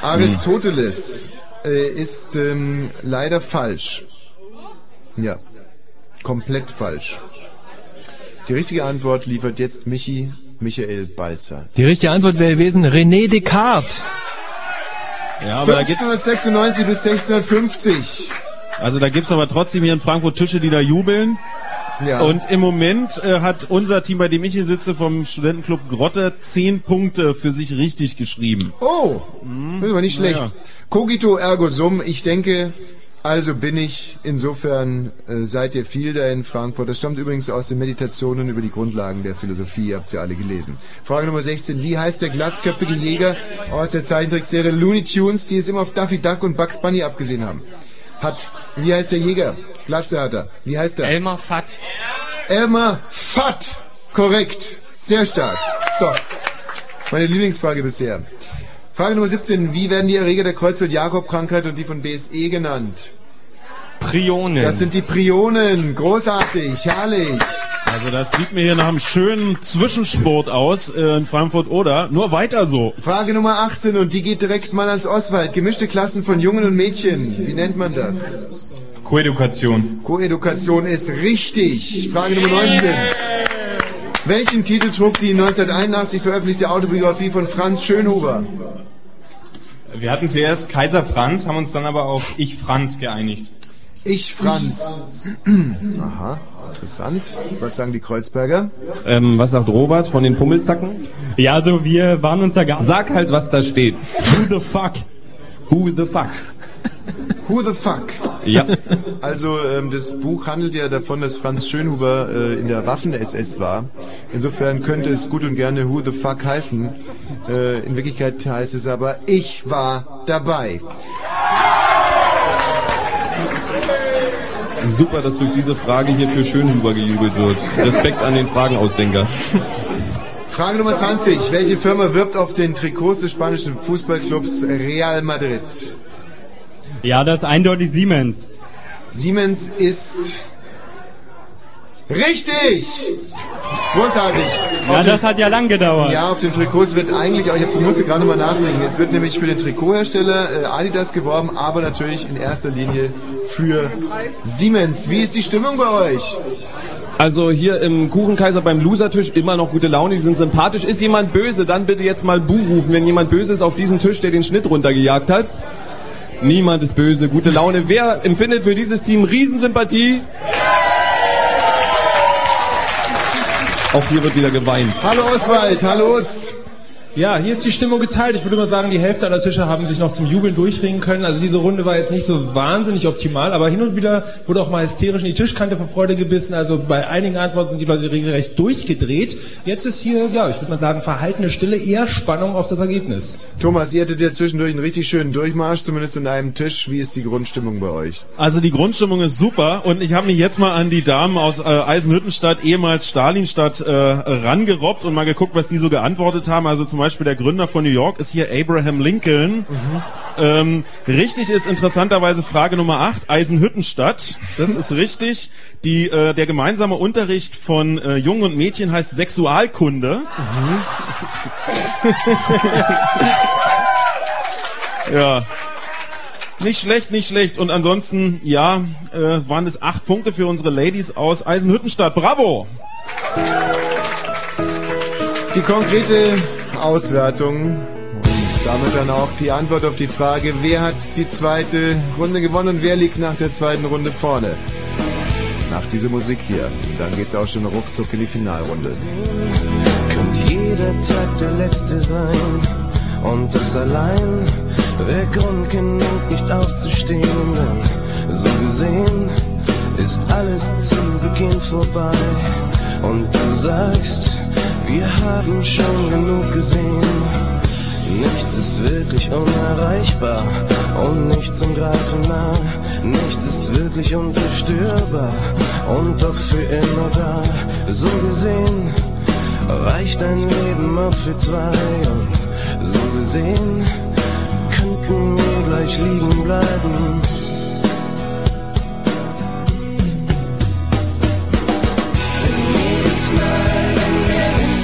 [SPEAKER 1] Aristoteles äh, ist ähm, leider falsch. Ja, komplett falsch. Die richtige Antwort liefert jetzt Michi Michael Balzer.
[SPEAKER 2] Die richtige Antwort wäre gewesen René Descartes.
[SPEAKER 10] Ja, aber da gibt's,
[SPEAKER 1] 1596 bis 1650.
[SPEAKER 10] also da gibt's aber trotzdem hier in Frankfurt Tische, die da jubeln.
[SPEAKER 1] Ja.
[SPEAKER 10] Und im Moment äh, hat unser Team, bei dem ich hier sitze, vom Studentenclub Grotte, zehn Punkte für sich richtig geschrieben.
[SPEAKER 1] Oh, das ist aber nicht schlecht.
[SPEAKER 10] Ja.
[SPEAKER 1] Cogito ergo sum, ich denke, also bin ich. Insofern äh, seid ihr viel da in Frankfurt. Das stammt übrigens aus den Meditationen über die Grundlagen der Philosophie. Ihr habt sie alle gelesen. Frage Nummer 16. Wie heißt der glatzköpfige Jäger aus der Zeichentrickserie Looney Tunes, die es immer auf Daffy Duck und Bugs Bunny abgesehen haben? Hat. Wie heißt der Jäger? Glatze hat er. Wie heißt er?
[SPEAKER 40] Elmar Fatt.
[SPEAKER 1] Elmar Fatt. Korrekt. Sehr stark. Doch. Meine Lieblingsfrage bisher. Frage Nummer 17. Wie werden die Erreger der Kreuzfeld-Jakob-Krankheit und die von BSE genannt?
[SPEAKER 40] Prionen.
[SPEAKER 1] Das sind die Prionen. Großartig. Herrlich.
[SPEAKER 10] Also das sieht mir hier nach einem schönen Zwischensport aus äh, in Frankfurt oder nur weiter so.
[SPEAKER 1] Frage Nummer 18 und die geht direkt mal ans Oswald. Gemischte Klassen von Jungen und Mädchen. Wie nennt man das?
[SPEAKER 42] Koedukation.
[SPEAKER 1] Koedukation ist richtig. Frage Nummer 19. Welchen Titel trug die 1981 veröffentlichte Autobiografie von Franz Schönhuber?
[SPEAKER 42] Wir hatten zuerst Kaiser Franz, haben uns dann aber auf Ich Franz geeinigt.
[SPEAKER 1] Ich Franz. Aha, interessant. Was sagen die Kreuzberger?
[SPEAKER 4] Ähm, was sagt Robert von den Pummelzacken?
[SPEAKER 42] Ja, also wir waren uns da gar
[SPEAKER 4] Sag halt, was da steht.
[SPEAKER 42] Who the fuck?
[SPEAKER 4] Who the fuck?
[SPEAKER 1] Who the fuck?
[SPEAKER 4] Ja.
[SPEAKER 1] Also ähm, das Buch handelt ja davon, dass Franz Schönhuber äh, in der Waffen-SS war. Insofern könnte es gut und gerne Who the fuck heißen. Äh, in Wirklichkeit heißt es aber Ich war dabei.
[SPEAKER 4] Super, dass durch diese Frage hier für Schönhuber gejubelt wird. Respekt an den Fragenausdenker.
[SPEAKER 1] Frage Nummer 20. Welche Firma wirbt auf den Trikots des spanischen Fußballclubs Real Madrid?
[SPEAKER 42] Ja, das ist eindeutig Siemens.
[SPEAKER 1] Siemens ist richtig. Großartig.
[SPEAKER 42] Ja,
[SPEAKER 1] Auf
[SPEAKER 42] das
[SPEAKER 1] den-
[SPEAKER 42] hat ja lang gedauert.
[SPEAKER 1] Ja, auf den Trikots wird eigentlich, aber ich musste gerade mal nachdenken, es wird nämlich für den Trikothersteller äh, Adidas geworben, aber natürlich in erster Linie für Siemens. Wie ist die Stimmung bei euch?
[SPEAKER 4] Also hier im Kuchenkaiser beim Losertisch immer noch gute Laune, die sind sympathisch. Ist jemand böse, dann bitte jetzt mal Bu rufen, wenn jemand böse ist auf diesen Tisch, der den Schnitt runtergejagt hat. Niemand ist böse, gute Laune. Wer empfindet für dieses Team Riesensympathie? Auch hier wird wieder geweint.
[SPEAKER 1] Hallo Oswald, hallo Utz.
[SPEAKER 8] Ja, hier ist die Stimmung geteilt. Ich würde mal sagen, die Hälfte aller Tische haben sich noch zum Jubeln durchringen können. Also diese Runde war jetzt nicht so wahnsinnig optimal, aber hin und wieder wurde auch mal hysterisch in die Tischkante vor Freude gebissen. Also bei einigen Antworten sind die Leute regelrecht durchgedreht. Jetzt ist hier, ja, ich würde mal sagen, verhaltene Stille, eher Spannung auf das Ergebnis.
[SPEAKER 1] Thomas, ihr hattet ja zwischendurch einen richtig schönen Durchmarsch, zumindest in einem Tisch. Wie ist die Grundstimmung bei euch?
[SPEAKER 10] Also die Grundstimmung ist super und ich habe mich jetzt mal an die Damen aus äh, Eisenhüttenstadt, ehemals Stalinstadt, äh, rangerobbt und mal geguckt, was die so geantwortet haben. Also zum Beispiel der Gründer von New York ist hier Abraham Lincoln. Ähm, richtig ist interessanterweise Frage Nummer 8, Eisenhüttenstadt. Das ist richtig. Die, äh, der gemeinsame Unterricht von äh, Jungen und Mädchen heißt Sexualkunde. ja. Nicht schlecht, nicht schlecht. Und ansonsten, ja, äh, waren es acht Punkte für unsere Ladies aus Eisenhüttenstadt. Bravo!
[SPEAKER 1] Die konkrete Auswertung und damit dann auch die Antwort auf die Frage, wer hat die zweite Runde gewonnen und wer liegt nach der zweiten Runde vorne. Nach dieser Musik hier. Und dann geht's auch schon ruckzuck in die Finalrunde.
[SPEAKER 7] Könnte jeder Tag der letzte sein und das allein wäre Grund genug, nicht aufzustehen, so gesehen ist alles zu Beginn vorbei. Und du sagst, wir haben schon genug gesehen. Nichts ist wirklich unerreichbar und nichts zum Greifen nah. Nichts ist wirklich unzerstörbar und doch für immer da. So gesehen reicht ein Leben auch für zwei und so gesehen könnten wir gleich liegen bleiben.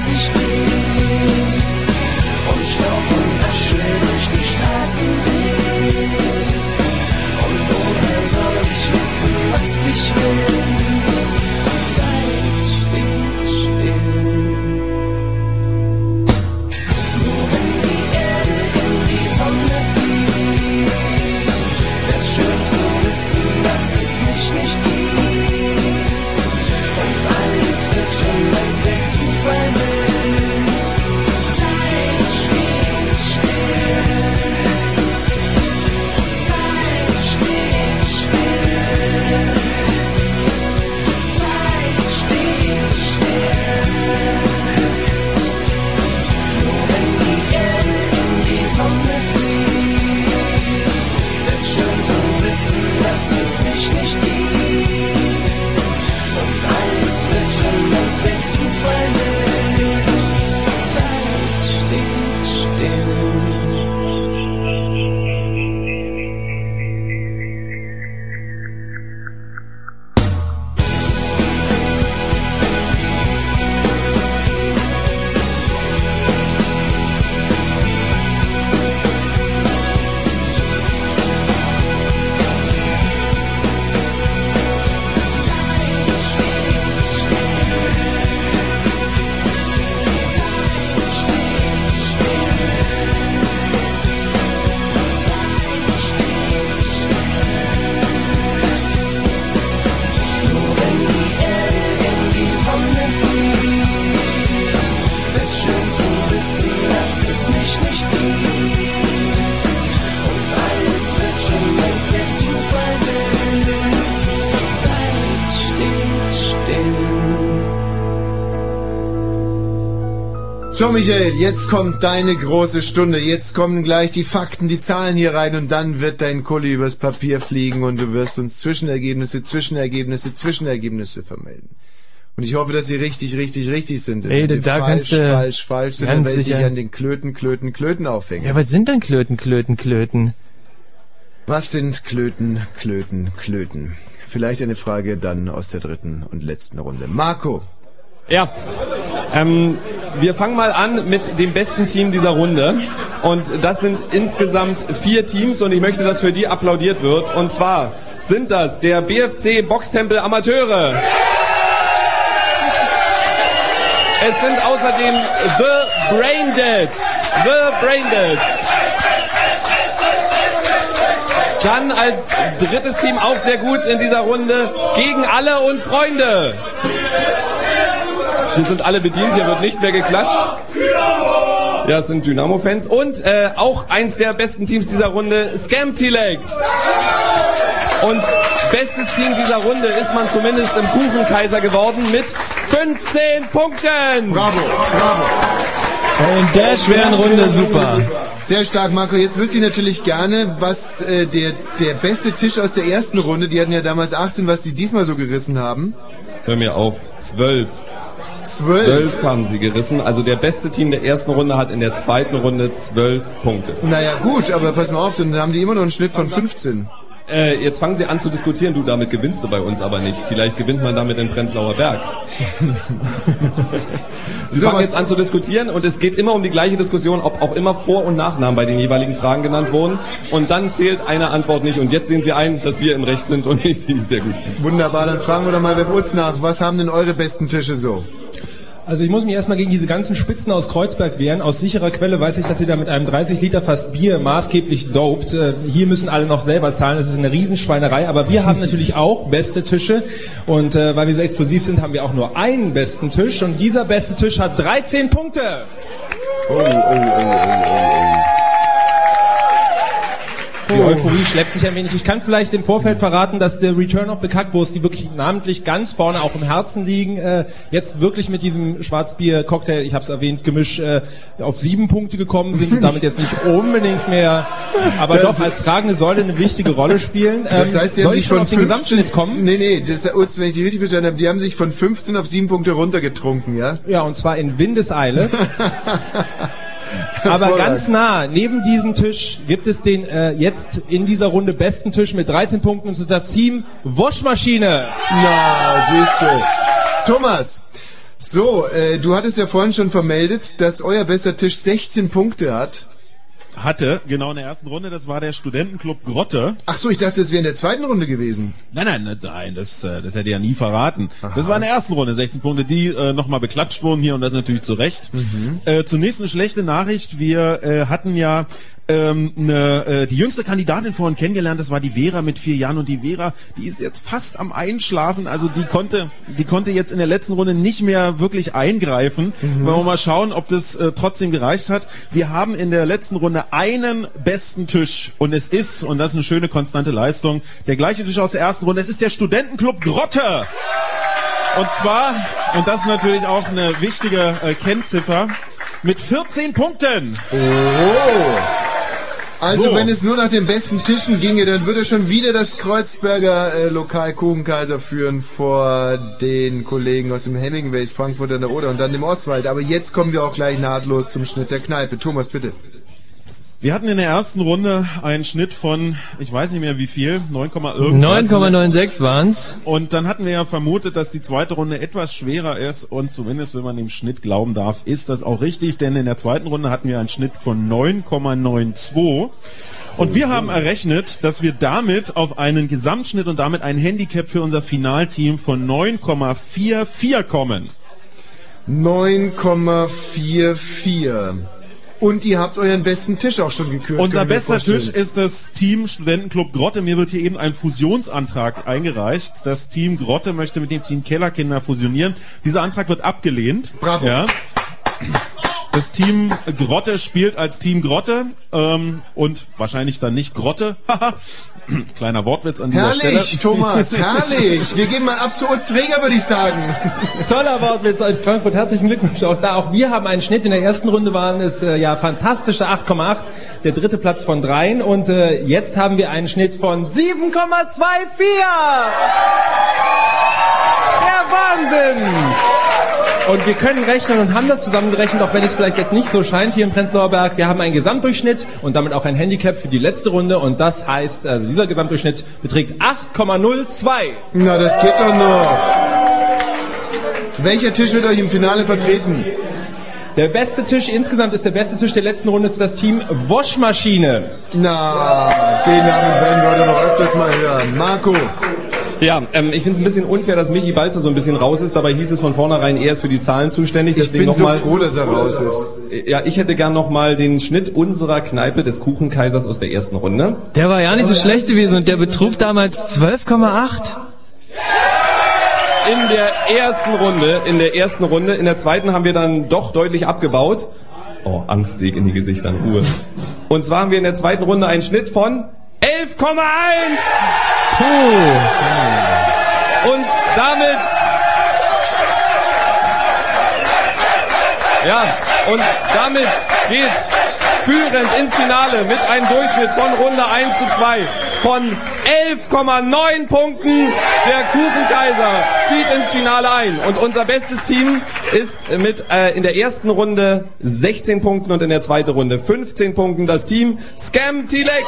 [SPEAKER 7] 30 dreht und Staub und Asche durch die Straßen weht. Und woher soll ich wissen, was ich will? Die Zeit steht still. Nur wenn die Erde in die Sonne fliegt, ist schön zu wissen, dass es mich nicht gibt. Und alles wird schon, als der Zufall will.
[SPEAKER 1] So, Michael, jetzt kommt deine große Stunde. Jetzt kommen gleich die Fakten, die Zahlen hier rein und dann wird dein Kuli übers Papier fliegen und du wirst uns Zwischenergebnisse, Zwischenergebnisse, Zwischenergebnisse vermelden. Und ich hoffe, dass sie richtig, richtig, richtig sind.
[SPEAKER 2] Ey,
[SPEAKER 1] wenn sie
[SPEAKER 2] da
[SPEAKER 1] falsch,
[SPEAKER 2] kannst du
[SPEAKER 1] falsch, falsch sind, dann werde ich dich an den Klöten, Klöten, Klöten aufhängen.
[SPEAKER 2] Ja, was sind denn Klöten, Klöten, Klöten?
[SPEAKER 1] Was sind Klöten, Klöten, Klöten? Vielleicht eine Frage dann aus der dritten und letzten Runde. Marco.
[SPEAKER 4] Ja. Ähm, wir fangen mal an mit dem besten Team dieser Runde. Und das sind insgesamt vier Teams und ich möchte, dass für die applaudiert wird. Und zwar sind das der BFC Boxtempel Amateure. Es sind außerdem The Braindeads. The Braindeads. Dann als drittes Team auch sehr gut in dieser Runde gegen alle und Freunde. Hier sind alle bedient, hier wird nicht mehr geklatscht. Ja, es sind Dynamo-Fans. Und äh, auch eins der besten Teams dieser Runde, Scam-Telect. Und bestes Team dieser Runde ist man zumindest im Kuchenkaiser geworden mit 15 Punkten.
[SPEAKER 1] Bravo, bravo.
[SPEAKER 2] In der schweren Runde super.
[SPEAKER 1] Sehr stark, Marco. Jetzt wüsste ich natürlich gerne, was äh, der, der beste Tisch aus der ersten Runde, die hatten ja damals 18, was die diesmal so gerissen haben.
[SPEAKER 4] Hör mir auf, 12.
[SPEAKER 1] Zwölf?
[SPEAKER 4] Zwölf haben sie gerissen. Also der beste Team der ersten Runde hat in der zweiten Runde zwölf Punkte.
[SPEAKER 1] Naja gut, aber pass mal auf, dann haben die immer noch einen Schnitt von 15.
[SPEAKER 4] Äh, jetzt fangen sie an zu diskutieren. Du, damit gewinnst du bei uns aber nicht. Vielleicht gewinnt man damit in Prenzlauer Berg. Sie
[SPEAKER 1] So,
[SPEAKER 4] fangen jetzt an zu diskutieren und es geht immer um die gleiche Diskussion, ob auch immer Vor- und Nachnamen bei den jeweiligen Fragen genannt wurden. Und dann zählt eine Antwort nicht. Und jetzt sehen Sie ein, dass wir im Recht sind und nicht Sie. Sehr gut.
[SPEAKER 1] Wunderbar, dann fragen wir doch mal bei uns nach, was haben denn eure besten Tische so?
[SPEAKER 8] Also ich muss mich erstmal gegen diese ganzen Spitzen aus Kreuzberg wehren. Aus sicherer Quelle weiß ich, dass ihr da mit einem 30 Liter Fass Bier maßgeblich dopt. Äh, Hier müssen alle noch selber zahlen. Das ist eine Riesenschweinerei. Aber wir haben natürlich auch beste Tische. Und äh, weil wir so exklusiv sind, haben wir auch nur einen besten Tisch. Und dieser beste Tisch hat 13 Punkte.
[SPEAKER 1] Oh, oh, oh, oh, oh,
[SPEAKER 8] Die Euphorie schleppt sich ein wenig. Ich kann vielleicht im Vorfeld verraten, dass der Return of the Kackwurst, die wirklich namentlich ganz vorne auch im Herzen liegen, äh, jetzt wirklich mit diesem Schwarzbier-Cocktail, ich habe es erwähnt, Gemisch äh, auf sieben Punkte gekommen sind damit jetzt nicht unbedingt mehr, aber
[SPEAKER 1] Das-
[SPEAKER 8] doch als tragende Säule eine wichtige Rolle spielen.
[SPEAKER 1] Das
[SPEAKER 8] Ähm,
[SPEAKER 1] heißt, die haben
[SPEAKER 8] ich
[SPEAKER 1] sich von
[SPEAKER 8] auf den
[SPEAKER 1] 15,
[SPEAKER 8] Gesamtschnitt kommen?
[SPEAKER 1] Nee, nee, das, wenn ich die richtig verstanden habe, die haben sich von 15 auf 7 Punkte runtergetrunken, ja?
[SPEAKER 8] Ja, und zwar in Windeseile. Aber ganz nah, neben diesem Tisch gibt es den äh, jetzt in dieser Runde besten Tisch mit 13 Punkten und das ist das Team Waschmaschine.
[SPEAKER 1] Na, siehste. Thomas, so, äh, du hattest ja vorhin schon vermeldet, dass euer bester Tisch 16 Punkte hat.
[SPEAKER 10] Hatte, genau in der ersten Runde, das war der Studentenclub Grotte.
[SPEAKER 1] Ach so, ich dachte, das wäre in der zweiten Runde gewesen.
[SPEAKER 10] Nein, nein, nein, das, äh, das hätte ich ja nie verraten. Das war in der ersten Runde, 16 Punkte, die äh, nochmal beklatscht wurden hier und das natürlich zu Recht. Äh, zunächst eine schlechte Nachricht. Wir äh, hatten ja ähm, ne, äh, die jüngste Kandidatin vorhin kennengelernt, das war die Vera mit vier Jahren und die Vera, die ist jetzt fast am Einschlafen, also die konnte, die konnte jetzt in der letzten Runde nicht mehr wirklich eingreifen. Wollen wir mal schauen, ob das äh, trotzdem gereicht hat. Wir haben in der letzten Runde einen besten Tisch und es ist, und das ist eine schöne konstante Leistung, der gleiche Tisch aus der ersten Runde, es ist der Studentenclub Grotte. Und zwar, und das ist natürlich auch eine wichtige äh, Kennziffer, mit 14 Punkten.
[SPEAKER 1] Oh. Also
[SPEAKER 10] So.
[SPEAKER 1] wenn es nur nach den besten Tischen ginge, dann würde schon wieder das Kreuzberger äh, Lokal Kuchenkaiser führen vor den Kollegen aus dem Hemingways Frankfurt an der Oder und dann dem Oswald. Aber jetzt kommen wir auch gleich nahtlos zum Schnitt der Kneipe. Thomas, bitte.
[SPEAKER 10] Wir hatten in der ersten Runde einen Schnitt von, ich weiß nicht mehr wie viel, 9, irgendwas.
[SPEAKER 2] 9,96 waren's.
[SPEAKER 10] Und dann hatten wir ja vermutet, dass die zweite Runde etwas schwerer ist und zumindest, wenn man dem Schnitt glauben darf, ist das auch richtig, denn in der zweiten Runde hatten wir einen Schnitt von 9,92. Und wir haben errechnet, dass wir damit auf einen Gesamtschnitt und damit ein Handicap für unser Finalteam von 9,44 kommen.
[SPEAKER 1] 9,44. Und ihr habt euren besten Tisch auch schon gekürt.
[SPEAKER 10] Unser bester. Tisch ist das Team Studentenclub Grotte. Mir wird hier eben ein Fusionsantrag eingereicht. Das Team Grotte möchte mit dem Team Kellerkinder fusionieren. Dieser Antrag wird abgelehnt.
[SPEAKER 1] Bravo.
[SPEAKER 10] Ja. Das Team Grotte spielt als Team Grotte ähm, und wahrscheinlich dann nicht Grotte. Kleiner Wortwitz an dieser Stelle.
[SPEAKER 1] Herrlich, Thomas, herrlich. Wir gehen mal ab zu uns Träger, würde ich sagen.
[SPEAKER 8] Toller Wortwitz in Frankfurt. Herzlichen Glückwunsch auch da. Auch wir haben einen Schnitt. In der ersten Runde waren es äh, ja fantastische 8,8. Der dritte Platz von dreien. Und äh, jetzt haben wir einen Schnitt von 7,24. Der Wahnsinn! Und wir können rechnen und haben das zusammengerechnet, auch wenn es vielleicht jetzt nicht so scheint hier im Prenzlauer Berg. Wir haben einen Gesamtdurchschnitt und damit auch ein Handicap für die letzte Runde. Und das heißt, also dieser Gesamtdurchschnitt beträgt 8,02.
[SPEAKER 1] Na, das geht doch noch. Welcher Tisch wird euch im Finale vertreten?
[SPEAKER 8] Der beste Tisch insgesamt ist der beste Tisch der letzten Runde ist das Team Waschmaschine.
[SPEAKER 1] Na, den Namen werden wir heute noch öfters mal hören. Marco.
[SPEAKER 4] Ja, ähm, ich finde es ein bisschen unfair, dass Michi Balzer so ein bisschen raus ist. Dabei hieß es von vornherein, er ist für die Zahlen zuständig.
[SPEAKER 1] Ich
[SPEAKER 4] Deswegen
[SPEAKER 1] bin
[SPEAKER 4] noch
[SPEAKER 1] so
[SPEAKER 4] mal,
[SPEAKER 1] froh, dass er raus ist.
[SPEAKER 4] Ja, ich hätte gern nochmal den Schnitt unserer Kneipe des Kuchenkaisers aus der ersten Runde.
[SPEAKER 2] Der war ja nicht so schlecht gewesen und der betrug damals 12,8.
[SPEAKER 4] In der ersten Runde, in der ersten Runde, in der zweiten haben wir dann doch deutlich abgebaut. Oh, Angstsieg in die Gesichter, Ruhe. Und zwar haben wir in der zweiten Runde einen Schnitt von 11,1. Und damit Ja, und damit geht führend ins Finale mit einem Durchschnitt von Runde 1 zu 2 von 11,9 Punkten. Der Kuchenkaiser zieht ins Finale ein. Und unser bestes Team ist mit äh, in der ersten Runde 16 Punkten und in der zweiten Runde 15 Punkten das Team Scam Tilect.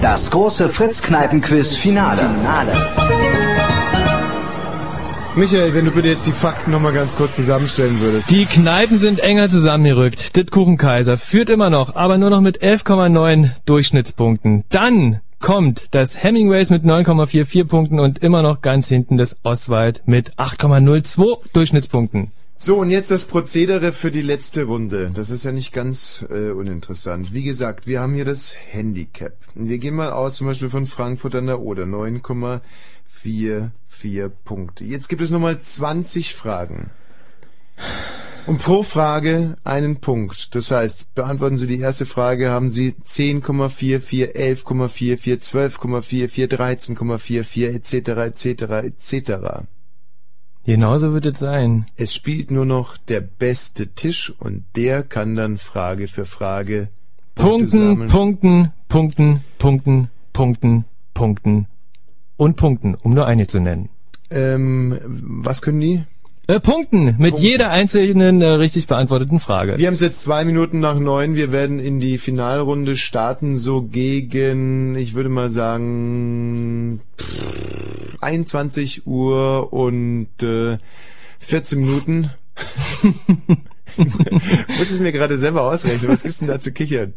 [SPEAKER 3] Das große Fritz-Kneipen-Quiz-Finale.
[SPEAKER 1] Michael, wenn du bitte jetzt die Fakten nochmal ganz kurz zusammenstellen würdest.
[SPEAKER 2] Die Kneipen sind enger zusammengerückt. Dit Kuchenkaiser führt immer noch, aber nur noch mit 11,9 Durchschnittspunkten. Dann kommt das Hemingways mit 9,44 Punkten und immer noch ganz hinten das Oswald mit 8,02 Durchschnittspunkten.
[SPEAKER 1] So, und jetzt das Prozedere für die letzte Runde. Das ist ja nicht ganz äh, uninteressant. Wie gesagt, wir haben hier das Handicap. Wir gehen mal aus, zum Beispiel von Frankfurt an der Oder. 9,44 Punkte. Jetzt gibt es nochmal 20 Fragen. Und pro Frage einen Punkt. Das heißt, beantworten Sie die erste Frage, haben Sie 10,44, 11,44, 12,44, 13,44 etc. etc. etc.
[SPEAKER 2] Genauso wird es sein.
[SPEAKER 1] Es spielt nur noch der beste Tisch und der kann dann Frage für Frage Punkte
[SPEAKER 2] Punkten,
[SPEAKER 1] sammeln.
[SPEAKER 2] Punkten, Punkten, Punkten, Punkten, Punkten und Punkten, um nur eine zu nennen.
[SPEAKER 1] Ähm, was können die?
[SPEAKER 2] Äh, Punkten mit jeder einzelnen äh, richtig beantworteten Frage.
[SPEAKER 1] Wir haben es jetzt zwei Minuten nach neun. Wir werden in die Finalrunde starten, so gegen, ich würde mal sagen, 21 Uhr und äh, 14 Minuten. Muss es mir gerade selber ausrechnen. Was gibt's denn da zu kichern?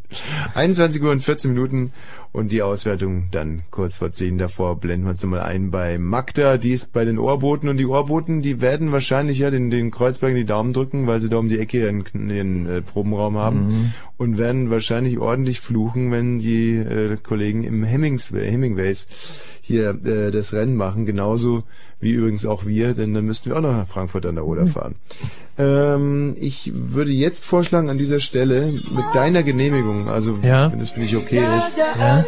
[SPEAKER 1] 21 Uhr und 14 Minuten und die Auswertung dann kurz vor 10 davor blenden wir uns nochmal ein bei Magda. Die ist bei den Ohrboten und die Ohrboten, die werden wahrscheinlich ja den, den Kreuzberg in die Daumen drücken, weil sie da um die Ecke ihren, ihren äh, Probenraum haben
[SPEAKER 2] Mhm.
[SPEAKER 1] und werden wahrscheinlich ordentlich fluchen, wenn die äh, Kollegen im Hemmings, Hemingways hier äh, das Rennen machen, genauso wie übrigens auch wir, denn dann müssten wir auch noch nach Frankfurt an der Oder fahren. Ähm, ich würde jetzt vorschlagen an dieser Stelle mit deiner Genehmigung, also
[SPEAKER 2] Ja.
[SPEAKER 1] wenn das für dich okay ist,
[SPEAKER 2] Ja?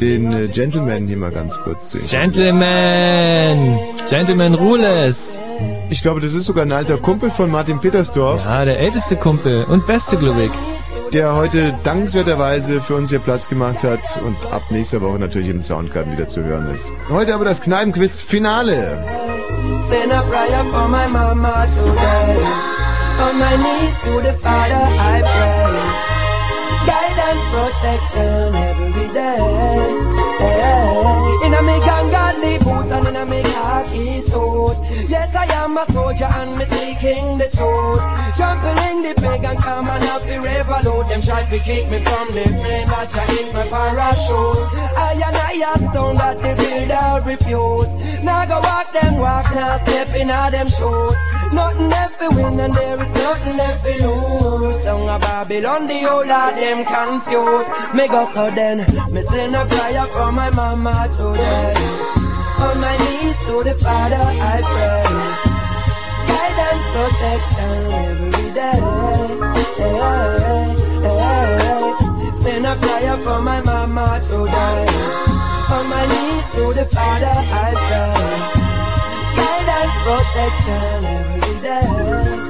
[SPEAKER 1] Den äh, Gentleman hier mal ganz kurz zu
[SPEAKER 2] Gentleman! Gentleman Rules!
[SPEAKER 1] Ich glaube, das ist sogar ein alter Kumpel von Martin Petersdorf.
[SPEAKER 2] Ja, der älteste Kumpel und beste, glaube ich.
[SPEAKER 1] Der heute dankenswerterweise für uns hier Platz gemacht hat und ab nächster Woche natürlich im Soundcard wieder zu hören ist. Heute aber das Kneipenquiz Finale.
[SPEAKER 29] Send a prayer for my mama today. On my knees to the Father I pray. Protection every day. Yes, I am a soldier and me seeking the truth. Trampling the pagan come and up the revolute. Them try to keep me from the rain, but Jah is my parachute. I and I stone that the builder refuse. Now go walk them walk, now step in all them shoes. Nothing left to win and there is nothing left to lose. Down a Babylon, the whole of them confused. Me go so then, me send a prayer for my mama today. On my knees to the Father I pray. Protection every day. Hey, hey, hey. Send a prayer for my mama today. On my knees to the Father I pray. Guidance, protection every day.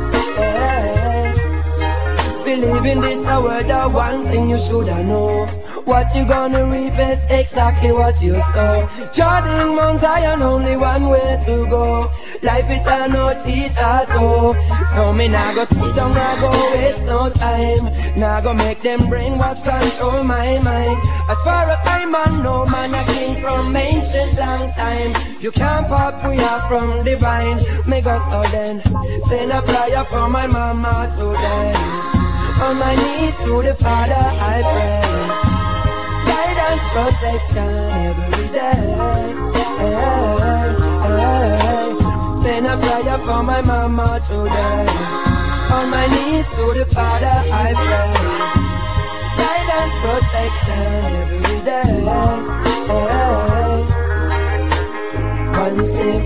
[SPEAKER 29] Live in this a world of one thing you shoulda know. What you gonna reap is exactly what you sow. Jordan Mount Zion, only one way to go. Life it a no teeth at all. So me nah go sit down, nah go waste no time. Nah go make them brainwash control my mind. As far as I man know, man a king from ancient long time. You can't pop we are from divine. Me go so then, send a prayer for my mama today. On my knees to the Father I pray. Guidance, protection every day. Send a prayer for my mama today. On my knees to the Father I pray. Guidance, protection every day. One step,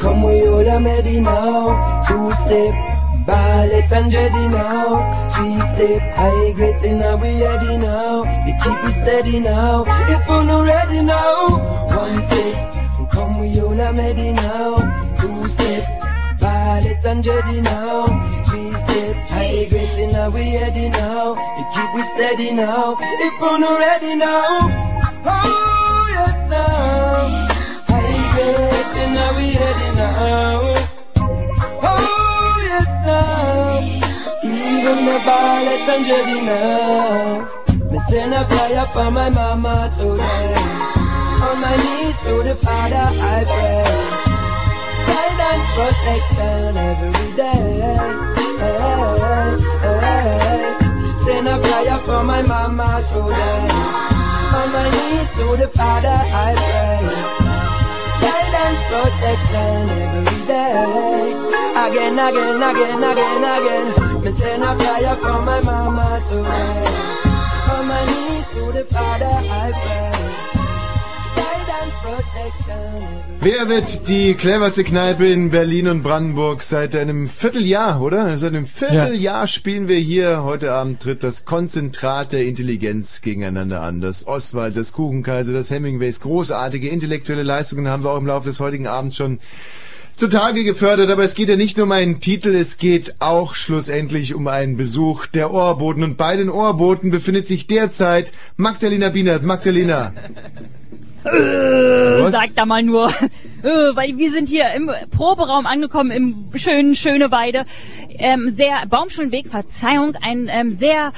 [SPEAKER 29] come we all are ready now. Two step. Ballet and Jedi now. Three step high grades now we ready now. We keep it steady now. If we're not ready now, one step, come we all are ready now. Two step, ballet and Jedi now. Three step high grades now we ready now. We keep it steady now. If we're not ready now, oh yes now. High grades now we ready now. Oh. Even the Jedi now. Me send a prayer for my mama today. On my knees to the Father I pray. Guidance, protection every day. Send a prayer for my mama today. On my knees to the Father I pray. Guidance, protection every day. Again, again, again, again, again. Me send a prayer from my mama today. On my knees to the Father I pray.
[SPEAKER 1] Wer wird die cleverste Kneipe in Berlin und Brandenburg seit einem Vierteljahr, oder? Seit einem Vierteljahr spielen wir hier. Heute Abend tritt das Konzentrat der Intelligenz gegeneinander an. Das Oswald, das Kuchenkaiser, das Hemingways. Großartige intellektuelle Leistungen haben wir auch im Laufe des heutigen Abends schon zutage gefördert. Aber es geht ja nicht nur um einen Titel, es geht auch schlussendlich um einen Besuch der Ohrboten. Und bei den Ohrboten befindet sich derzeit Magdalena Bienert. Magdalena.
[SPEAKER 13] Äh,
[SPEAKER 1] Was?
[SPEAKER 13] sag da mal nur. Äh, weil wir sind hier im Proberaum angekommen, im schönen Schöneweide. Ähm, sehr Baumschulenweg, Verzeihung, ein ähm, sehr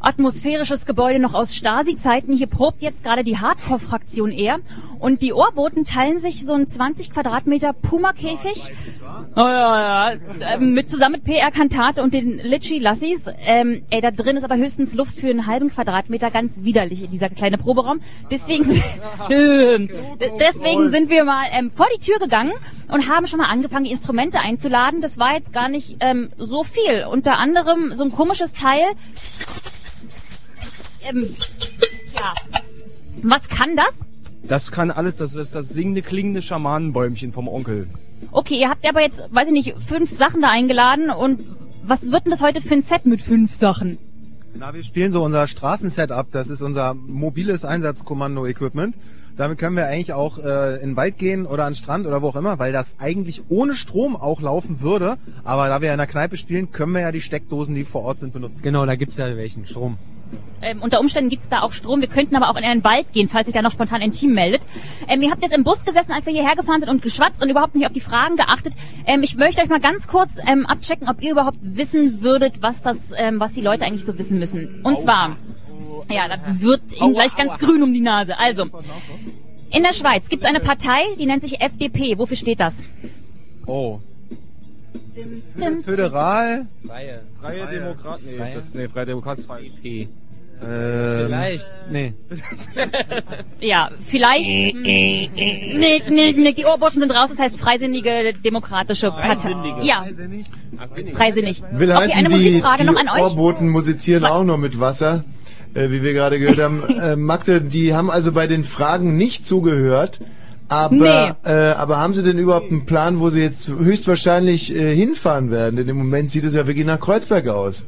[SPEAKER 13] atmosphärisches Gebäude noch aus Stasi-Zeiten. Hier probt jetzt gerade die Hardcore-Fraktion eher. Und die Ohrboten teilen sich so einen 20 Quadratmeter Puma-Käfig. Ja, ja, ähm, mit zusammen mit PR Kantate und den Litchi Lassis. Ähm, ey, da drin ist aber höchstens Luft für einen halben Quadratmeter, ganz widerlich in dieser kleine Proberaum. Deswegen, deswegen sind wir mal ähm, vor die Tür gegangen und haben schon mal angefangen, die Instrumente einzuladen. Das war jetzt gar nicht ähm, so viel. Unter anderem so ein komisches Teil. Ähm, ja. Was kann das?
[SPEAKER 44] Das kann alles, das ist das singende, klingende Schamanenbäumchen vom Onkel.
[SPEAKER 13] Okay, ihr habt aber jetzt, weiß ich nicht, fünf Sachen da eingeladen und was wird denn das heute für ein Set mit fünf Sachen?
[SPEAKER 14] Na, wir spielen so unser Straßensetup. Das ist unser mobiles Einsatzkommando-Equipment. Damit können wir eigentlich auch äh, in den Wald gehen oder an den Strand oder wo auch immer, weil das eigentlich ohne Strom auch laufen würde. Aber da wir ja in der Kneipe spielen, können wir ja die Steckdosen, die vor Ort sind, benutzen.
[SPEAKER 44] Genau, da gibt's ja welchen Strom.
[SPEAKER 13] Ähm, unter Umständen gibt's da auch Strom. Wir könnten aber auch in einen Wald gehen, falls sich da noch spontan ein Team meldet. Ähm, ihr habt jetzt im Bus gesessen, als wir hierher gefahren sind und geschwatzt und überhaupt nicht auf die Fragen geachtet. Ähm, ich möchte euch mal ganz kurz ähm, abchecken, ob ihr überhaupt wissen würdet, was das, ähm, was die Leute eigentlich so wissen müssen. Und zwar, ja, da wird ihnen gleich ganz grün um die Nase. Also, in der Schweiz gibt's eine Partei, die nennt sich FDP. Wofür steht das?
[SPEAKER 14] Oh. Föderal.
[SPEAKER 44] Freie. Freie Demokraten. Nee,
[SPEAKER 14] Freie?
[SPEAKER 44] das, nee, Freie Demokraten ist falsch.
[SPEAKER 14] Ähm,
[SPEAKER 44] Vielleicht. Nee.
[SPEAKER 13] Ja, vielleicht. Nee, nee, nee, die Ohrboten sind raus, das heißt Freisinnige Demokratische Partei.
[SPEAKER 14] Freisinnige.
[SPEAKER 13] Ja, freisinnig.
[SPEAKER 1] Will
[SPEAKER 13] okay,
[SPEAKER 1] heißen,
[SPEAKER 13] eine
[SPEAKER 1] die,
[SPEAKER 13] Musikfrage
[SPEAKER 1] die
[SPEAKER 13] noch an euch.
[SPEAKER 1] Ohrboten musizieren auch nur mit Wasser, äh, wie wir gerade gehört haben. äh, Magde, die haben also bei den Fragen nicht zugehört. Aber, äh, aber haben Sie denn überhaupt einen Plan, wo Sie jetzt höchstwahrscheinlich äh, hinfahren werden? Denn im Moment sieht es ja wirklich nach Kreuzberg aus.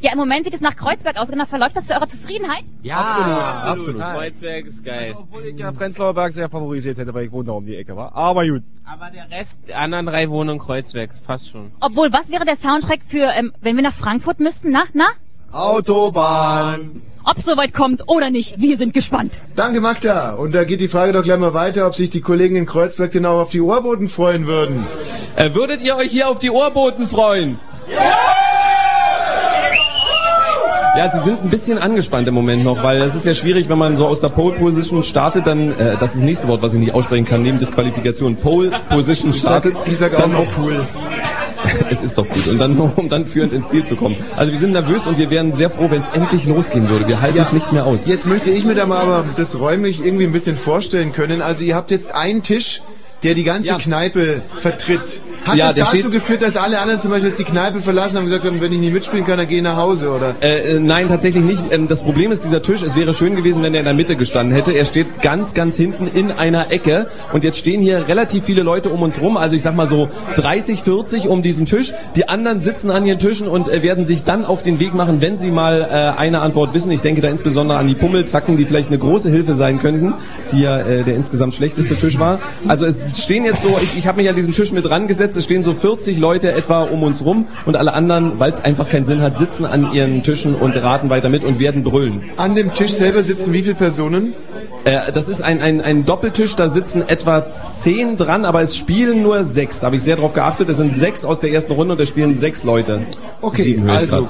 [SPEAKER 13] Ja, im Moment sieht es nach Kreuzberg aus. Genau, verläuft das zu eurer Zufriedenheit?
[SPEAKER 44] Ja,
[SPEAKER 14] absolut, absolut.
[SPEAKER 44] Kreuzberg ist geil. obwohl ich ja Prenzlauer Berg sehr favorisiert hätte, weil ich wohne da um die Ecke, war. Aber gut.
[SPEAKER 40] Aber der Rest, die anderen drei wohnen in Kreuzberg, das passt schon.
[SPEAKER 13] Obwohl, was wäre der Soundtrack für, ähm, wenn wir nach Frankfurt müssten? Na, na?
[SPEAKER 1] Autobahn.
[SPEAKER 13] Ob soweit kommt oder nicht, wir sind gespannt.
[SPEAKER 1] Danke, Magda. Und da geht die Frage doch gleich mal weiter, ob sich die Kollegen in Kreuzberg denn auch auf die Ohrboten freuen würden.
[SPEAKER 4] Äh, würdet ihr euch hier auf die Ohrboten freuen? Ja, sie sind ein bisschen angespannt im Moment noch, weil es ist ja schwierig, wenn man so aus der Pole Position startet, dann, äh, das ist das nächste Wort, was ich nicht aussprechen kann, neben Disqualifikation, Pole Position
[SPEAKER 1] Ich sag-
[SPEAKER 4] startet.
[SPEAKER 1] ich sag auch
[SPEAKER 4] dann
[SPEAKER 1] noch
[SPEAKER 4] cool. es ist doch gut. Und dann, um dann führend ins Ziel zu kommen. Also wir sind nervös und wir wären sehr froh, wenn es endlich losgehen würde. Wir halten es nicht mehr aus.
[SPEAKER 1] Jetzt möchte ich mir da mal aber das räumlich irgendwie ein bisschen vorstellen können. Also ihr habt jetzt einen Tisch, der die ganze
[SPEAKER 4] Ja.
[SPEAKER 1] Kneipe vertritt. Hat
[SPEAKER 4] Ja,
[SPEAKER 1] das dazu geführt, dass alle anderen zum Beispiel jetzt die Kneipe verlassen haben und gesagt haben, wenn ich nicht mitspielen kann, dann gehe ich nach Hause, oder?
[SPEAKER 4] Äh, äh, nein, tatsächlich nicht. Ähm, das Problem ist, dieser Tisch, es wäre schön gewesen, wenn er in der Mitte gestanden hätte. Er steht ganz, ganz hinten in einer Ecke. Und jetzt stehen hier relativ viele Leute um uns rum. Also ich sag mal so 30, 40 um diesen Tisch. Die anderen sitzen an ihren Tischen und äh, werden sich dann auf den Weg machen, wenn sie mal äh, eine Antwort wissen. Ich denke da insbesondere an die Pummelzacken, die vielleicht eine große Hilfe sein könnten, die ja äh, der insgesamt schlechteste Tisch war. Also es stehen jetzt so, ich, ich habe mich an diesen Tisch mit rangesetzt, es stehen so 40 Leute etwa um uns rum und alle anderen, weil es einfach keinen Sinn hat, sitzen an ihren Tischen und raten weiter mit und werden brüllen.
[SPEAKER 1] An dem Tisch selber sitzen wie viele Personen?
[SPEAKER 4] Äh, das ist ein, ein, ein Doppeltisch, da sitzen etwa zehn dran, aber es spielen nur sechs. Da habe ich sehr drauf geachtet. Es sind sechs aus der ersten Runde und da spielen sechs Leute.
[SPEAKER 1] Okay, also.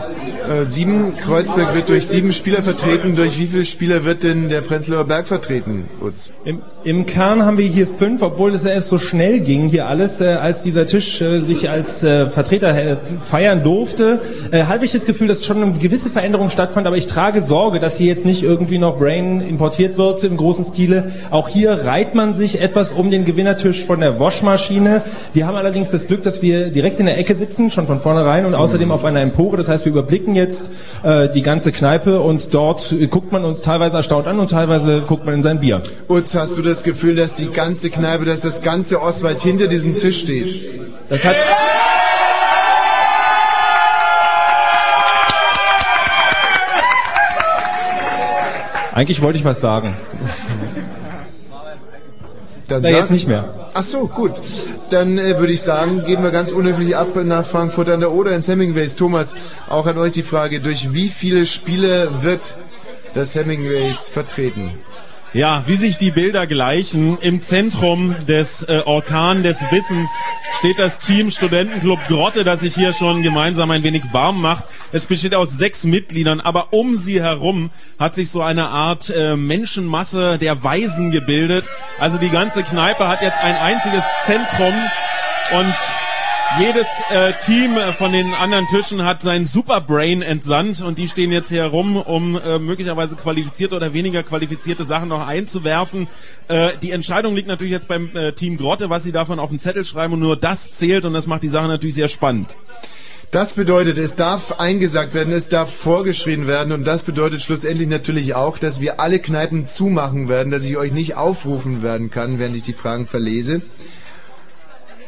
[SPEAKER 1] Äh, sieben, Kreuzberg wird durch sieben Spieler vertreten. Durch wie viele Spieler wird denn der Prenzlauer Berg vertreten, Utz?
[SPEAKER 8] Im, Im Kern haben wir hier fünf, obwohl es ja erst so schnell ging hier alles, äh, als dieser Tisch äh, sich als äh, Vertreter äh, feiern durfte, äh, habe ich das Gefühl, dass schon eine gewisse Veränderung stattfand, aber ich trage Sorge, dass hier jetzt nicht irgendwie noch Brain importiert wird im großen Stile. Auch hier reiht man sich etwas um den Gewinnertisch von der Waschmaschine. Wir haben allerdings das Glück, dass wir direkt in der Ecke sitzen, schon von vornherein und außerdem auf einer Empore. Das heißt, wir überblicken jetzt äh, die ganze Kneipe und dort guckt man uns teilweise erstaunt an und teilweise guckt man in sein Bier.
[SPEAKER 1] Utz, hast du das Gefühl, dass die ganze Kneipe, dass das ganze Oswald hinter diesem Tisch steht?
[SPEAKER 8] Das hat... Eigentlich wollte ich was sagen.
[SPEAKER 1] Dann
[SPEAKER 8] Na, jetzt nicht mehr.
[SPEAKER 1] Ach so, gut. Dann äh, würde ich sagen, gehen wir ganz unhöflich ab nach Frankfurt an der Oder ins Hemingways. Thomas, auch an euch die Frage, durch wie viele Spiele wird das Hemingways vertreten?
[SPEAKER 10] Ja, wie sich die Bilder gleichen, im Zentrum des äh, Orkan des Wissens steht das Team Studentenclub Grotte, das sich hier schon gemeinsam ein wenig warm macht. Es besteht aus sechs Mitgliedern, aber um sie herum hat sich so eine Art äh, Menschenmasse der Weisen gebildet. Also die ganze Kneipe hat jetzt ein einziges Zentrum und jedes äh, Team äh, von den anderen Tischen hat sein Superbrain entsandt und die stehen jetzt hier herum, um äh, möglicherweise qualifizierte oder weniger qualifizierte Sachen noch einzuwerfen. Äh, die Entscheidung liegt natürlich jetzt beim äh, Team Grotte, was sie davon auf den Zettel schreiben und nur das zählt und das macht die Sache natürlich sehr spannend.
[SPEAKER 1] Das bedeutet, es darf eingesagt werden, es darf vorgeschrien werden und das bedeutet schlussendlich natürlich auch, dass wir alle Kneipen zumachen werden, dass ich euch nicht aufrufen werden kann, während ich die Fragen verlese.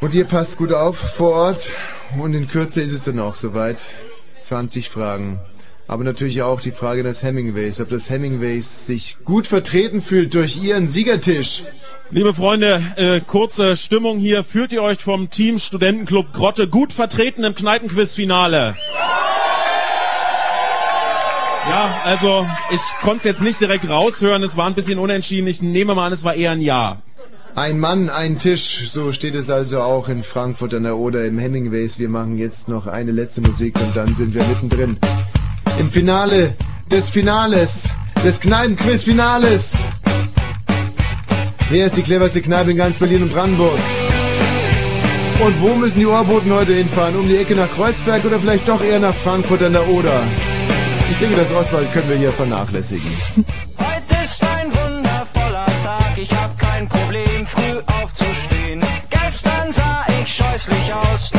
[SPEAKER 1] Und ihr passt gut auf vor Ort und in Kürze ist es dann auch soweit. 20 Fragen. Aber natürlich auch die Frage des Hemingways, ob das Hemingways sich gut vertreten fühlt durch ihren Siegertisch.
[SPEAKER 10] Liebe Freunde, äh, kurze Stimmung hier. Fühlt ihr euch vom Team Studentenclub Grotte gut vertreten im Kneipenquiz-Finale? Ja, also ich konnte es jetzt nicht direkt raushören. Es war ein bisschen unentschieden. Ich nehme mal an, es war eher ein Ja.
[SPEAKER 1] Ein Mann, ein Tisch, so steht es also auch in Frankfurt an der Oder im Hemingways. Wir machen jetzt noch eine letzte Musik und dann sind wir mittendrin. Im Finale des Finales, des Kneipenquiz-Finales. Wer ist die cleverste Kneipe in ganz Berlin und Brandenburg? Und wo müssen die Ohrboten heute hinfahren? Um die Ecke nach Kreuzberg oder vielleicht doch eher nach Frankfurt an der Oder? Ich denke, das Oswald können wir hier vernachlässigen.
[SPEAKER 29] scheußlich aus,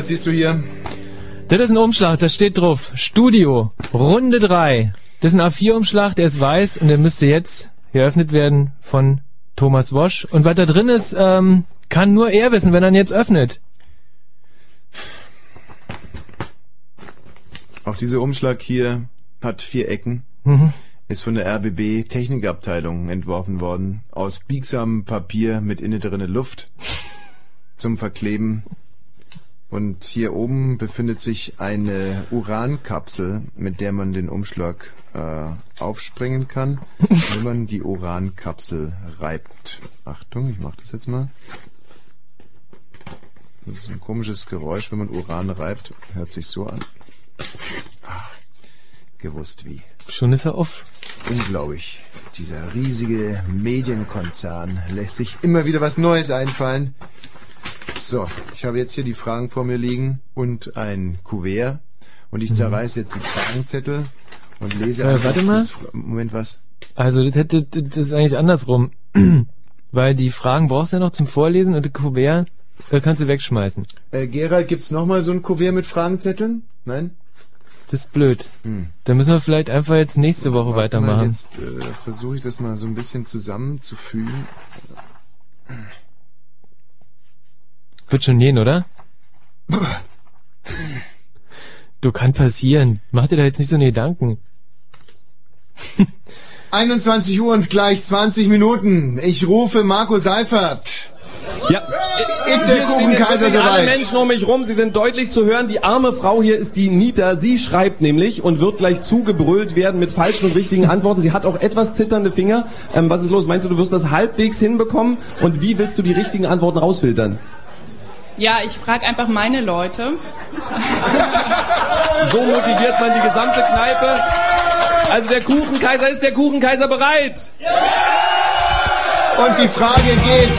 [SPEAKER 29] was
[SPEAKER 1] siehst du hier?
[SPEAKER 2] Das ist ein Umschlag, da steht drauf. Studio, Runde 3. Das ist ein A4-Umschlag, der ist weiß und der müsste jetzt geöffnet werden von Thomas Wosch. Und was da drin ist, ähm, kann nur er wissen, wenn er ihn jetzt öffnet.
[SPEAKER 7] Auch dieser Umschlag hier hat vier Ecken.
[SPEAKER 2] Mhm.
[SPEAKER 7] Ist von der RBB Technikabteilung entworfen worden. Aus biegsamem Papier mit innen drinne Luft zum Verkleben. Und hier oben befindet sich eine Urankapsel, mit der man den Umschlag äh, aufspringen kann, wenn man die Urankapsel reibt. Achtung, ich mach das jetzt mal. Das ist ein komisches Geräusch, wenn man Uran reibt. Hört sich so an. Ah, gewusst wie.
[SPEAKER 2] Schon ist er off.
[SPEAKER 7] Unglaublich. Dieser riesige Medienkonzern lässt sich immer wieder was Neues einfallen. So, ich habe jetzt hier die Fragen vor mir liegen und ein Kuvert. Und ich zerreiße jetzt die Fragenzettel und lese
[SPEAKER 2] Äh,
[SPEAKER 7] einfach
[SPEAKER 2] warte mal.
[SPEAKER 7] das- Moment, was?
[SPEAKER 2] Also das, hätte, das ist eigentlich andersrum. Weil die Fragen brauchst du ja noch zum Vorlesen und das Kuvert äh, kannst du wegschmeißen.
[SPEAKER 7] Äh, Gerald, gibt's noch mal so ein Kuvert mit Fragenzetteln? Nein?
[SPEAKER 2] Das ist blöd.
[SPEAKER 7] Hm.
[SPEAKER 2] Da müssen wir vielleicht einfach jetzt nächste Woche
[SPEAKER 7] Warte mal,
[SPEAKER 2] weitermachen.
[SPEAKER 7] Jetzt äh, versuche ich das mal so ein bisschen zusammenzufügen.
[SPEAKER 2] Wird schon gehen, oder? du, kann passieren. Mach dir da jetzt nicht so eine Gedanken.
[SPEAKER 1] 21 Uhr und gleich 20 Minuten. Ich rufe Marco Seifert.
[SPEAKER 4] Ja.
[SPEAKER 1] Ist der Kuchenkaiser
[SPEAKER 4] wirklich Alle
[SPEAKER 1] soweit?
[SPEAKER 4] Menschen um mich rum, sie sind deutlich zu hören. Die arme Frau hier ist die Nita. Sie schreibt nämlich und wird gleich zugebrüllt werden mit falschen und richtigen Antworten. Sie hat auch etwas zitternde Finger. Ähm, was ist los? Meinst du, du wirst das halbwegs hinbekommen? Und wie willst du die richtigen Antworten rausfiltern?
[SPEAKER 26] Ja, ich frage einfach meine Leute.
[SPEAKER 4] So motiviert man die gesamte Kneipe. Also der Kuchenkaiser, ist der Kuchenkaiser bereit?
[SPEAKER 1] Und die Frage geht.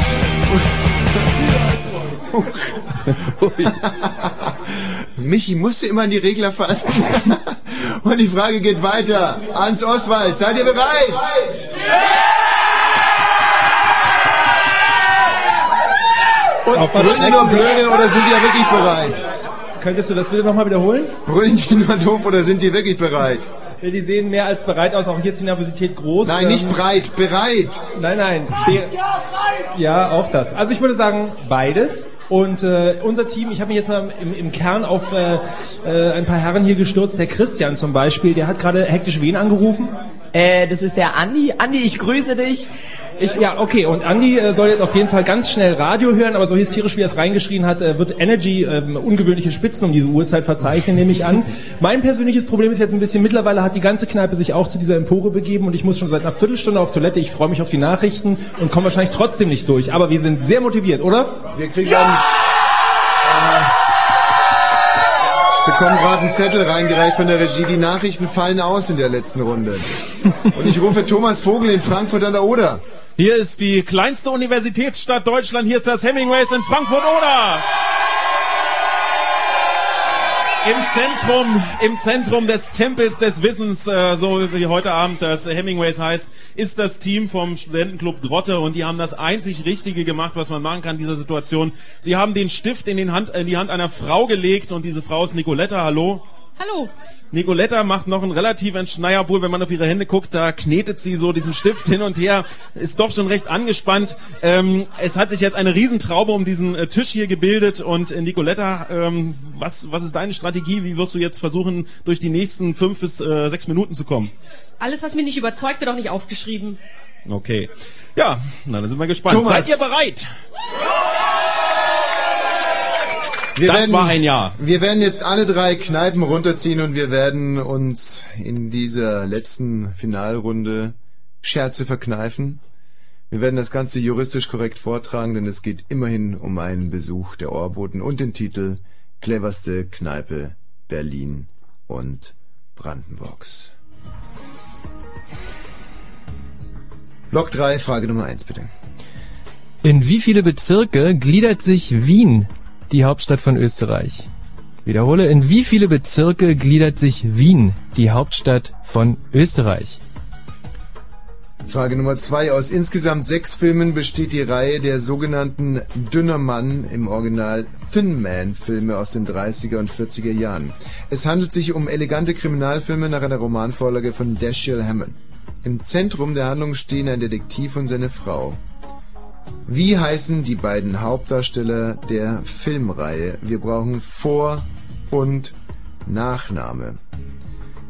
[SPEAKER 1] Michi musste immer an die Regler fassen. Und die Frage geht weiter. Hans Oswald, seid ihr bereit? Und brüllen nur blöde oder sind die ja wirklich bereit?
[SPEAKER 8] Könntest du das bitte nochmal wiederholen?
[SPEAKER 1] Brüllen die nur doof oder sind die wirklich bereit?
[SPEAKER 8] Ja, Die sehen mehr als bereit aus. Auch hier ist die Nervosität groß.
[SPEAKER 1] Nein, nicht breit, bereit.
[SPEAKER 8] Nein, nein. Be ja, auch das. Also ich würde sagen, beides. Und äh, unser Team, ich habe mich jetzt mal im, im Kern auf äh, äh, ein paar Herren hier gestürzt. Der Christian zum Beispiel, der hat gerade hektisch wen angerufen?
[SPEAKER 45] Äh, das ist der Andi. Andi, ich grüße dich.
[SPEAKER 8] Ich, ja, okay. Und Andi äh, soll jetzt auf jeden Fall ganz schnell Radio hören, aber so hysterisch, wie er es reingeschrien hat, äh, wird Energy ähm, ungewöhnliche Spitzen um diese Uhrzeit verzeichnen, nehme ich an. Mein persönliches Problem ist jetzt ein bisschen, mittlerweile hat die ganze Kneipe sich auch zu dieser Empore begeben und ich muss schon seit einer Viertelstunde auf Toilette. Ich freue mich auf die Nachrichten und komme wahrscheinlich trotzdem nicht durch. Aber wir sind sehr motiviert, oder?
[SPEAKER 1] Wir kriegen dann... Ich bekomme gerade einen Zettel reingereicht von der Regie. Die Nachrichten fallen aus in der letzten Runde. Und ich rufe Thomas Vogel in Frankfurt an der Oder.
[SPEAKER 10] Hier ist die kleinste Universitätsstadt Deutschland. Hier ist das Hemingways in Frankfurt-Oder. Im Zentrum, im Zentrum des Tempels des Wissens, äh, so wie heute Abend das Hemingways heißt, ist das Team vom Studentenclub Grotte und die haben das einzig Richtige gemacht, was man machen kann in dieser Situation. Sie haben den Stift in, den Hand, in die Hand einer Frau gelegt und diese Frau ist Nicoletta. Hallo.
[SPEAKER 26] Hallo.
[SPEAKER 10] Nicoletta macht noch einen relativ, entsch- naja, obwohl, wenn man auf ihre Hände guckt, da knetet sie so diesen Stift hin und her, ist doch schon recht angespannt. Ähm, es hat sich jetzt eine Riesentraube um diesen äh, Tisch hier gebildet und äh, Nicoletta, ähm, was, was ist deine Strategie? Wie wirst du jetzt versuchen, durch die nächsten fünf bis äh, sechs Minuten zu kommen?
[SPEAKER 26] Alles, was mich nicht überzeugt, wird auch nicht aufgeschrieben.
[SPEAKER 10] Okay. Ja, na, dann sind wir gespannt.
[SPEAKER 1] Thomas.
[SPEAKER 10] Seid ihr bereit?
[SPEAKER 1] Wir
[SPEAKER 10] Das
[SPEAKER 1] werden,
[SPEAKER 10] war ein Ja.
[SPEAKER 1] Wir werden jetzt alle drei Kneipen runterziehen und wir werden uns in dieser letzten Finalrunde Scherze verkneifen. Wir werden das Ganze juristisch korrekt vortragen, denn es geht immerhin um einen Besuch der Ohrboten und den Titel Cleverste Kneipe Berlin und Brandenburgs. Block 3, Frage Nummer 1 bitte.
[SPEAKER 2] In wie viele Bezirke gliedert sich Wien, die Hauptstadt von Österreich? Wiederhole, in wie viele Bezirke gliedert sich Wien, die Hauptstadt von Österreich?
[SPEAKER 1] Frage Nummer zwei. Aus insgesamt sechs Filmen besteht die Reihe der sogenannten Dünner Mann im Original Thin Man Filme aus den 30er und 40er Jahren. Es handelt sich um elegante Kriminalfilme nach einer Romanvorlage von Dashiell Hammond. Im Zentrum der Handlung stehen ein Detektiv und seine Frau. Wie heißen die beiden Hauptdarsteller der Filmreihe? Wir brauchen Vor- und Nachname.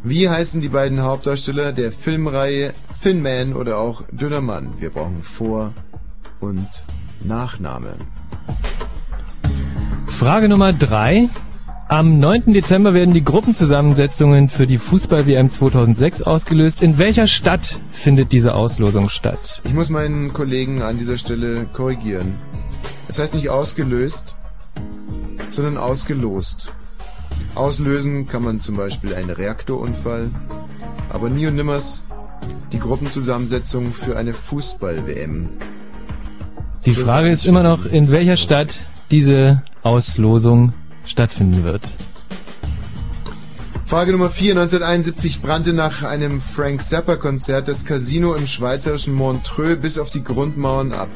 [SPEAKER 1] Wie heißen die beiden Hauptdarsteller der Filmreihe Thin Man oder auch Dünner Mann? Wir brauchen Vor- und Nachname.
[SPEAKER 2] Frage Nummer drei. Am 9. Dezember werden die Gruppenzusammensetzungen für die Fußball-WM 2006 ausgelöst. In welcher Stadt findet diese Auslosung statt?
[SPEAKER 1] Ich muss meinen Kollegen an dieser Stelle korrigieren. Es heißt nicht ausgelöst, sondern ausgelost. Auslösen kann man zum Beispiel einen Reaktorunfall, aber nie und nimmers die Gruppenzusammensetzung für eine Fußball-WM.
[SPEAKER 2] Die Frage ist immer noch, in welcher Stadt diese Auslosung stattfinden wird.
[SPEAKER 1] Frage Nummer 4. 1971 brannte nach einem Frank Zappa-Konzert das Casino im schweizerischen Montreux bis auf die Grundmauern ab.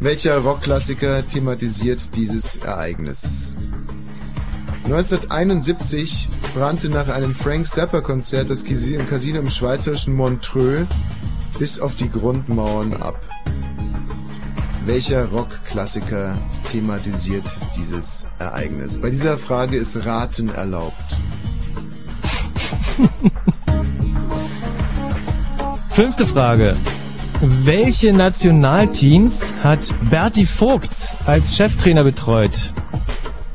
[SPEAKER 1] Welcher Rockklassiker thematisiert dieses Ereignis? 1971 brannte nach einem Frank Zappa-Konzert das Casi- Casino im schweizerischen Montreux bis auf die Grundmauern ab. Welcher Rockklassiker thematisiert dieses Ereignis? Bei dieser Frage ist Raten erlaubt.
[SPEAKER 2] Fünfte Frage. Welche Nationalteams hat Berti Vogts als Cheftrainer betreut?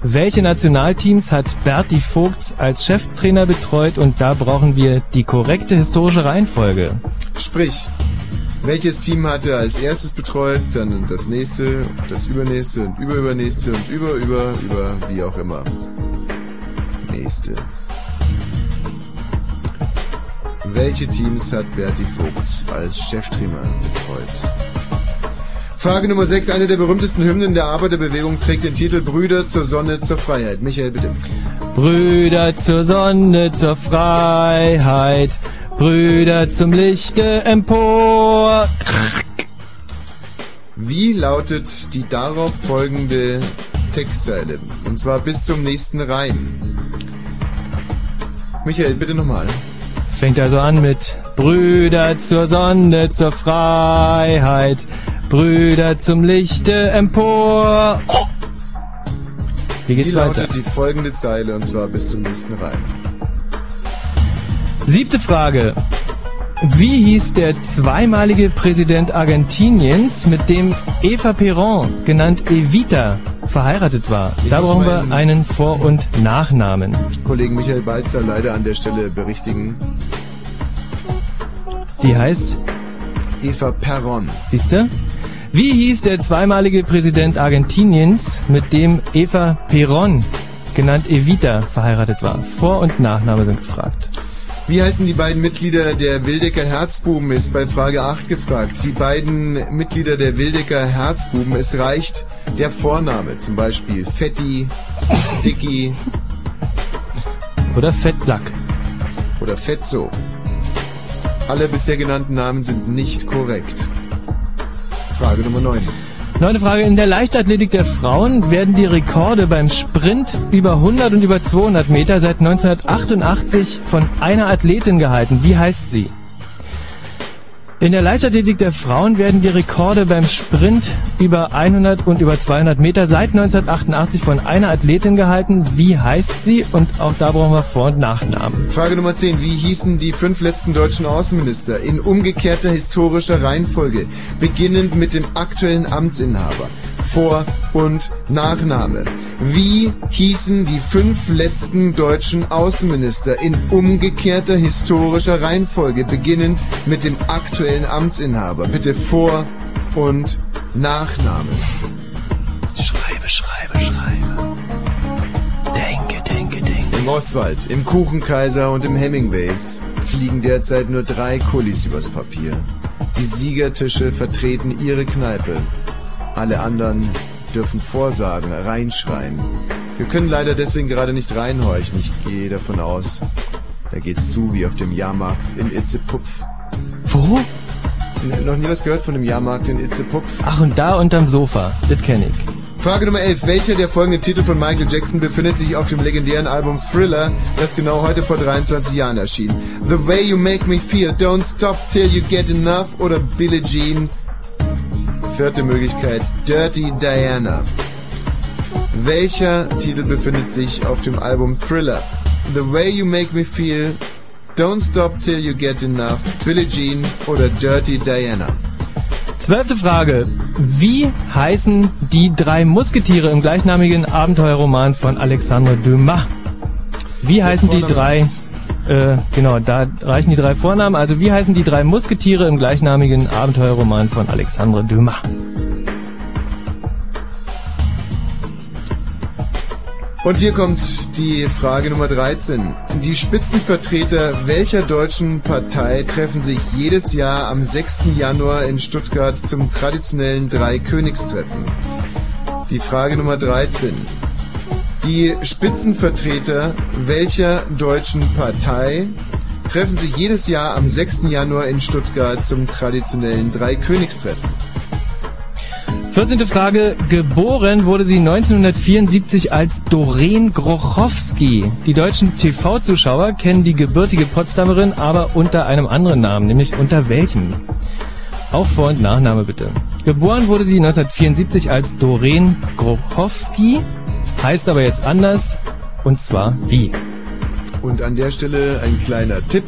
[SPEAKER 2] Welche Nationalteams hat Berti Vogts als Cheftrainer betreut? Und da brauchen wir die korrekte historische Reihenfolge.
[SPEAKER 1] Sprich, welches Team hatte als erstes betreut, dann das nächste, das übernächste und überübernächste und über, über, über, wie auch immer. Nächste. Welche Teams hat Berti Vogts als Cheftrainer betreut? Frage Nummer 6. Eine der berühmtesten Hymnen der Arbeiterbewegung trägt den Titel Brüder zur Sonne, zur Freiheit. Michael, bitte.
[SPEAKER 2] Brüder zur Sonne, zur Freiheit, Brüder zum Lichte empor.
[SPEAKER 1] Wie lautet die darauf folgende Textzeile? Und zwar bis zum nächsten Reim. Michael, bitte nochmal.
[SPEAKER 2] Fängt also an mit Brüder zur Sonne, zur Freiheit, Brüder zum Lichte empor. Wie geht's
[SPEAKER 1] Wie
[SPEAKER 2] weiter?
[SPEAKER 1] lautet die folgende Zeile und zwar bis zum nächsten Reim?
[SPEAKER 2] Siebte Frage. Wie hieß der zweimalige Präsident Argentiniens, mit dem Eva Perón, genannt Evita, verheiratet war? Da brauchen wir einen Vor- und Nachnamen.
[SPEAKER 1] Kollegen Michael Balzer leider an der Stelle berichtigen.
[SPEAKER 2] Die heißt,
[SPEAKER 1] Eva Perron.
[SPEAKER 2] siehste? Wie hieß der zweimalige Präsident Argentiniens, mit dem Eva Perón, genannt Evita, verheiratet war? Vor- und Nachname sind gefragt.
[SPEAKER 1] Wie heißen die beiden Mitglieder der Wildecker Herzbuben, ist bei Frage 8 gefragt. Die beiden Mitglieder der Wildecker Herzbuben, es reicht der Vorname, zum Beispiel Fetti, Dicky
[SPEAKER 2] Oder Fettsack.
[SPEAKER 1] oder Fetzo. Alle bisher genannten Namen sind nicht korrekt. Frage Nummer 9.
[SPEAKER 2] Neunte Frage. In der Leichtathletik der Frauen werden die Rekorde beim Sprint über 100 und über 200 Meter seit 1988 von einer Athletin gehalten. Wie heißt sie? In der Leichtathletik der Frauen werden die Rekorde beim Sprint über 100 und über 200 Meter seit 1988 von einer Athletin gehalten. Wie heißt sie? Und auch da brauchen wir Vor- und Nachnamen.
[SPEAKER 1] Frage Nummer 10. Wie hießen die fünf letzten deutschen Außenminister in umgekehrter historischer Reihenfolge, beginnend mit dem aktuellen Amtsinhaber? Vor- und Nachname. Wie hießen die fünf letzten deutschen Außenminister in umgekehrter historischer Reihenfolge, beginnend mit dem aktuellen Amtsinhaber? Bitte Vor- und Nachname.
[SPEAKER 2] Schreibe, schreibe, schreibe. Denke, denke, denke.
[SPEAKER 1] Im Oswald, im Kuchenkaiser und im Hemingways fliegen derzeit nur drei Kulis übers Papier. Die Siegertische vertreten ihre Kneipe. Alle anderen dürfen vorsagen, reinschreien. Wir können leider deswegen gerade nicht reinhorchen. Ich gehe davon aus, da geht's zu wie auf dem Jahrmarkt in Itzepupf.
[SPEAKER 2] Wo?
[SPEAKER 7] Noch nie was gehört von dem Jahrmarkt in Itzepupf.
[SPEAKER 2] Ach, und da unterm Sofa. Das kenne ich.
[SPEAKER 1] Frage Nummer 11. Welcher der folgenden Titel von Michael Jackson befindet sich auf dem legendären Album Thriller, das genau heute vor 23 Jahren erschien? The Way You Make Me Feel, Don't Stop Till You Get Enough oder Billie Jean? Vierte Möglichkeit, Dirty Diana. Welcher Titel befindet sich auf dem Album Thriller? The Way You Make Me Feel, Don't Stop Till You Get Enough, Billie Jean oder Dirty Diana?
[SPEAKER 2] Zwölfte Frage. Wie heißen die drei Musketiere im gleichnamigen Abenteuerroman von Alexandre Dumas? Wie heißen die drei, äh, genau, da reichen die drei Vornamen. Also wie heißen die drei Musketiere im gleichnamigen Abenteuerroman von Alexandre Dumas?
[SPEAKER 1] Und hier kommt die Frage Nummer 13. Die Spitzenvertreter welcher deutschen Partei treffen sich jedes Jahr am 6. Januar in Stuttgart zum traditionellen Dreikönigstreffen? Die Frage Nummer 13. Die Spitzenvertreter welcher deutschen Partei treffen sich jedes Jahr am 6. Januar in Stuttgart zum traditionellen Dreikönigstreffen?
[SPEAKER 2] 14. Frage. Geboren wurde sie 1974 als Doreen Grochowski. Die deutschen TV-Zuschauer kennen die gebürtige Potsdamerin aber unter einem anderen Namen, nämlich unter welchem? Auch Vor- und Nachname bitte. Geboren wurde sie 1974 als Doreen Grochowski, heißt aber jetzt anders, und zwar wie?
[SPEAKER 7] Und an der Stelle ein kleiner Tipp.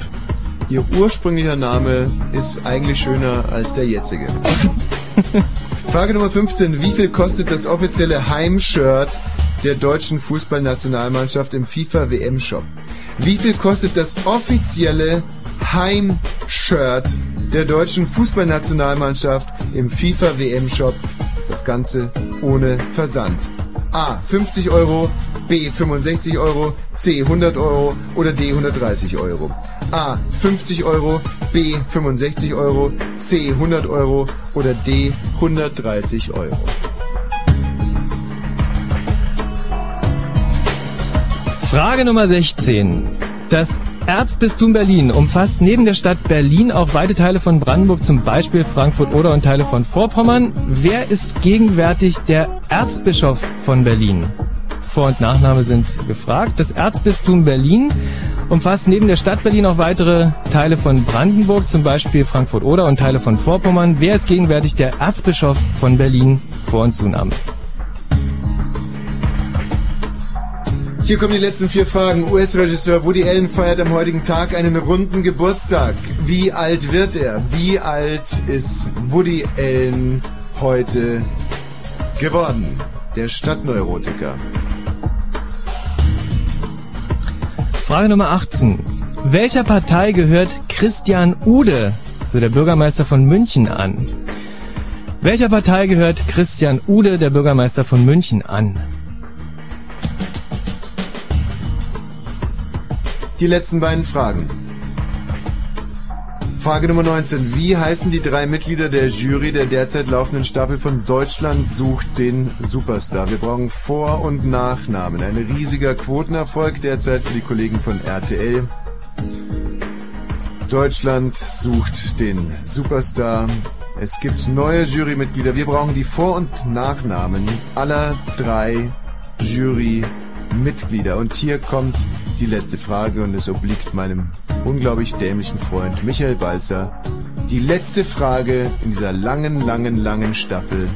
[SPEAKER 7] Ihr ursprünglicher Name ist eigentlich schöner als der jetzige.
[SPEAKER 1] Frage Nummer 15. Wie viel kostet das offizielle Heimshirt der deutschen Fußballnationalmannschaft im FIFA WM Shop? Wie viel kostet das offizielle Heimshirt der deutschen Fußballnationalmannschaft im FIFA WM Shop? Das Ganze ohne Versand. A. 50 Euro, B. 65 Euro, C. 100 Euro oder D. 130 Euro. A. 50 Euro, B. 65 Euro, C. 100 Euro oder D. 130 Euro.
[SPEAKER 2] Frage Nummer 16. Das Erzbistum Berlin umfasst neben der Stadt Berlin auch weite Teile von Brandenburg, zum Beispiel Frankfurt oder und Teile von Vorpommern. Wer ist gegenwärtig der Erzbischof von Berlin? Vor- und Nachname sind gefragt. Das Erzbistum Berlin umfasst neben der Stadt Berlin auch weitere Teile von Brandenburg, zum Beispiel Frankfurt oder und Teile von Vorpommern. Wer ist gegenwärtig der Erzbischof von Berlin? Vor- und Zunahme.
[SPEAKER 1] Hier kommen die letzten vier Fragen. US-Regisseur Woody Allen feiert am heutigen Tag einen runden Geburtstag. Wie alt wird er? Wie alt ist Woody Allen heute geworden? Der Stadtneurotiker.
[SPEAKER 2] Frage Nummer 18. Welcher Partei gehört Christian Ude, also der Bürgermeister von München, an? Welcher Partei gehört Christian Ude, der Bürgermeister von München, an?
[SPEAKER 1] Die letzten beiden Fragen. Frage Nummer 19. Wie heißen die drei Mitglieder der Jury der derzeit laufenden Staffel von Deutschland sucht den Superstar? Wir brauchen Vor- und Nachnamen. Ein riesiger Quotenerfolg derzeit für die Kollegen von RTL. Deutschland sucht den Superstar. Es gibt neue Jurymitglieder. Wir brauchen die Vor- und Nachnamen aller drei Jurymitglieder. Und hier kommt die letzte Frage und es obliegt meinem unglaublich dämlichen Freund Michael Balzer. Die letzte Frage in dieser langen, langen, langen Staffel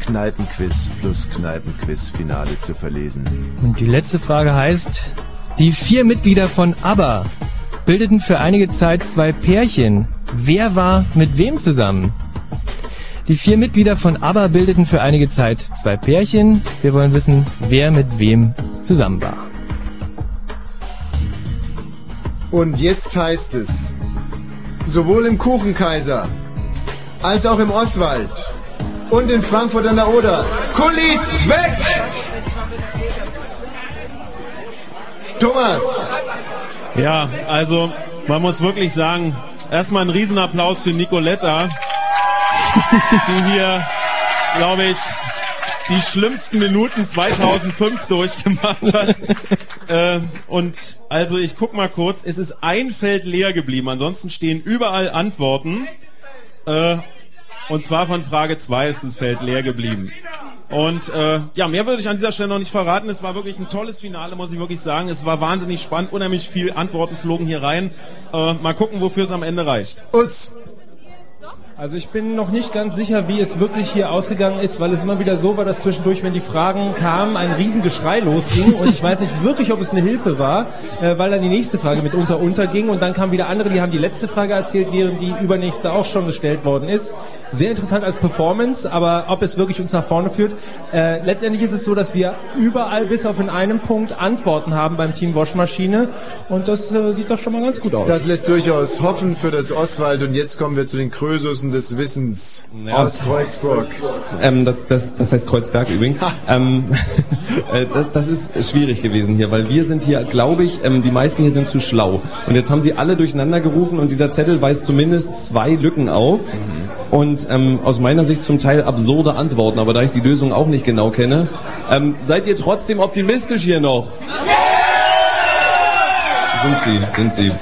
[SPEAKER 1] Kneipenquiz plus Kneipenquiz-Finale zu verlesen.
[SPEAKER 2] Und die letzte Frage heißt, die vier Mitglieder von ABBA bildeten für einige Zeit zwei Pärchen. Wer war mit wem zusammen? Die vier Mitglieder von ABBA bildeten für einige Zeit zwei Pärchen. Wir wollen wissen, wer mit wem zusammen war.
[SPEAKER 1] Und jetzt heißt es, sowohl im Kuchenkaiser als auch im Oswald und in Frankfurt an der Oder, Kulis weg! Thomas!
[SPEAKER 10] Ja, also man muss wirklich sagen, erstmal ein Riesenapplaus für Nicoletta, die hier, glaube ich, die schlimmsten Minuten 2005 durchgemacht hat. äh, und also ich guck mal kurz, es ist ein Feld leer geblieben, ansonsten stehen überall Antworten. Äh, und zwar von Frage 2 ist das Feld leer geblieben. Und äh, ja, mehr würde ich an dieser Stelle noch nicht verraten. Es war wirklich ein tolles Finale, muss ich wirklich sagen. Es war wahnsinnig spannend, unheimlich viel Antworten flogen hier rein. Äh, mal gucken, wofür es am Ende reicht.
[SPEAKER 1] Utz.
[SPEAKER 8] Also ich bin noch nicht ganz sicher, wie es wirklich hier ausgegangen ist, weil es immer wieder so war, dass zwischendurch, wenn die Fragen kamen, ein Riesengeschrei losging und ich weiß nicht wirklich, ob es eine Hilfe war, äh, weil dann die nächste Frage mitunter unterging und dann kamen wieder andere, die haben die letzte Frage erzählt, während die übernächste auch schon gestellt worden ist. Sehr interessant als Performance, aber ob es wirklich uns nach vorne führt. Äh, letztendlich ist es so, dass wir überall bis auf in einem Punkt Antworten haben beim Team Waschmaschine und das äh, sieht doch schon mal ganz gut aus.
[SPEAKER 1] Das lässt durchaus hoffen für das Oswald und jetzt kommen wir zu den Krösussen des Wissens aus Kreuzburg.
[SPEAKER 4] Ähm, das, das, das heißt Kreuzberg übrigens. ähm, äh, das, das ist schwierig gewesen hier, weil wir sind hier, glaube ich, ähm, die meisten hier sind zu schlau. Und jetzt haben sie alle durcheinander gerufen und dieser Zettel weist zumindest zwei Lücken auf. Und ähm, aus meiner Sicht zum Teil absurde Antworten, aber da ich die Lösung auch nicht genau kenne, ähm, seid ihr trotzdem optimistisch hier noch? Sind sie, sind sie.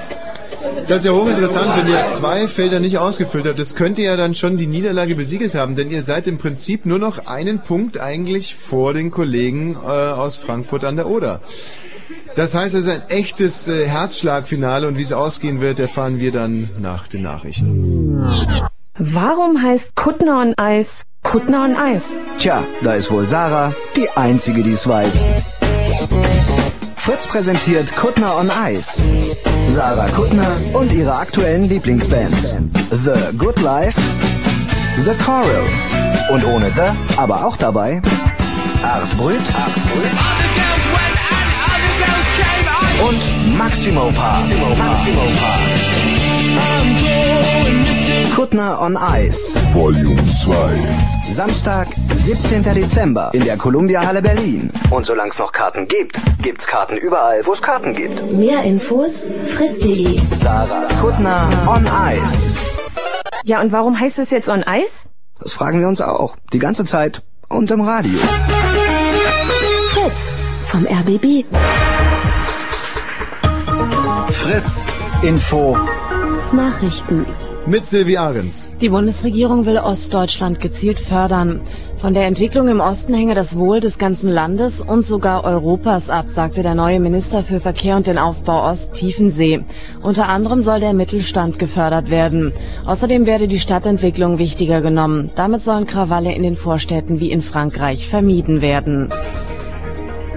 [SPEAKER 1] Das ist ja hochinteressant, wenn ihr zwei Felder nicht ausgefüllt habt. Das könnte ja dann schon die Niederlage besiegelt haben, denn ihr seid im Prinzip nur noch einen Punkt eigentlich vor den Kollegen äh, aus Frankfurt an der Oder. Das heißt, es ist ein echtes äh, Herzschlagfinale und wie es ausgehen wird, erfahren wir dann nach den Nachrichten.
[SPEAKER 46] Warum heißt Kuttner on Eis Kuttner on Eis?
[SPEAKER 3] Tja, da ist wohl Sarah die Einzige, die es weiß. Fritz präsentiert Kuttner on Ice. Sarah Kuttner und ihre aktuellen Lieblingsbands. The Good Life, The Coral und ohne The, aber auch dabei Art Brüt und Maximo Paar. Maximo Paar. Kuttner on Ice.
[SPEAKER 47] Volume 2.
[SPEAKER 3] Samstag, 17. Dezember in der Columbia Halle Berlin. Und solange es noch Karten gibt, gibt's Karten überall, wo es Karten gibt.
[SPEAKER 21] Mehr Infos fritz.de.
[SPEAKER 3] Sarah Kuttner on Ice.
[SPEAKER 46] Ja, und warum heißt es jetzt on Eis?
[SPEAKER 3] Das fragen wir uns auch. Die ganze Zeit und im Radio.
[SPEAKER 21] Fritz vom RBB.
[SPEAKER 3] Fritz Info.
[SPEAKER 21] Nachrichten.
[SPEAKER 1] Mit Silvi Ahrens.
[SPEAKER 19] Die Bundesregierung will Ostdeutschland gezielt fördern. Von der Entwicklung im Osten hänge das Wohl des ganzen Landes und sogar Europas ab, sagte der neue Minister für Verkehr und den Aufbau Ost Tiefensee. Unter anderem soll der Mittelstand gefördert werden. Außerdem werde die Stadtentwicklung wichtiger genommen. Damit sollen Krawalle in den Vorstädten wie in Frankreich vermieden werden.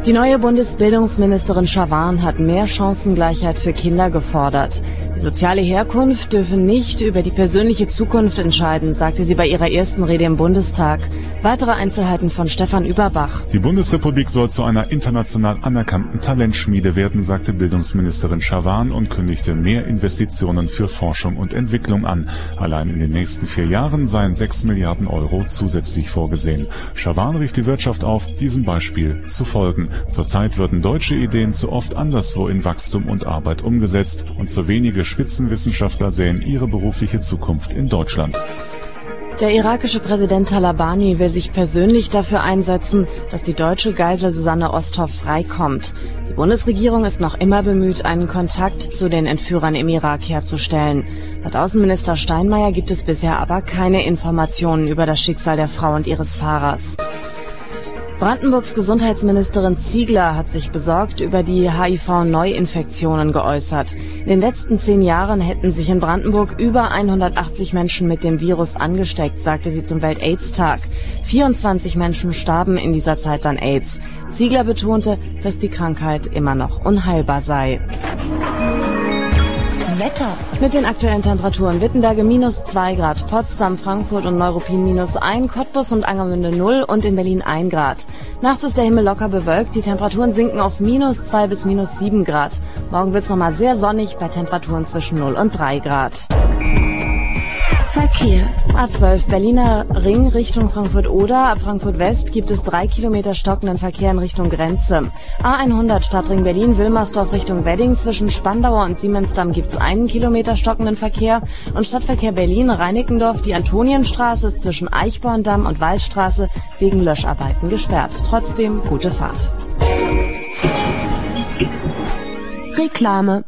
[SPEAKER 19] Die neue Bundesbildungsministerin Schawan hat mehr Chancengleichheit für Kinder gefordert. Soziale Herkunft dürfe nicht über die persönliche Zukunft entscheiden, sagte sie bei ihrer ersten Rede im Bundestag. Weitere Einzelheiten von Stefan Überbach.
[SPEAKER 37] Die Bundesrepublik soll zu einer international anerkannten Talentschmiede werden, sagte Bildungsministerin Schawan und kündigte mehr Investitionen für Forschung und Entwicklung an. Allein in den nächsten vier Jahren seien sechs Milliarden Euro zusätzlich vorgesehen. Schawan rief die Wirtschaft auf, diesem Beispiel zu folgen. Zurzeit würden deutsche Ideen zu oft anderswo in Wachstum und Arbeit umgesetzt und zu wenige Spitzenwissenschaftler sehen ihre berufliche Zukunft in Deutschland.
[SPEAKER 19] Der irakische Präsident Talabani will sich persönlich dafür einsetzen, dass die deutsche Geisel Susanne Osthoff freikommt. Die Bundesregierung ist noch immer bemüht, einen Kontakt zu den Entführern im Irak herzustellen. Laut Außenminister Steinmeier gibt es bisher aber keine Informationen über das Schicksal der Frau und ihres Fahrers. Brandenburgs Gesundheitsministerin Ziegler hat sich besorgt über die HIV-Neuinfektionen geäußert. In den letzten zehn Jahren hätten sich in Brandenburg über 180 Menschen mit dem Virus angesteckt, sagte sie zum Welt-Aids-Tag. 24 Menschen starben in dieser Zeit an AIDS. Ziegler betonte, dass die Krankheit immer noch unheilbar sei.
[SPEAKER 21] Wetter.
[SPEAKER 19] Mit den aktuellen Temperaturen Wittenberge minus 2 Grad, Potsdam, Frankfurt und Neuruppin minus 1, Cottbus und Angermünde 0 und in Berlin 1 Grad. Nachts ist der Himmel locker bewölkt, die Temperaturen sinken auf minus 2 bis minus 7 Grad. Morgen wird's nochmal sehr sonnig bei Temperaturen zwischen 0 und 3 Grad.
[SPEAKER 21] Verkehr.
[SPEAKER 19] A12 Berliner Ring Richtung Frankfurt-Oder. Ab Frankfurt West gibt es drei Kilometer stockenden Verkehr in Richtung Grenze. A100 Stadtring Berlin Wilmersdorf Richtung Wedding. Zwischen Spandauer und Siemensdamm gibt es einen Kilometer stockenden Verkehr. Und Stadtverkehr Berlin Reinickendorf. Die Antonienstraße ist zwischen Eichborndamm und Waldstraße wegen Löscharbeiten gesperrt. Trotzdem gute Fahrt.
[SPEAKER 21] Reklame.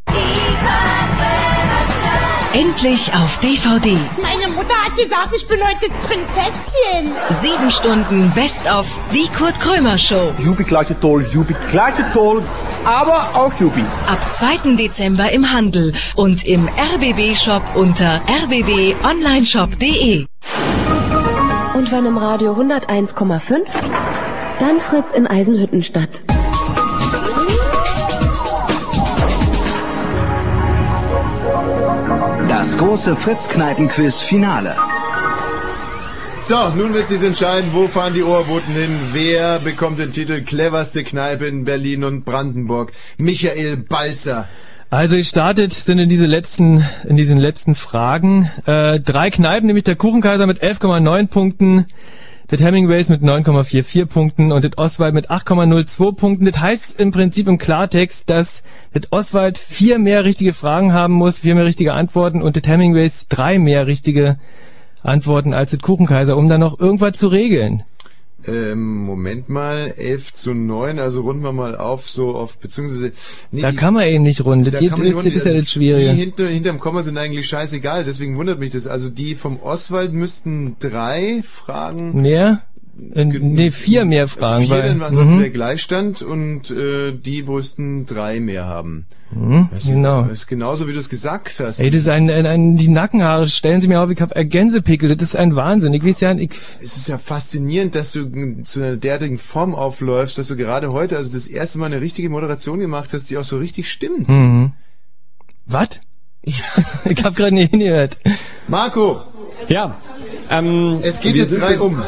[SPEAKER 48] Endlich auf DVD.
[SPEAKER 49] Meine Mutter hat gesagt, ich bin heute das Prinzesschen.
[SPEAKER 48] Sieben Stunden Best of Die Kurt Krömer Show.
[SPEAKER 50] Juppie, klasse toll, Juppie, klasse toll, aber auch Juppie.
[SPEAKER 48] Ab 2. Dezember im Handel und im RBB-Shop unter rbbonlineshop.de.
[SPEAKER 21] Und wenn im Radio 101,5, dann Fritz in Eisenhüttenstadt.
[SPEAKER 3] Das große Fritz-Kneipen-Quiz-Finale.
[SPEAKER 1] So, nun wird sich entscheiden, wo fahren die Ohrboten hin, wer bekommt den Titel cleverste Kneipe in Berlin und Brandenburg. Michael Balzer.
[SPEAKER 2] Also gestartet sind in diese letzten, in diesen letzten Fragen äh, drei Kneipen, nämlich der Kuchenkaiser mit 11,9 Punkten, das Hemingways mit 9,44 Punkten und das Oswald mit 8,02 Punkten. Das heißt im Prinzip im Klartext, dass das Oswald vier mehr richtige Fragen haben muss, vier mehr richtige Antworten und das Hemingways drei mehr richtige Antworten als das Kuchenkaiser, um dann noch irgendwas zu regeln.
[SPEAKER 1] Ähm, Moment mal, 11 zu 9, also runden wir mal auf, so auf, beziehungsweise...
[SPEAKER 2] Da kann man eben nicht runden, das
[SPEAKER 1] da kann man nicht
[SPEAKER 2] das
[SPEAKER 1] runden.
[SPEAKER 2] ist ja das Schwierige.
[SPEAKER 1] Die hinter, hinterm Komma sind eigentlich scheißegal, deswegen wundert mich das. Also die vom Oswald müssten drei Fragen...
[SPEAKER 2] Mehr? Äh, nee, vier mehr Fragen.
[SPEAKER 1] Vier,
[SPEAKER 2] weil,
[SPEAKER 1] dann war sonst
[SPEAKER 2] mhm.
[SPEAKER 1] wäre Gleichstand und äh, die müssten drei mehr haben.
[SPEAKER 2] Mhm,
[SPEAKER 1] Das
[SPEAKER 2] genau.
[SPEAKER 1] ist genauso, wie du es gesagt hast.
[SPEAKER 2] Ey, das ist ein, ein, ein, die Nackenhaare stellen sie mir auf, ich hab Gänsepickel, das ist ein Wahnsinn. Ich weiß ja, ich,
[SPEAKER 1] Es ist ja faszinierend, dass du zu einer derartigen Form aufläufst, dass du gerade heute also das erste Mal eine richtige Moderation gemacht hast, die auch so richtig stimmt.
[SPEAKER 2] Mhm. Was? ich hab gerade nicht hingehört.
[SPEAKER 1] Marco!
[SPEAKER 4] Ja. Ähm,
[SPEAKER 1] Es geht jetzt
[SPEAKER 4] sind
[SPEAKER 1] drei
[SPEAKER 4] jetzt-
[SPEAKER 1] um.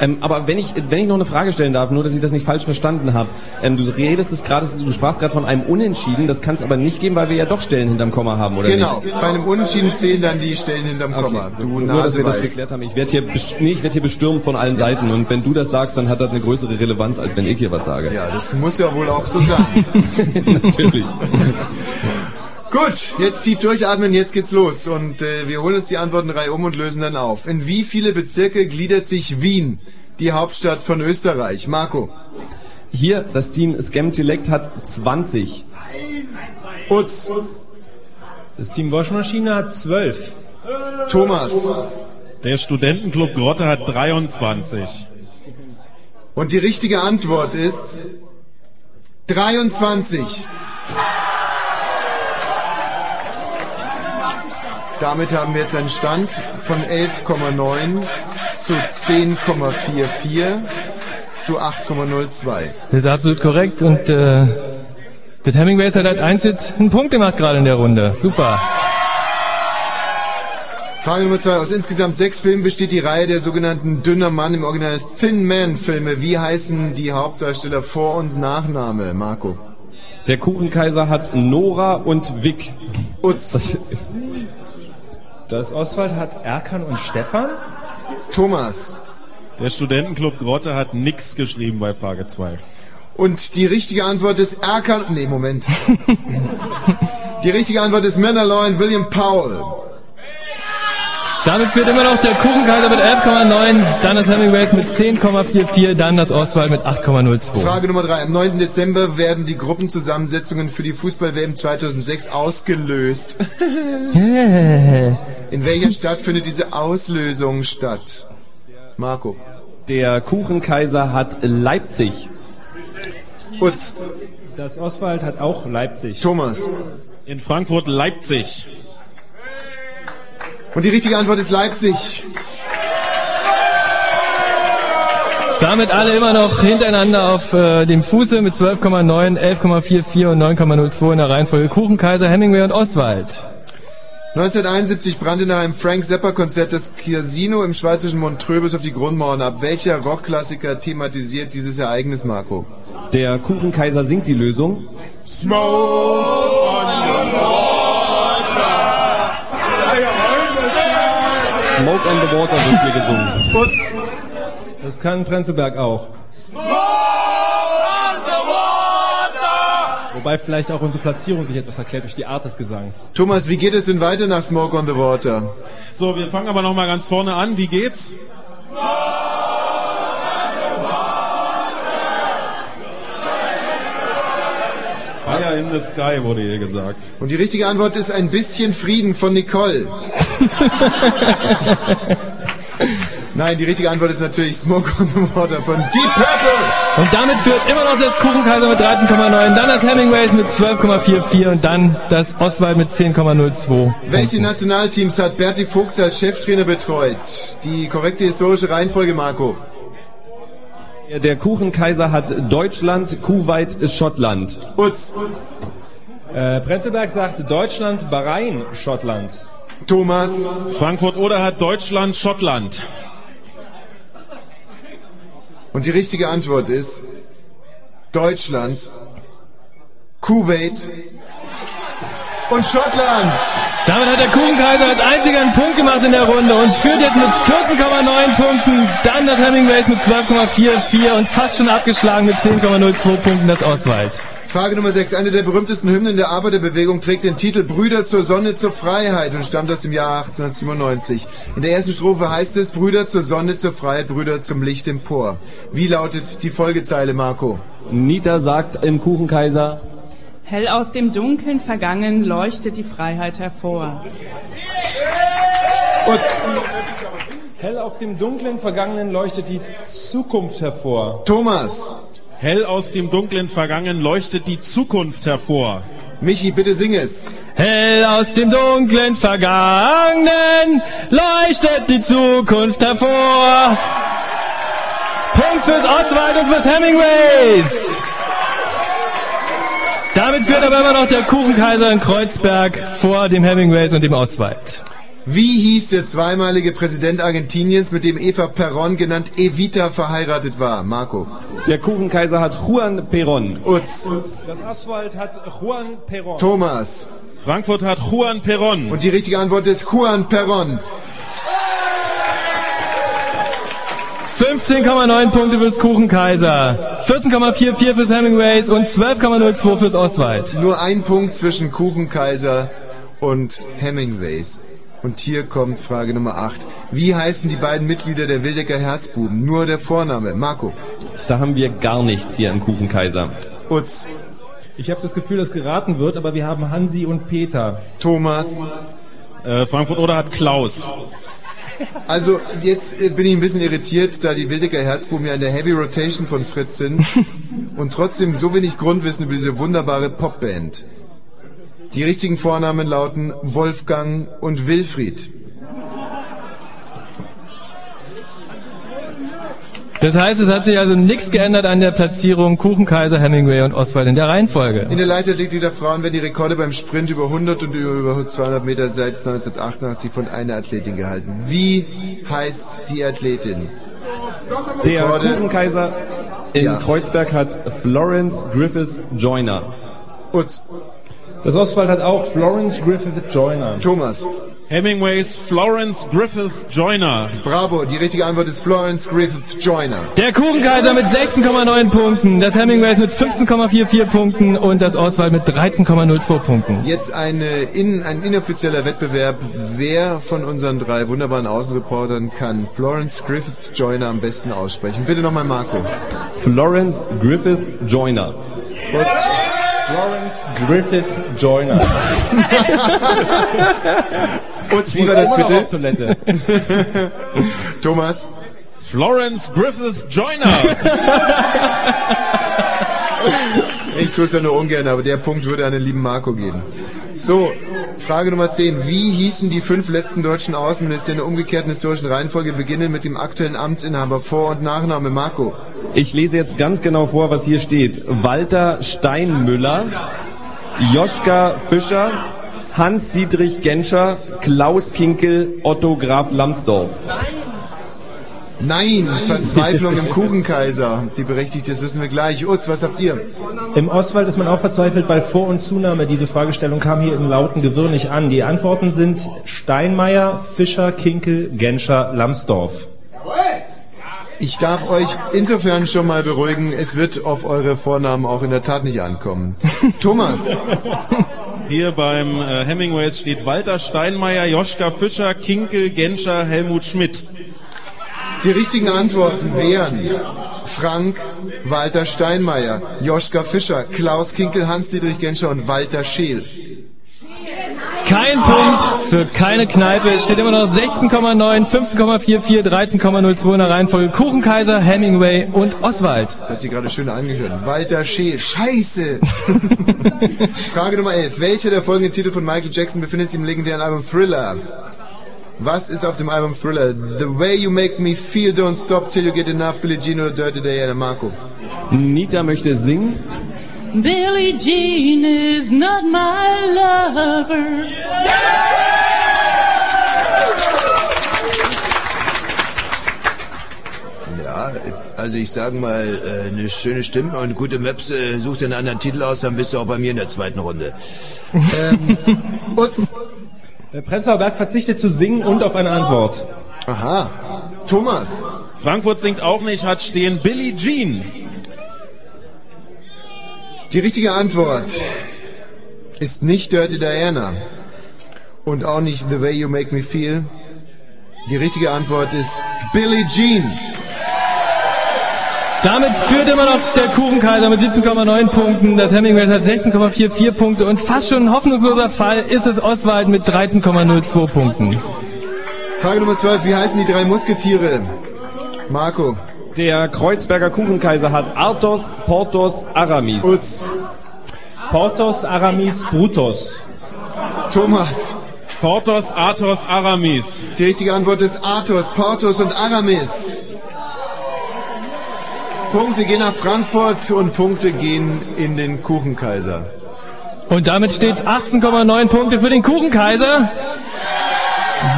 [SPEAKER 4] Ähm, aber wenn ich, wenn ich noch eine Frage stellen darf, nur dass ich das nicht falsch verstanden habe. Ähm, du redest es gerade, du sprachst gerade von einem Unentschieden, das kann es aber nicht geben, weil wir ja doch Stellen hinterm Komma haben, oder
[SPEAKER 1] genau,
[SPEAKER 4] nicht?
[SPEAKER 1] bei einem Unentschieden zählen dann die Stellen hinterm Komma. Du
[SPEAKER 4] Nur, dass wir das
[SPEAKER 1] Naseweiß.
[SPEAKER 4] geklärt haben. Ich werde hier, nee, ich werd hier bestürmt von allen Seiten und wenn du das sagst, dann hat das eine größere Relevanz, als wenn ich hier was sage.
[SPEAKER 1] Ja, das muss ja wohl auch so sein.
[SPEAKER 4] Natürlich.
[SPEAKER 1] Gut, jetzt tief durchatmen, jetzt geht's los. Und äh, wir holen uns die Antwortenreihe um und lösen dann auf. In wie viele Bezirke gliedert sich Wien, die Hauptstadt von Österreich? Marco.
[SPEAKER 4] Hier, das Team Scam-Select hat 20.
[SPEAKER 1] Utz.
[SPEAKER 8] Das Team Waschmaschine hat zwölf.
[SPEAKER 1] Thomas.
[SPEAKER 10] Der Studentenclub Grotte hat 23.
[SPEAKER 1] Und die richtige Antwort ist 23. Damit haben wir jetzt einen Stand von 11,9 zu 10,44 zu 8,02.
[SPEAKER 2] Das ist absolut korrekt und äh, das Hemingways hat halt eins jetzt einen Punkt gemacht gerade in der Runde. Super.
[SPEAKER 1] Frage Nummer zwei. Aus insgesamt sechs Filmen besteht die Reihe der sogenannten Dünner Mann im Original Thin Man Filme. Wie heißen die Hauptdarsteller Vor- und Nachname, Marco?
[SPEAKER 4] Der Kuchenkaiser hat Nora und Vic.
[SPEAKER 1] Utz.
[SPEAKER 8] Das Oswald hat Erkan und Stefan.
[SPEAKER 1] Thomas.
[SPEAKER 10] Der Studentenclub Grotte hat nix geschrieben bei Frage 2.
[SPEAKER 1] Und die richtige Antwort ist Erkan... Nee, Moment. die richtige Antwort ist Mannerloin William Powell.
[SPEAKER 2] Damit führt immer noch der Kuchenkaiser mit 11,9, dann das Hemingways mit 10,44, dann das Oswald mit 8,02.
[SPEAKER 1] Frage Nummer drei. Am 9. Dezember werden die Gruppenzusammensetzungen für die Fußball-WM 2006 ausgelöst. In welcher Stadt findet diese Auslösung statt? Marco.
[SPEAKER 4] Der Kuchenkaiser hat Leipzig.
[SPEAKER 1] Utz.
[SPEAKER 8] Das Oswald hat auch Leipzig.
[SPEAKER 1] Thomas.
[SPEAKER 10] In Frankfurt Leipzig.
[SPEAKER 1] Und die richtige Antwort ist Leipzig.
[SPEAKER 2] Damit alle immer noch hintereinander auf äh, dem Fuße mit 12,9, 11,44 und 9,02 in der Reihenfolge Kuchenkaiser, Hemingway und Oswald.
[SPEAKER 1] 1971 brannte nach einem Frank Zappa-Konzert das Casino im schweizerischen Montreux bis auf die Grundmauern ab. Welcher Rockklassiker thematisiert dieses Ereignis, Marco?
[SPEAKER 4] Der Kuchenkaiser singt die Lösung.
[SPEAKER 1] Smoke on
[SPEAKER 4] Smoke on the Water wird hier gesungen.
[SPEAKER 1] Putz.
[SPEAKER 8] Das kann Prenzlberg auch. Wobei vielleicht auch unsere Platzierung sich etwas erklärt durch die Art des Gesangs.
[SPEAKER 1] Thomas, wie geht es denn weiter nach Smoke on the Water?
[SPEAKER 10] So, wir fangen aber noch mal ganz vorne an. Wie geht's? Fire in the Sky wurde hier gesagt.
[SPEAKER 1] Und die richtige Antwort ist ein bisschen Frieden von Nicole. Nein, die richtige Antwort ist natürlich Smoke on the Water von Deep Purple.
[SPEAKER 2] Und damit führt immer noch das Kuchenkaiser mit 13,9, dann das Hemingways mit 12,44 und dann das Oswald mit 10,02.
[SPEAKER 1] Welche Nationalteams hat Berti Vogt als Cheftrainer betreut? Die korrekte historische Reihenfolge, Marco.
[SPEAKER 4] Der Kuchenkaiser hat Deutschland, Kuwait, Schottland.
[SPEAKER 1] Utz.
[SPEAKER 8] Äh, Prenzlberg sagt Deutschland, Bahrain, Schottland.
[SPEAKER 1] Thomas.
[SPEAKER 10] Frankfurt oder hat Deutschland, Schottland.
[SPEAKER 1] Und die richtige Antwort ist Deutschland, Kuwait und Schottland.
[SPEAKER 2] Damit hat der Kuchenkaiser als einziger einen Punkt gemacht in der Runde und führt jetzt mit 14,9 Punkten. Dann das Hemingways mit 12,44 und fast schon abgeschlagen mit 10,02 Punkten das Oswald.
[SPEAKER 1] Frage Nummer 6. Eine der berühmtesten Hymnen der Arbeiterbewegung trägt den Titel Brüder zur Sonne, zur Freiheit und stammt aus dem Jahr 1897. In der ersten Strophe heißt es Brüder zur Sonne, zur Freiheit, Brüder zum Licht empor. Wie lautet die Folgezeile, Marco?
[SPEAKER 4] Nita sagt im Kuchenkaiser,
[SPEAKER 26] Hell aus dem Dunkeln vergangen leuchtet die Freiheit hervor.
[SPEAKER 1] Utz.
[SPEAKER 8] Hell auf dem dunklen Vergangenen leuchtet die Zukunft hervor.
[SPEAKER 1] Thomas.
[SPEAKER 10] Hell aus dem dunklen Vergangen leuchtet die Zukunft hervor.
[SPEAKER 1] Michi, bitte sing es.
[SPEAKER 2] Hell aus dem dunklen Vergangenen leuchtet die Zukunft hervor. Punkt fürs Oswald und fürs Hemingways. Damit führt aber immer noch der Kuchenkaiser in Kreuzberg vor dem Hemingways und dem Oswald.
[SPEAKER 1] Wie hieß der zweimalige Präsident Argentiniens, mit dem Eva Perón, genannt Evita, verheiratet war? Marco.
[SPEAKER 4] der Kuchenkaiser hat Juan Perón.
[SPEAKER 1] Utz.
[SPEAKER 8] Das Asphalt hat Juan Perón.
[SPEAKER 1] Thomas.
[SPEAKER 10] Frankfurt hat Juan Perón.
[SPEAKER 1] Und die richtige Antwort ist Juan Perón.
[SPEAKER 2] 15,9 Punkte fürs Kuchenkaiser, 14,44 fürs Hemingways und 12,02 fürs Oswald.
[SPEAKER 1] Nur ein Punkt zwischen Kuchenkaiser und Hemingways. Und hier kommt Frage Nummer 8. Wie heißen die beiden Mitglieder der Wildecker Herzbuben? Nur der Vorname. Marco.
[SPEAKER 4] Da haben wir gar nichts hier im Kuchenkaiser.
[SPEAKER 1] Utz.
[SPEAKER 8] Ich habe das Gefühl, dass geraten wird, aber wir haben Hansi und Peter.
[SPEAKER 1] Thomas.
[SPEAKER 10] Äh, Frankfurt oder hat Klaus.
[SPEAKER 1] Also jetzt äh, bin ich ein bisschen irritiert, da die Wildecker Herzbuben ja in der Heavy Rotation von Fritz sind und trotzdem so wenig Grundwissen über diese wunderbare Popband. Die richtigen Vornamen lauten Wolfgang und Wilfried.
[SPEAKER 2] Das heißt, es hat sich also nichts geändert an der Platzierung Kuchenkaiser, Hemingway und Oswald in der Reihenfolge.
[SPEAKER 1] In der Leichtathletik der Frauen werden die Rekorde beim Sprint über 100 und über 200 Meter seit 1988 von einer Athletin gehalten. Wie heißt die Athletin?
[SPEAKER 4] Der
[SPEAKER 1] Rekorde-
[SPEAKER 4] Kuchenkaiser in
[SPEAKER 1] Ja.
[SPEAKER 4] Kreuzberg hat Florence Griffith Joyner.
[SPEAKER 1] Utz.
[SPEAKER 8] Das Oswald hat auch Florence Griffith Joyner.
[SPEAKER 1] Thomas.
[SPEAKER 10] Hemingways Florence Griffith Joyner.
[SPEAKER 1] Bravo, die richtige Antwort ist Florence Griffith Joyner.
[SPEAKER 2] Der Kuchenkaiser mit 16,9 Punkten, das Hemingways mit 15,44 Punkten und das Oswald mit 13,02 Punkten.
[SPEAKER 1] Jetzt eine in, ein inoffizieller Wettbewerb. Wer von unseren drei wunderbaren Außenreportern kann Florence Griffith Joyner am besten aussprechen? Bitte nochmal Marco.
[SPEAKER 4] Florence Griffith Joyner.
[SPEAKER 1] Kurz.
[SPEAKER 8] Florence Griffith Joyner.
[SPEAKER 1] Kurz, wie war das bitte?
[SPEAKER 8] Auf Toilette.
[SPEAKER 1] Thomas.
[SPEAKER 10] Florence Griffith Joyner.
[SPEAKER 1] Ich tue es ja nur ungern, aber der Punkt würde an den lieben Marco gehen. So, Frage Nummer 10. Wie hießen die fünf letzten deutschen Außenminister in der umgekehrten historischen Reihenfolge beginnen mit dem aktuellen Amtsinhaber Vor- und Nachname Marco?
[SPEAKER 4] Ich lese jetzt ganz genau vor, was hier steht. Walter Steinmüller, Joschka Fischer, Hans-Dietrich Genscher, Klaus Kinkel, Otto Graf Lambsdorff.
[SPEAKER 1] Nein, Verzweiflung im Kuchenkaiser. Die berechtigt ist, wissen wir gleich. Utz, was habt ihr?
[SPEAKER 8] Im Oswald ist man auch verzweifelt, weil Vor- und Zunahme, diese Fragestellung kam hier im lauten Gewirr nicht an. Die Antworten sind Steinmeier, Fischer, Kinkel, Genscher, Lambsdorff.
[SPEAKER 1] Ich darf euch insofern schon mal beruhigen, es wird auf eure Vornamen auch in der Tat nicht ankommen. Thomas.
[SPEAKER 10] Hier beim äh, Hemingways steht Walter Steinmeier, Joschka Fischer, Kinkel, Genscher, Helmut Schmidt.
[SPEAKER 1] Die richtigen Antworten wären Frank, Walter Steinmeier, Joschka Fischer, Klaus Kinkel, Hans-Dietrich Genscher und Walter Scheel.
[SPEAKER 2] Kein Punkt für keine Kneipe. Es steht immer noch 16,9, 15,44, 13,02 in der Reihenfolge. Kuchenkaiser, Hemingway und Oswald.
[SPEAKER 1] Das hat sie gerade schön angehört. Walter Scheel. Scheiße! Frage Nummer 11. Welcher der folgenden Titel von Michael Jackson befindet sich im legendären Album Thriller? Was ist auf dem Album Thriller? The Way You Make Me Feel, Don't Stop Till You Get Enough, Billie Jean oder Dirty Diana? Marco.
[SPEAKER 4] Nita möchte singen.
[SPEAKER 26] Billie Jean is not my lover.
[SPEAKER 1] Ja, also ich sage mal, äh, eine schöne Stimme und gute Maps. Äh, such dir einen anderen Titel aus, dann bist du auch bei mir in der zweiten Runde. ähm, Utz.
[SPEAKER 8] Der Prenzlauer Berg verzichtet zu singen und auf eine Antwort.
[SPEAKER 1] Aha. Thomas.
[SPEAKER 10] Frankfurt singt auch nicht, hat stehen Billie Jean.
[SPEAKER 1] Die richtige Antwort ist nicht Dirty Diana und auch nicht The Way You Make Me Feel. Die richtige Antwort ist Billie Jean.
[SPEAKER 2] Damit führt immer noch der Kuchenkaiser mit 17,9 Punkten. Das Hemingway hat 16,44 Punkte und fast schon ein hoffnungsloser Fall ist es Oswald mit 13,02 Punkten.
[SPEAKER 1] Frage Nummer 12. Wie heißen die drei Musketiere? Marco.
[SPEAKER 4] Der Kreuzberger Kuchenkaiser hat Arthos, Porthos, Aramis.
[SPEAKER 1] Utz.
[SPEAKER 8] Porthos, Aramis, Brutus.
[SPEAKER 1] Thomas.
[SPEAKER 10] Porthos, Athos, Aramis.
[SPEAKER 1] Die richtige Antwort ist Athos, Porthos und Aramis. Punkte gehen nach Frankfurt und Punkte gehen in den Kuchenkaiser.
[SPEAKER 2] Und damit steht es 18,9 Punkte für den Kuchenkaiser.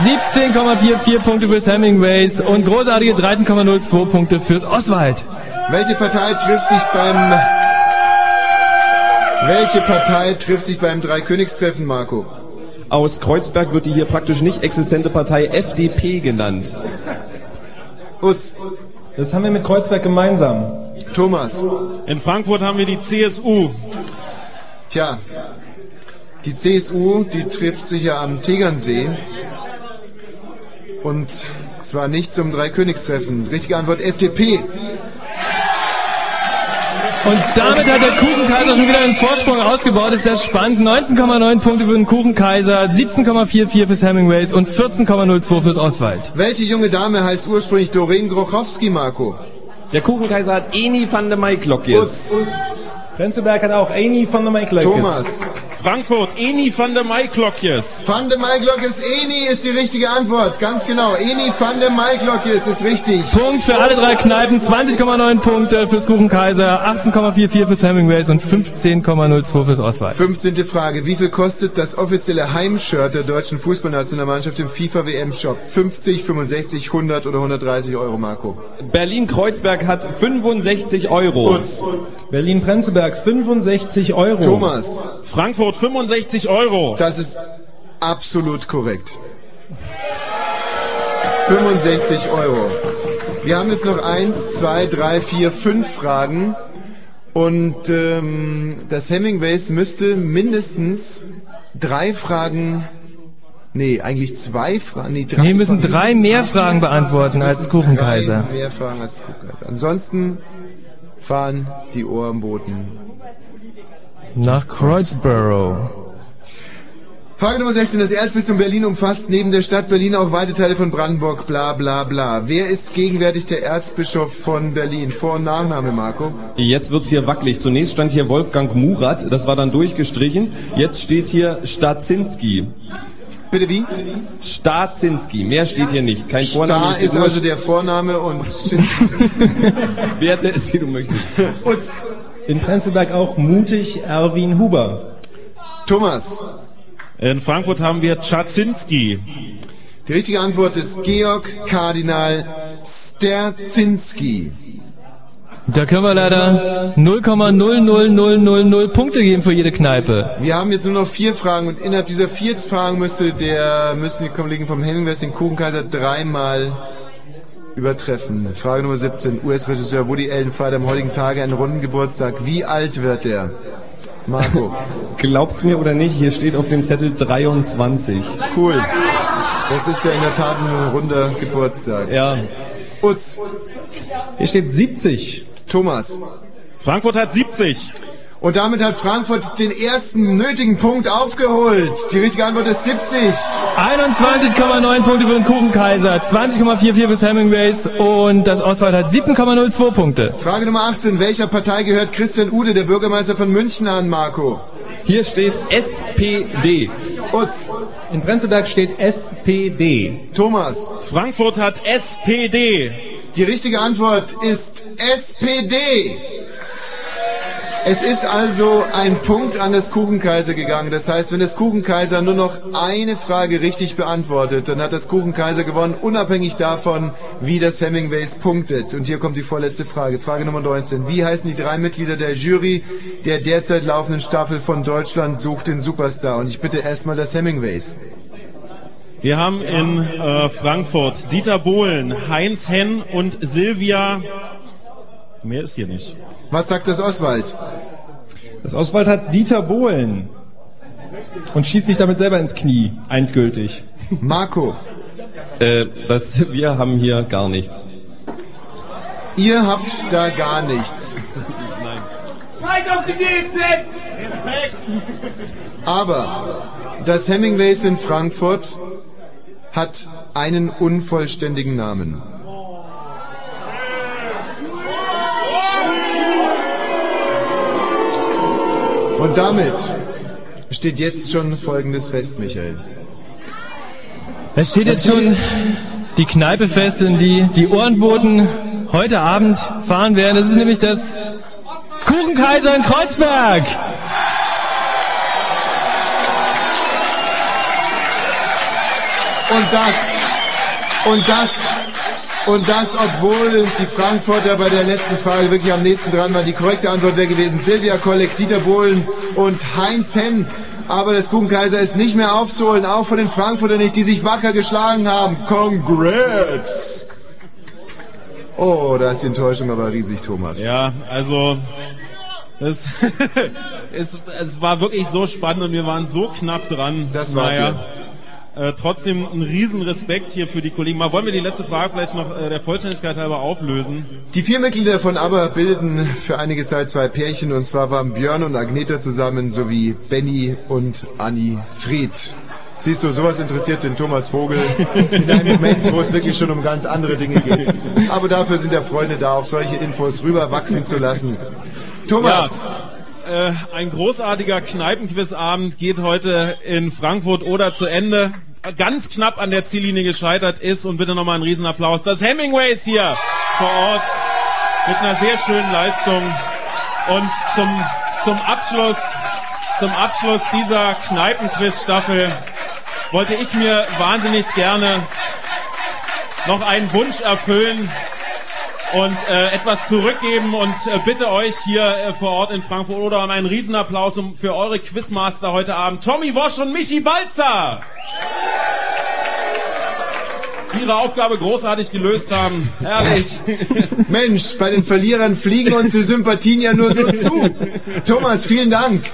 [SPEAKER 2] 17,44 Punkte fürs Hemingways und großartige 13,02 Punkte fürs Oswald.
[SPEAKER 1] Welche Partei trifft sich beim Welche Partei trifft sich beim Dreikönigstreffen, Marco?
[SPEAKER 4] Aus Kreuzberg wird die hier praktisch nicht existente Partei FDP genannt.
[SPEAKER 1] Utz.
[SPEAKER 8] Das haben wir mit Kreuzberg gemeinsam.
[SPEAKER 1] Thomas.
[SPEAKER 10] In Frankfurt haben wir die CSU.
[SPEAKER 1] Tja, die CSU, die trifft sich ja am Tegernsee. Und zwar nicht zum Dreikönigstreffen. Richtige Antwort FDP.
[SPEAKER 2] Und damit hat der Kuchenkaiser schon wieder einen Vorsprung ausgebaut. Ist sehr spannend. 19,9 Punkte für den Kuchenkaiser, 17,44 fürs Hemingways und 14,02 fürs Oswald.
[SPEAKER 1] Welche junge Dame heißt ursprünglich Doreen Grochowski, Marco?
[SPEAKER 4] Der Kuchenkaiser hat Eni van der Maiklokjes.
[SPEAKER 8] Prenzlberg hat auch Amy von der Maiklöckes.
[SPEAKER 1] Thomas.
[SPEAKER 10] Frankfurt, Eni van der Maiklokjes.
[SPEAKER 1] Van de Maiklokjes, Eni ist die richtige Antwort. Ganz genau. Eni van de Maiklokjes ist richtig.
[SPEAKER 2] Punkt für alle drei Kneipen, 20,9 Punkte fürs Kuchenkaiser, 18,44 fürs Hemingways und 15,02 fürs Oswald.
[SPEAKER 1] 15. Frage. Wie viel kostet das offizielle Heimshirt der deutschen Fußballnationalmannschaft im FIFA WM Shop? 50, 65, 100 oder 130 Euro, Marco?
[SPEAKER 4] Berlin-Kreuzberg hat 65 Euro.
[SPEAKER 8] Berlin-Prenzlberg 65 Euro.
[SPEAKER 1] Thomas.
[SPEAKER 10] Frankfurt 65 Euro.
[SPEAKER 1] Das ist absolut korrekt. 65 Euro. Wir haben jetzt noch eins, zwei, drei, vier, fünf Fragen. Und ähm, das Hemingways müsste mindestens drei Fragen. Nee, eigentlich zwei Fragen. Nee, drei
[SPEAKER 2] Wir müssen
[SPEAKER 1] Fragen-
[SPEAKER 2] drei mehr Fragen beantworten als Kuchenkaiser.
[SPEAKER 1] Drei mehr Fragen als Kuchenkaiser. Ansonsten fahren die Ohrenboten.
[SPEAKER 2] Nach Kreuzborough.
[SPEAKER 1] Frage Nummer 16. Das Erzbistum Berlin umfasst neben der Stadt Berlin auch weite Teile von Brandenburg, bla bla bla. Wer ist gegenwärtig der Erzbischof von Berlin? Vor- und Nachname, Marco?
[SPEAKER 4] Jetzt wird's hier wackelig. Zunächst stand hier Wolfgang Murat, das war dann durchgestrichen. Jetzt steht hier Stazinski.
[SPEAKER 1] Bitte wie?
[SPEAKER 4] Stazinski. Mehr steht hier nicht. Kein Vorname. Steht
[SPEAKER 1] ist also der Vorname und
[SPEAKER 4] Werte es, wie du möchtest.
[SPEAKER 1] Utz.
[SPEAKER 8] In Prenzlberg auch mutig Erwin Huber.
[SPEAKER 1] Thomas.
[SPEAKER 10] In Frankfurt haben wir Czacinski.
[SPEAKER 1] Die richtige Antwort ist Georg Kardinal Sterzinski.
[SPEAKER 2] Da können wir leider 0,00000 Punkte geben für jede Kneipe.
[SPEAKER 1] Wir haben jetzt nur noch vier Fragen und innerhalb dieser vier Fragen müsste der, müssen die Kollegen vom Hemingways den Kuchenkaiser dreimal übertreffen. Frage Nummer 17. US-Regisseur Woody Allen feiert am heutigen Tage einen runden Geburtstag. Wie alt wird er? Marco.
[SPEAKER 4] Glaubt's mir oder nicht, hier steht auf dem Zettel 23.
[SPEAKER 1] Cool. Das ist ja in der Tat ein runder Geburtstag.
[SPEAKER 4] Ja.
[SPEAKER 1] Utz.
[SPEAKER 8] Hier steht 70.
[SPEAKER 1] Thomas.
[SPEAKER 10] Frankfurt hat 70.
[SPEAKER 1] Und damit hat Frankfurt den ersten nötigen Punkt aufgeholt. Die richtige Antwort ist 70.
[SPEAKER 2] 21,9 Punkte für den Kuchenkaiser, 20,44 fürs Hemingways und das Oswald hat 17,02 Punkte.
[SPEAKER 1] Frage Nummer 18. Welcher Partei gehört Christian Ude, der Bürgermeister von München, an, Marco?
[SPEAKER 4] Hier steht SPD.
[SPEAKER 1] Utz.
[SPEAKER 8] In Prenzlberg steht SPD.
[SPEAKER 1] Thomas.
[SPEAKER 10] Frankfurt hat SPD.
[SPEAKER 1] Die richtige Antwort ist SPD. Es ist also ein Punkt an das Kuchenkaiser gegangen. Das heißt, wenn das Kuchenkaiser nur noch eine Frage richtig beantwortet, dann hat das Kuchenkaiser gewonnen, unabhängig davon, wie das Hemingways punktet. Und hier kommt die vorletzte Frage. Frage Nummer 19. Wie heißen die drei Mitglieder der Jury der derzeit laufenden Staffel von Deutschland sucht den Superstar? Und ich bitte erstmal das Hemingways.
[SPEAKER 10] Wir haben in äh, Frankfurt Dieter Bohlen, Heinz Henn und Silvia. Mehr ist hier nicht.
[SPEAKER 1] Was sagt das Oswald?
[SPEAKER 8] Das Oswald hat Dieter Bohlen. Und schießt sich damit selber ins Knie. Endgültig.
[SPEAKER 1] Marco.
[SPEAKER 4] Äh, was, wir haben hier gar nichts.
[SPEAKER 1] Ihr habt da gar nichts.
[SPEAKER 29] Scheiß auf die GZ! Respekt!
[SPEAKER 1] Aber das Hemingways in Frankfurt hat einen unvollständigen Namen. Und damit steht jetzt schon folgendes fest, Michael.
[SPEAKER 2] Es steht jetzt schon die Kneipe fest, in die die Ohrenboten heute Abend fahren werden. Das ist nämlich das Kuchenkaiser in Kreuzberg.
[SPEAKER 1] Und das, und das, und das, obwohl die Frankfurter bei der letzten Frage wirklich am nächsten dran waren. Die korrekte Antwort wäre gewesen Silvia Kolleg, Dieter Bohlen und Heinz Henn. Aber das Kuchenkaiser ist nicht mehr aufzuholen, auch von den Frankfurtern nicht, die sich wacker geschlagen haben. Congrats! Oh, da ist die Enttäuschung aber riesig, Thomas.
[SPEAKER 10] Ja, also es, es, es war wirklich so spannend und wir waren so knapp dran.
[SPEAKER 1] Das war
[SPEAKER 10] äh, trotzdem ein riesen Respekt hier für die Kollegen. Mal wollen wir die letzte Frage vielleicht noch äh, der Vollständigkeit halber auflösen?
[SPEAKER 1] Die vier Mitglieder von ABBA bildeten für einige Zeit zwei Pärchen und zwar waren Björn und Agneta zusammen sowie Benny und Anni Fried. Siehst du, sowas interessiert den Thomas Vogel in einem Moment, wo es wirklich schon um ganz andere Dinge geht. Aber dafür sind ja Freunde da, auch solche Infos rüberwachsen zu lassen. Thomas,
[SPEAKER 10] Ja, äh, ein großartiger Kneipenquizabend geht heute in Frankfurt oder zu Ende. Ganz knapp an der Ziellinie gescheitert ist und bitte nochmal einen Riesenapplaus. Das Hemingways hier vor Ort mit einer sehr schönen Leistung. Und zum, zum Abschluss, zum Abschluss dieser Kneipenquiz-Staffel wollte ich mir wahnsinnig gerne noch einen Wunsch erfüllen und äh, etwas zurückgeben und äh, bitte euch hier äh, vor Ort in Frankfurt oder um einen Riesenapplaus um, für eure Quizmaster heute Abend, Tommy Wosch und Michi Balzer. Die ihre Aufgabe großartig gelöst haben. Herrlich.
[SPEAKER 1] Mensch, bei den Verlierern fliegen uns die Sympathien ja nur so zu. Thomas, vielen Dank.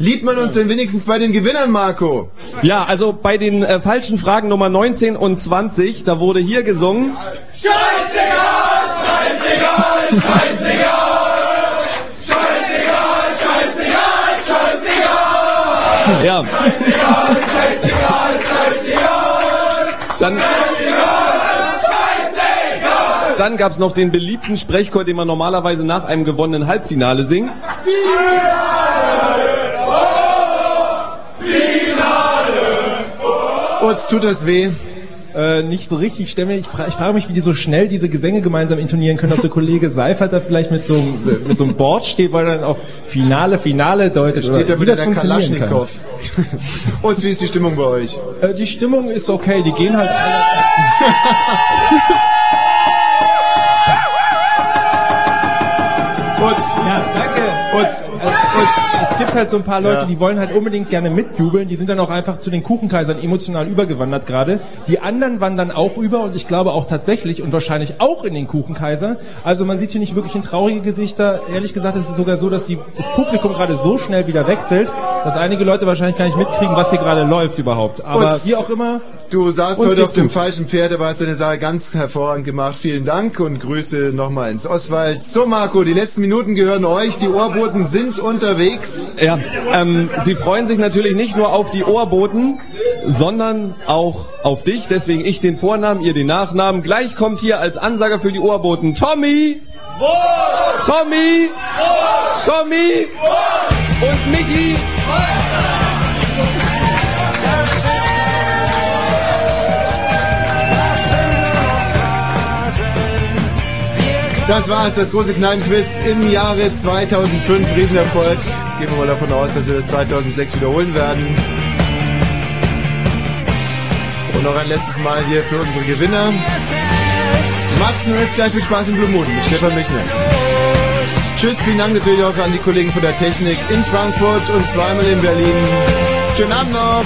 [SPEAKER 1] Liebt man uns denn wenigstens bei den Gewinnern, Marco?
[SPEAKER 4] Ja, also bei den äh, falschen Fragen Nummer 19 und 20, da wurde hier gesungen.
[SPEAKER 29] Scheißegal, scheißegal, scheißegal! Scheißegal, scheißegal!
[SPEAKER 4] Ja.
[SPEAKER 29] Scheißegal, scheißegal, scheißegal!
[SPEAKER 4] Dann,
[SPEAKER 29] Scheißegal,
[SPEAKER 4] dann gab's noch den beliebten Sprechchor, den man normalerweise nach einem gewonnenen Halbfinale singt.
[SPEAKER 1] Utz, tut das weh?
[SPEAKER 8] Äh, nicht so richtig. Mir, ich, fra ich frage mich, wie die so schnell diese Gesänge gemeinsam intonieren können. Ob der Kollege Seifert da vielleicht mit so, einem- mit so einem Board steht, weil er dann auf Finale, Finale deutet.
[SPEAKER 1] Steht
[SPEAKER 8] oder
[SPEAKER 1] da
[SPEAKER 8] wie das
[SPEAKER 1] der. Kalaschnikow. Utz, wie ist die Stimmung bei euch?
[SPEAKER 8] Äh, die Stimmung ist okay. Die gehen halt alle...
[SPEAKER 1] Utz.
[SPEAKER 8] Ja, danke.
[SPEAKER 1] Utz, Utz.
[SPEAKER 8] Es gibt halt so ein paar Leute,
[SPEAKER 1] Ja.
[SPEAKER 8] die wollen halt unbedingt gerne mitjubeln. Die sind dann auch einfach zu den Kuchenkaisern emotional übergewandert gerade. Die anderen wandern auch über und ich glaube auch tatsächlich und wahrscheinlich auch in den Kuchenkaiser. Also man sieht hier nicht wirklich in traurige Gesichter. Ehrlich gesagt ist es sogar so, dass die, das Publikum gerade so schnell wieder wechselt, dass einige Leute wahrscheinlich gar nicht mitkriegen, was hier gerade läuft überhaupt. Aber
[SPEAKER 1] Utz.
[SPEAKER 8] wie auch immer,
[SPEAKER 1] Du saßt
[SPEAKER 4] Uns
[SPEAKER 1] heute auf dem
[SPEAKER 4] gut.
[SPEAKER 1] falschen Pferd, aber hast deine Sache ganz hervorragend gemacht. Vielen Dank und Grüße nochmal ins Oswald. So, Marco, die letzten Minuten gehören euch. Die Ohrboten sind unterwegs.
[SPEAKER 4] Ja, ähm, sie freuen sich natürlich nicht nur auf die Ohrboten, sondern auch auf dich. Deswegen ich den Vornamen, ihr den Nachnamen. Gleich kommt hier als Ansager für die Ohrboten Tommy. Tommy. Tommy. Und Mickey.
[SPEAKER 1] Das war's, das große Kneipenquiz im Jahre 2005. Riesenerfolg. Gehen wir mal davon aus, dass wir das 2006 wiederholen werden. Und noch ein letztes Mal hier für unsere Gewinner. Matzen jetzt gleich viel Spaß in Blue Moon mit Stefan Michner. Tschüss, vielen Dank natürlich auch an die Kollegen von der Technik in Frankfurt und zweimal in Berlin. Schönen Abend noch.